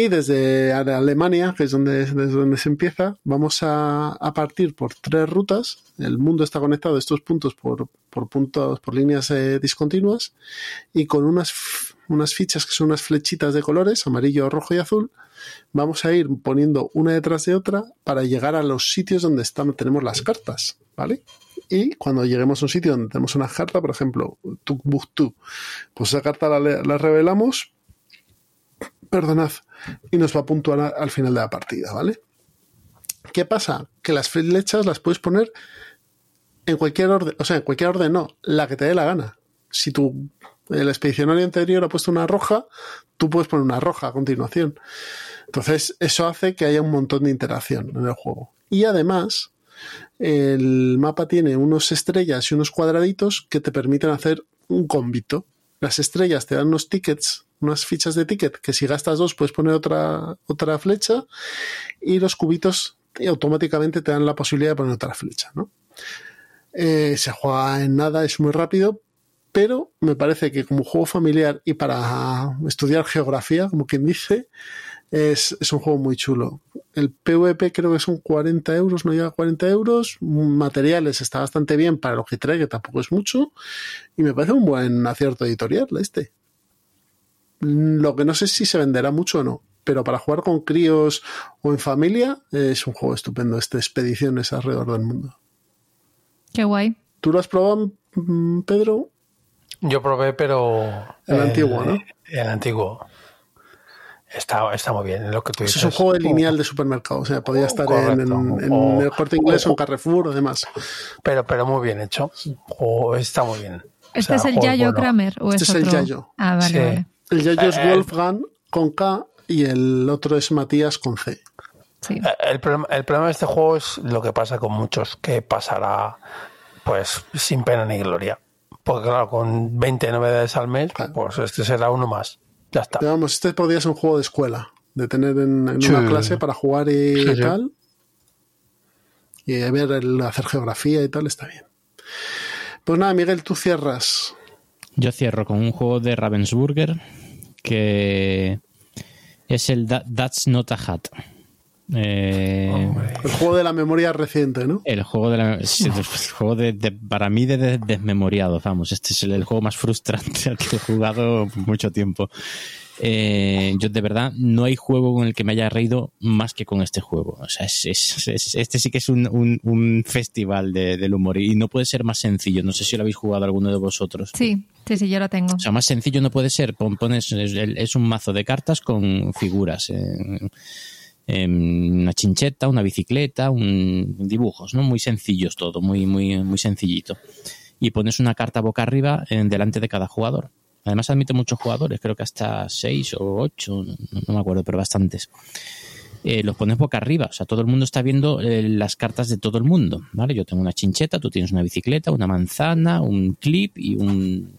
Y desde Alemania, que es donde, desde donde se empieza, vamos a, partir por tres rutas. El mundo está conectado a estos puntos por, puntos, por líneas eh, discontinuas y con unas, unas fichas que son unas flechitas de colores, amarillo, rojo y azul. Vamos a ir poniendo una detrás de otra para llegar a los sitios donde tenemos las cartas, ¿vale? Y cuando lleguemos a un sitio donde tenemos una carta, por ejemplo, Tukbuktu, pues esa carta la, la revelamos perdonad, y nos va a puntuar al final de la partida, ¿vale? ¿Qué pasa? Que las flechas las puedes poner en cualquier orden, o sea, en cualquier orden no, la que te dé la gana. Si tu el expedicionario anterior ha puesto una roja, tú puedes poner una roja a continuación. Entonces, eso hace que haya un montón de interacción en el juego. Y además, el mapa tiene unos estrellas y unos cuadraditos que te permiten hacer un combito. Las estrellas te dan unos tickets unas fichas de ticket que si gastas dos puedes poner otra, otra flecha y los cubitos automáticamente te dan la posibilidad de poner otra flecha. ¿no? Eh, se juega en nada, es muy rápido, pero me parece que como juego familiar y para estudiar geografía, como quien dice, es, es, un juego muy chulo. El PvP creo que son 40 euros, no llega a 40 euros. Materiales está bastante bien para lo que trae, que tampoco es mucho. Y me parece un buen acierto editorial este. Lo que no sé si se venderá mucho o no, pero para jugar con críos o en familia es un juego estupendo, este Expediciones alrededor del mundo. Qué guay. ¿Tú lo has probado, mm, Pedro? Yo probé, pero... El antiguo, ¿no? El antiguo. Está, está muy bien, lo que tú dices. Es un juego de lineal de supermercado, o sea, podía estar en, el corte inglés o en Carrefour o demás. Pero, pero muy bien hecho. O está muy bien. ¿Este es el Yayo Kramer o este es, el Yayo. Ah, vale, vale. El Yayo es eh, Wolfgang con K y el otro es Matías con C. Sí. Eh, el, problema, el problema de este juego es lo que pasa con muchos, que pasará pues sin pena ni gloria. Porque claro, con 20 novedades al mes, pues este será uno más. Ya está. vamos, este podría ser un juego de escuela, de tener en, una clase para jugar y tal. Y ver el hacer geografía y tal, está bien. Pues nada, Miguel, tú cierras. Yo cierro con un juego de Ravensburger que es el That's Not a Hat. Eh, el juego de la memoria reciente, ¿no? El juego de la el juego de, para mí de, desmemoriado, vamos. Este es el, juego más frustrante al que he jugado mucho tiempo. Eh, yo de verdad no hay juego con el que me haya reído más que con este juego. O sea, este sí que es un, festival del humor y no puede ser más sencillo. No sé si lo habéis jugado alguno de vosotros. Sí, sí, sí, yo lo tengo. O sea, más sencillo no puede ser. Pones, es, un mazo de cartas con figuras. Eh, una chincheta, una bicicleta, un dibujos, ¿no? Muy sencillos todo, muy, muy, muy sencillito. Y pones una carta boca arriba en delante de cada jugador. Además admite muchos jugadores, creo que hasta seis o ocho, no, me acuerdo, pero bastantes. Eh, los pones boca arriba, o sea, todo el mundo está viendo eh, las cartas de todo el mundo, ¿vale? Yo tengo una chincheta, tú tienes una bicicleta, una manzana, un clip y un,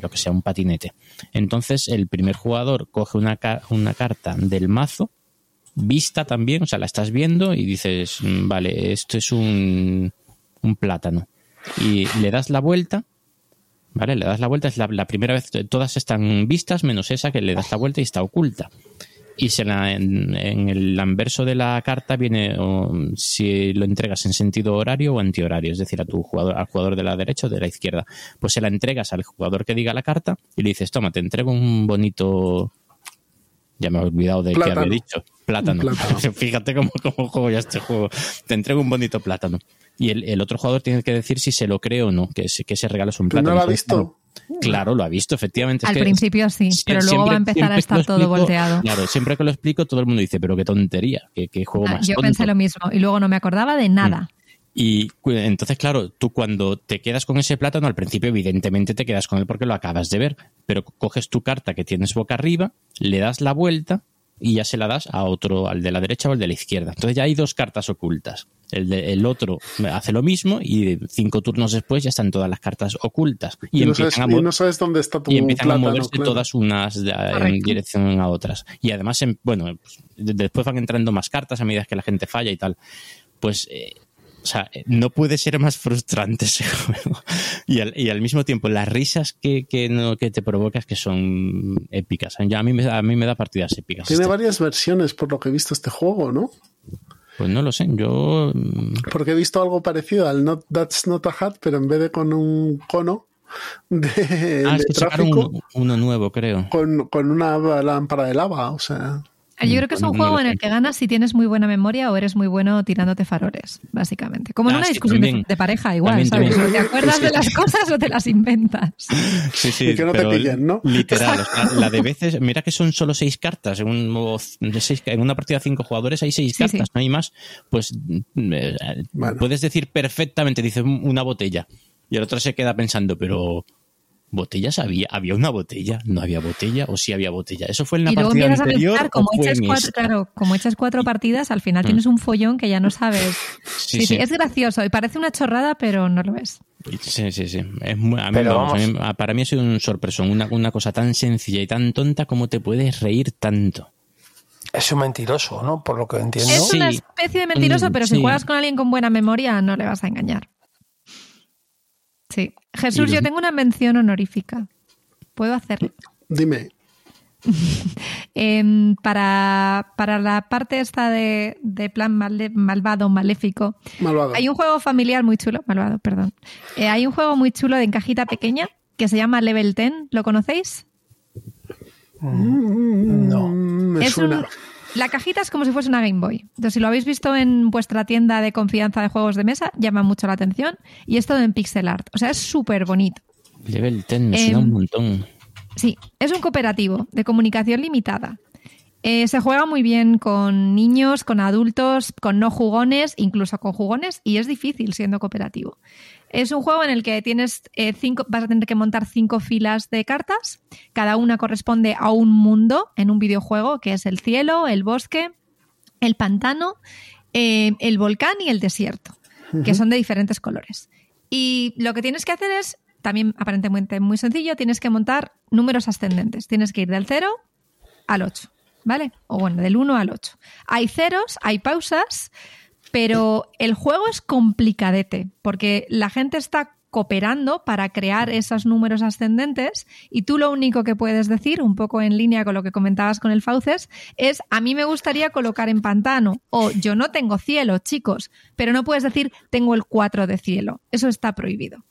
lo que sea, un patinete. Entonces, el primer jugador coge una, una carta del mazo, vista también, o sea, la estás viendo y dices, mm, vale, esto es un, un plátano. Y le das la vuelta, ¿vale? Le das la vuelta, es la, primera vez, todas están vistas, menos esa que le das la vuelta y está oculta. Y se en, el anverso de la carta viene si lo entregas en sentido horario o antihorario, es decir, a tu jugador, al jugador de la derecha o de la izquierda. Pues se la entregas al jugador que diga la carta y le dices, toma, te entrego un bonito ya me he olvidado de qué había dicho. Plátano. Fíjate cómo, cómo, juego ya este juego. Te entrego un bonito plátano. Y el, otro jugador tiene que decir si se lo cree o no, que, que ese regalo es un plátano. ¿No lo ha visto? Claro, lo ha visto, efectivamente. Al principio sí, pero luego va a empezar a estar todo volteado. Claro, siempre que lo explico, todo el mundo dice, pero qué tontería, qué, juego ah, más Yo pensé lo mismo y luego no me acordaba de nada. Y entonces, claro, tú cuando te quedas con ese plátano, al principio evidentemente te quedas con él porque lo acabas de ver, pero coges tu carta que tienes boca arriba, le das la vuelta y ya se la das a otro, al de la derecha o al de la izquierda. Entonces ya hay dos cartas ocultas. El, de, el otro hace lo mismo y cinco turnos después ya están todas las cartas ocultas. Y, no, sabes, no sabes, dónde está tu Y empiezan a moverse todas unas en dirección a otras. Y además, bueno, pues, después van entrando más cartas a medida que la gente falla y tal. Pues eh, o sea, no puede ser más frustrante ese juego. Y al, y al mismo tiempo, las risas que, que, no, que te provocas que son épicas. Ya a, mí me, a mí me da partidas épicas. Tiene este. varias versiones, por lo que he visto, este juego, ¿no? Pues no lo sé, yo... Porque he visto algo parecido al Not That's Not a Hat, pero en vez de con un cono de, ah, tráfico... uno, nuevo, creo. Con, con una lámpara de lava, o sea... Yo creo que es un juego en el que ganas si tienes muy buena memoria o eres muy bueno tirándote faroles, básicamente. Como en ah, una discusión de, pareja, igual, ¿sabes? ¿Te acuerdas de las cosas o te las inventas? Sí, sí. Y que no te pillen, ¿no? Literal. la, de veces, mira que son solo seis cartas. En, en una partida de cinco jugadores hay seis cartas, no hay más. Pues eh, puedes decir perfectamente, dices una botella. Y el otro se queda pensando, pero ¿Botellas había? ¿Había una botella? ¿No había botella? ¿O sí había botella? ¿Eso fue en la partida anterior? como, echas cuatro, claro, como echas cuatro partidas, al final mm. tienes un follón que ya no sabes. Sí, sí, es gracioso y parece una chorrada, pero no lo es. Sí, sí, sí. Es para mí ha sido un sorpresón. Una, una cosa tan sencilla y tan tonta como te puedes reír tanto. Es un mentiroso, ¿no? Por lo que entiendo. Es una especie de mentiroso, mm, pero si juegas con alguien con buena memoria, no le vas a engañar. Sí. Jesús, yo tengo una mención honorífica. ¿Puedo hacerlo? Dime. Em, para, la parte esta de, plan malvado, maléfico, malvado. hay un juego familiar muy chulo, malvado, perdón. Eh, hay un juego muy chulo de encajita pequeña que se llama Level 10, ¿lo conocéis? Mm, no, me suena. La cajita es como si fuese una Game Boy. Entonces, si lo habéis visto en vuestra tienda de confianza de juegos de mesa, llama mucho la atención. Y es todo en pixel art. O sea, es súper bonito. Level 10 me suena un em, montón. Sí, es un cooperativo de comunicación limitada. Eh, se juega muy bien con niños, con adultos, con no jugones, incluso con jugones, y es difícil siendo cooperativo. Es un juego en el que tienes eh, cinco, vas a tener que montar cinco filas de cartas. Cada una corresponde a un mundo en un videojuego, que es el cielo, el bosque, el pantano, eh, el volcán y el desierto, que son de diferentes colores. Y lo que tienes que hacer es, también aparentemente muy sencillo, tienes que montar números ascendentes. Tienes que ir del 0 al 8. ¿vale? O bueno, del 1 al 8. Hay ceros, hay pausas, pero el juego es complicadete, porque la gente está cooperando para crear esos números ascendentes y tú lo único que puedes decir, un poco en línea con lo que comentabas con el Fauces, es a mí me gustaría colocar en pantano o yo no tengo cielo, chicos, pero no puedes decir tengo el 4 de cielo, eso está prohibido.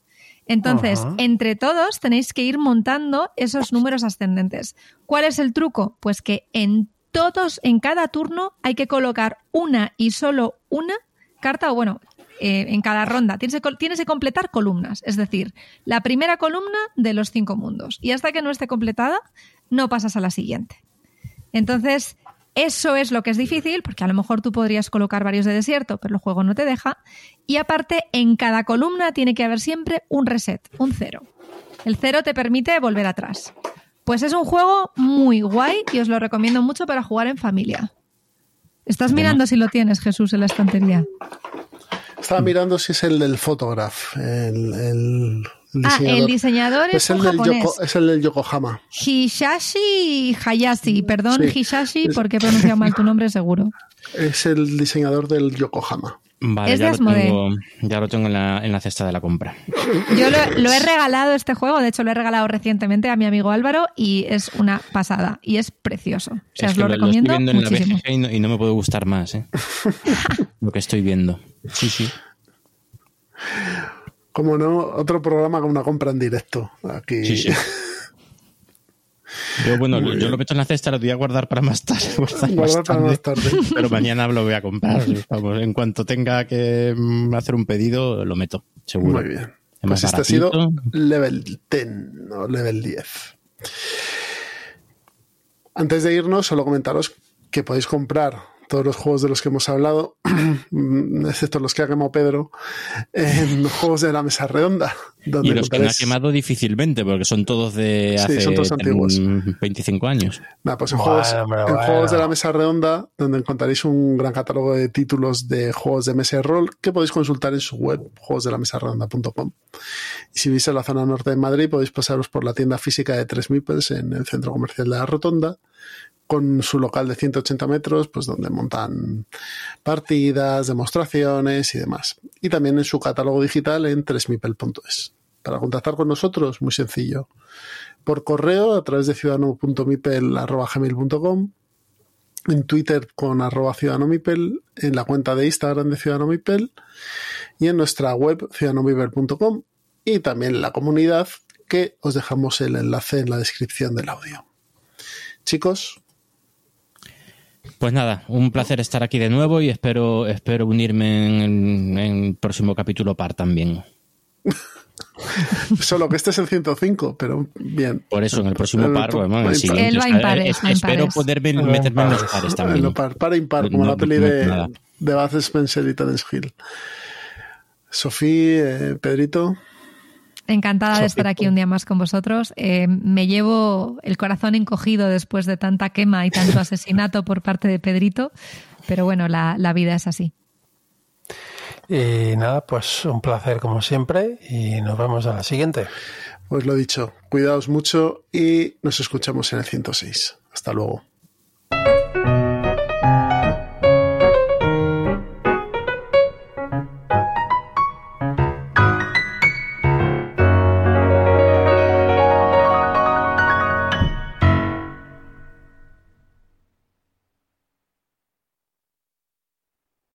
Entonces, entre todos tenéis que ir montando esos números ascendentes. ¿Cuál es el truco? Pues que en todos, en cada turno, hay que colocar una y solo una carta, o bueno, eh, en cada ronda. Tienes que, tienes que completar columnas, es decir, la primera columna de los cinco mundos. Y hasta que no esté completada, no pasas a la siguiente. Entonces, eso es lo que es difícil, porque a lo mejor tú podrías colocar varios de desierto, pero el juego no te deja. Y aparte, en cada columna tiene que haber siempre un reset, un cero. El cero te permite volver atrás. Pues es un juego muy guay y os lo recomiendo mucho para jugar en familia. Estás mirando si lo tienes, Jesús, en la estantería. Estaba mirando si es el del Photograph, el Ah, el diseñador es, el del es el del Yokohama. Hishashi Hayashi. Perdón, Hishashi, porque he pronunciado mal tu nombre seguro. Es el diseñador del Yokohama. Vale, ya, lo tengo, ya lo tengo en la, en la, cesta de la compra. Yo lo, he regalado este juego, de hecho lo he regalado recientemente a mi amigo Álvaro y es una pasada y es precioso. O sea, os lo, recomiendo muchísimo. y, no, y no, me puede gustar más, ¿eh? lo que estoy viendo. Sí, sí. Como no, otro programa con una compra en directo. Aquí. Sí, sí. Yo, bueno, yo lo meto en la cesta, lo voy a guardar para más tarde. Guardar, para más tarde. Pero mañana lo voy a comprar. Vamos, en cuanto tenga que mm, hacer un pedido, lo meto, seguro. Muy bien. Pues este ha sido level 10 o level 10. Antes de irnos, solo comentaros que podéis comprar todos los juegos de los que hemos hablado, excepto los que ha quemado Pedro, en juegos de la mesa redonda. y los que ha quemado difícilmente, porque son todos de hace sí, son todos antiguos. 25 años. pues en, juegos, de la mesa redonda, donde encontraréis un gran catálogo de títulos de juegos de mesa de rol que podéis consultar en su web, juegosdelamesaredonda.com. Y si vivís en la zona norte de Madrid, podéis pasaros por la tienda física de 3 Mipels en el centro comercial de la Rotonda con su local de 180 metros, pues donde montan partidas, demostraciones y demás. Y también en su catálogo digital en 3mipel.es. Para contactar con nosotros, muy sencillo. Por correo a través de ciudadano.mipel.com, en Twitter con arroba ciudadanomipel, en la cuenta de Instagram de Ciudadanomipel y en nuestra web ciudadanomipel.com y también en la comunidad que os dejamos el enlace en la descripción del audio. Chicos, pues nada, un placer estar aquí de nuevo y espero, espero unirme en, el próximo capítulo par también. Solo que este es el 105, pero bien. Por eso, en el próximo par, bueno, en el siguiente. espero poder meterme en los pares también. par, par impar, como la peli de, de Baz Spencer y Terence Hill. Sofía, eh, Pedrito. Encantada de estar aquí un día más con vosotros. Eh, me llevo el corazón encogido después de tanta quema y tanto asesinato por parte de Pedrito, pero bueno, la, la vida es así. Y nada, pues un placer como siempre y nos vemos a la siguiente. Pues lo dicho, cuidaos mucho y nos escuchamos en el 106. Hasta luego.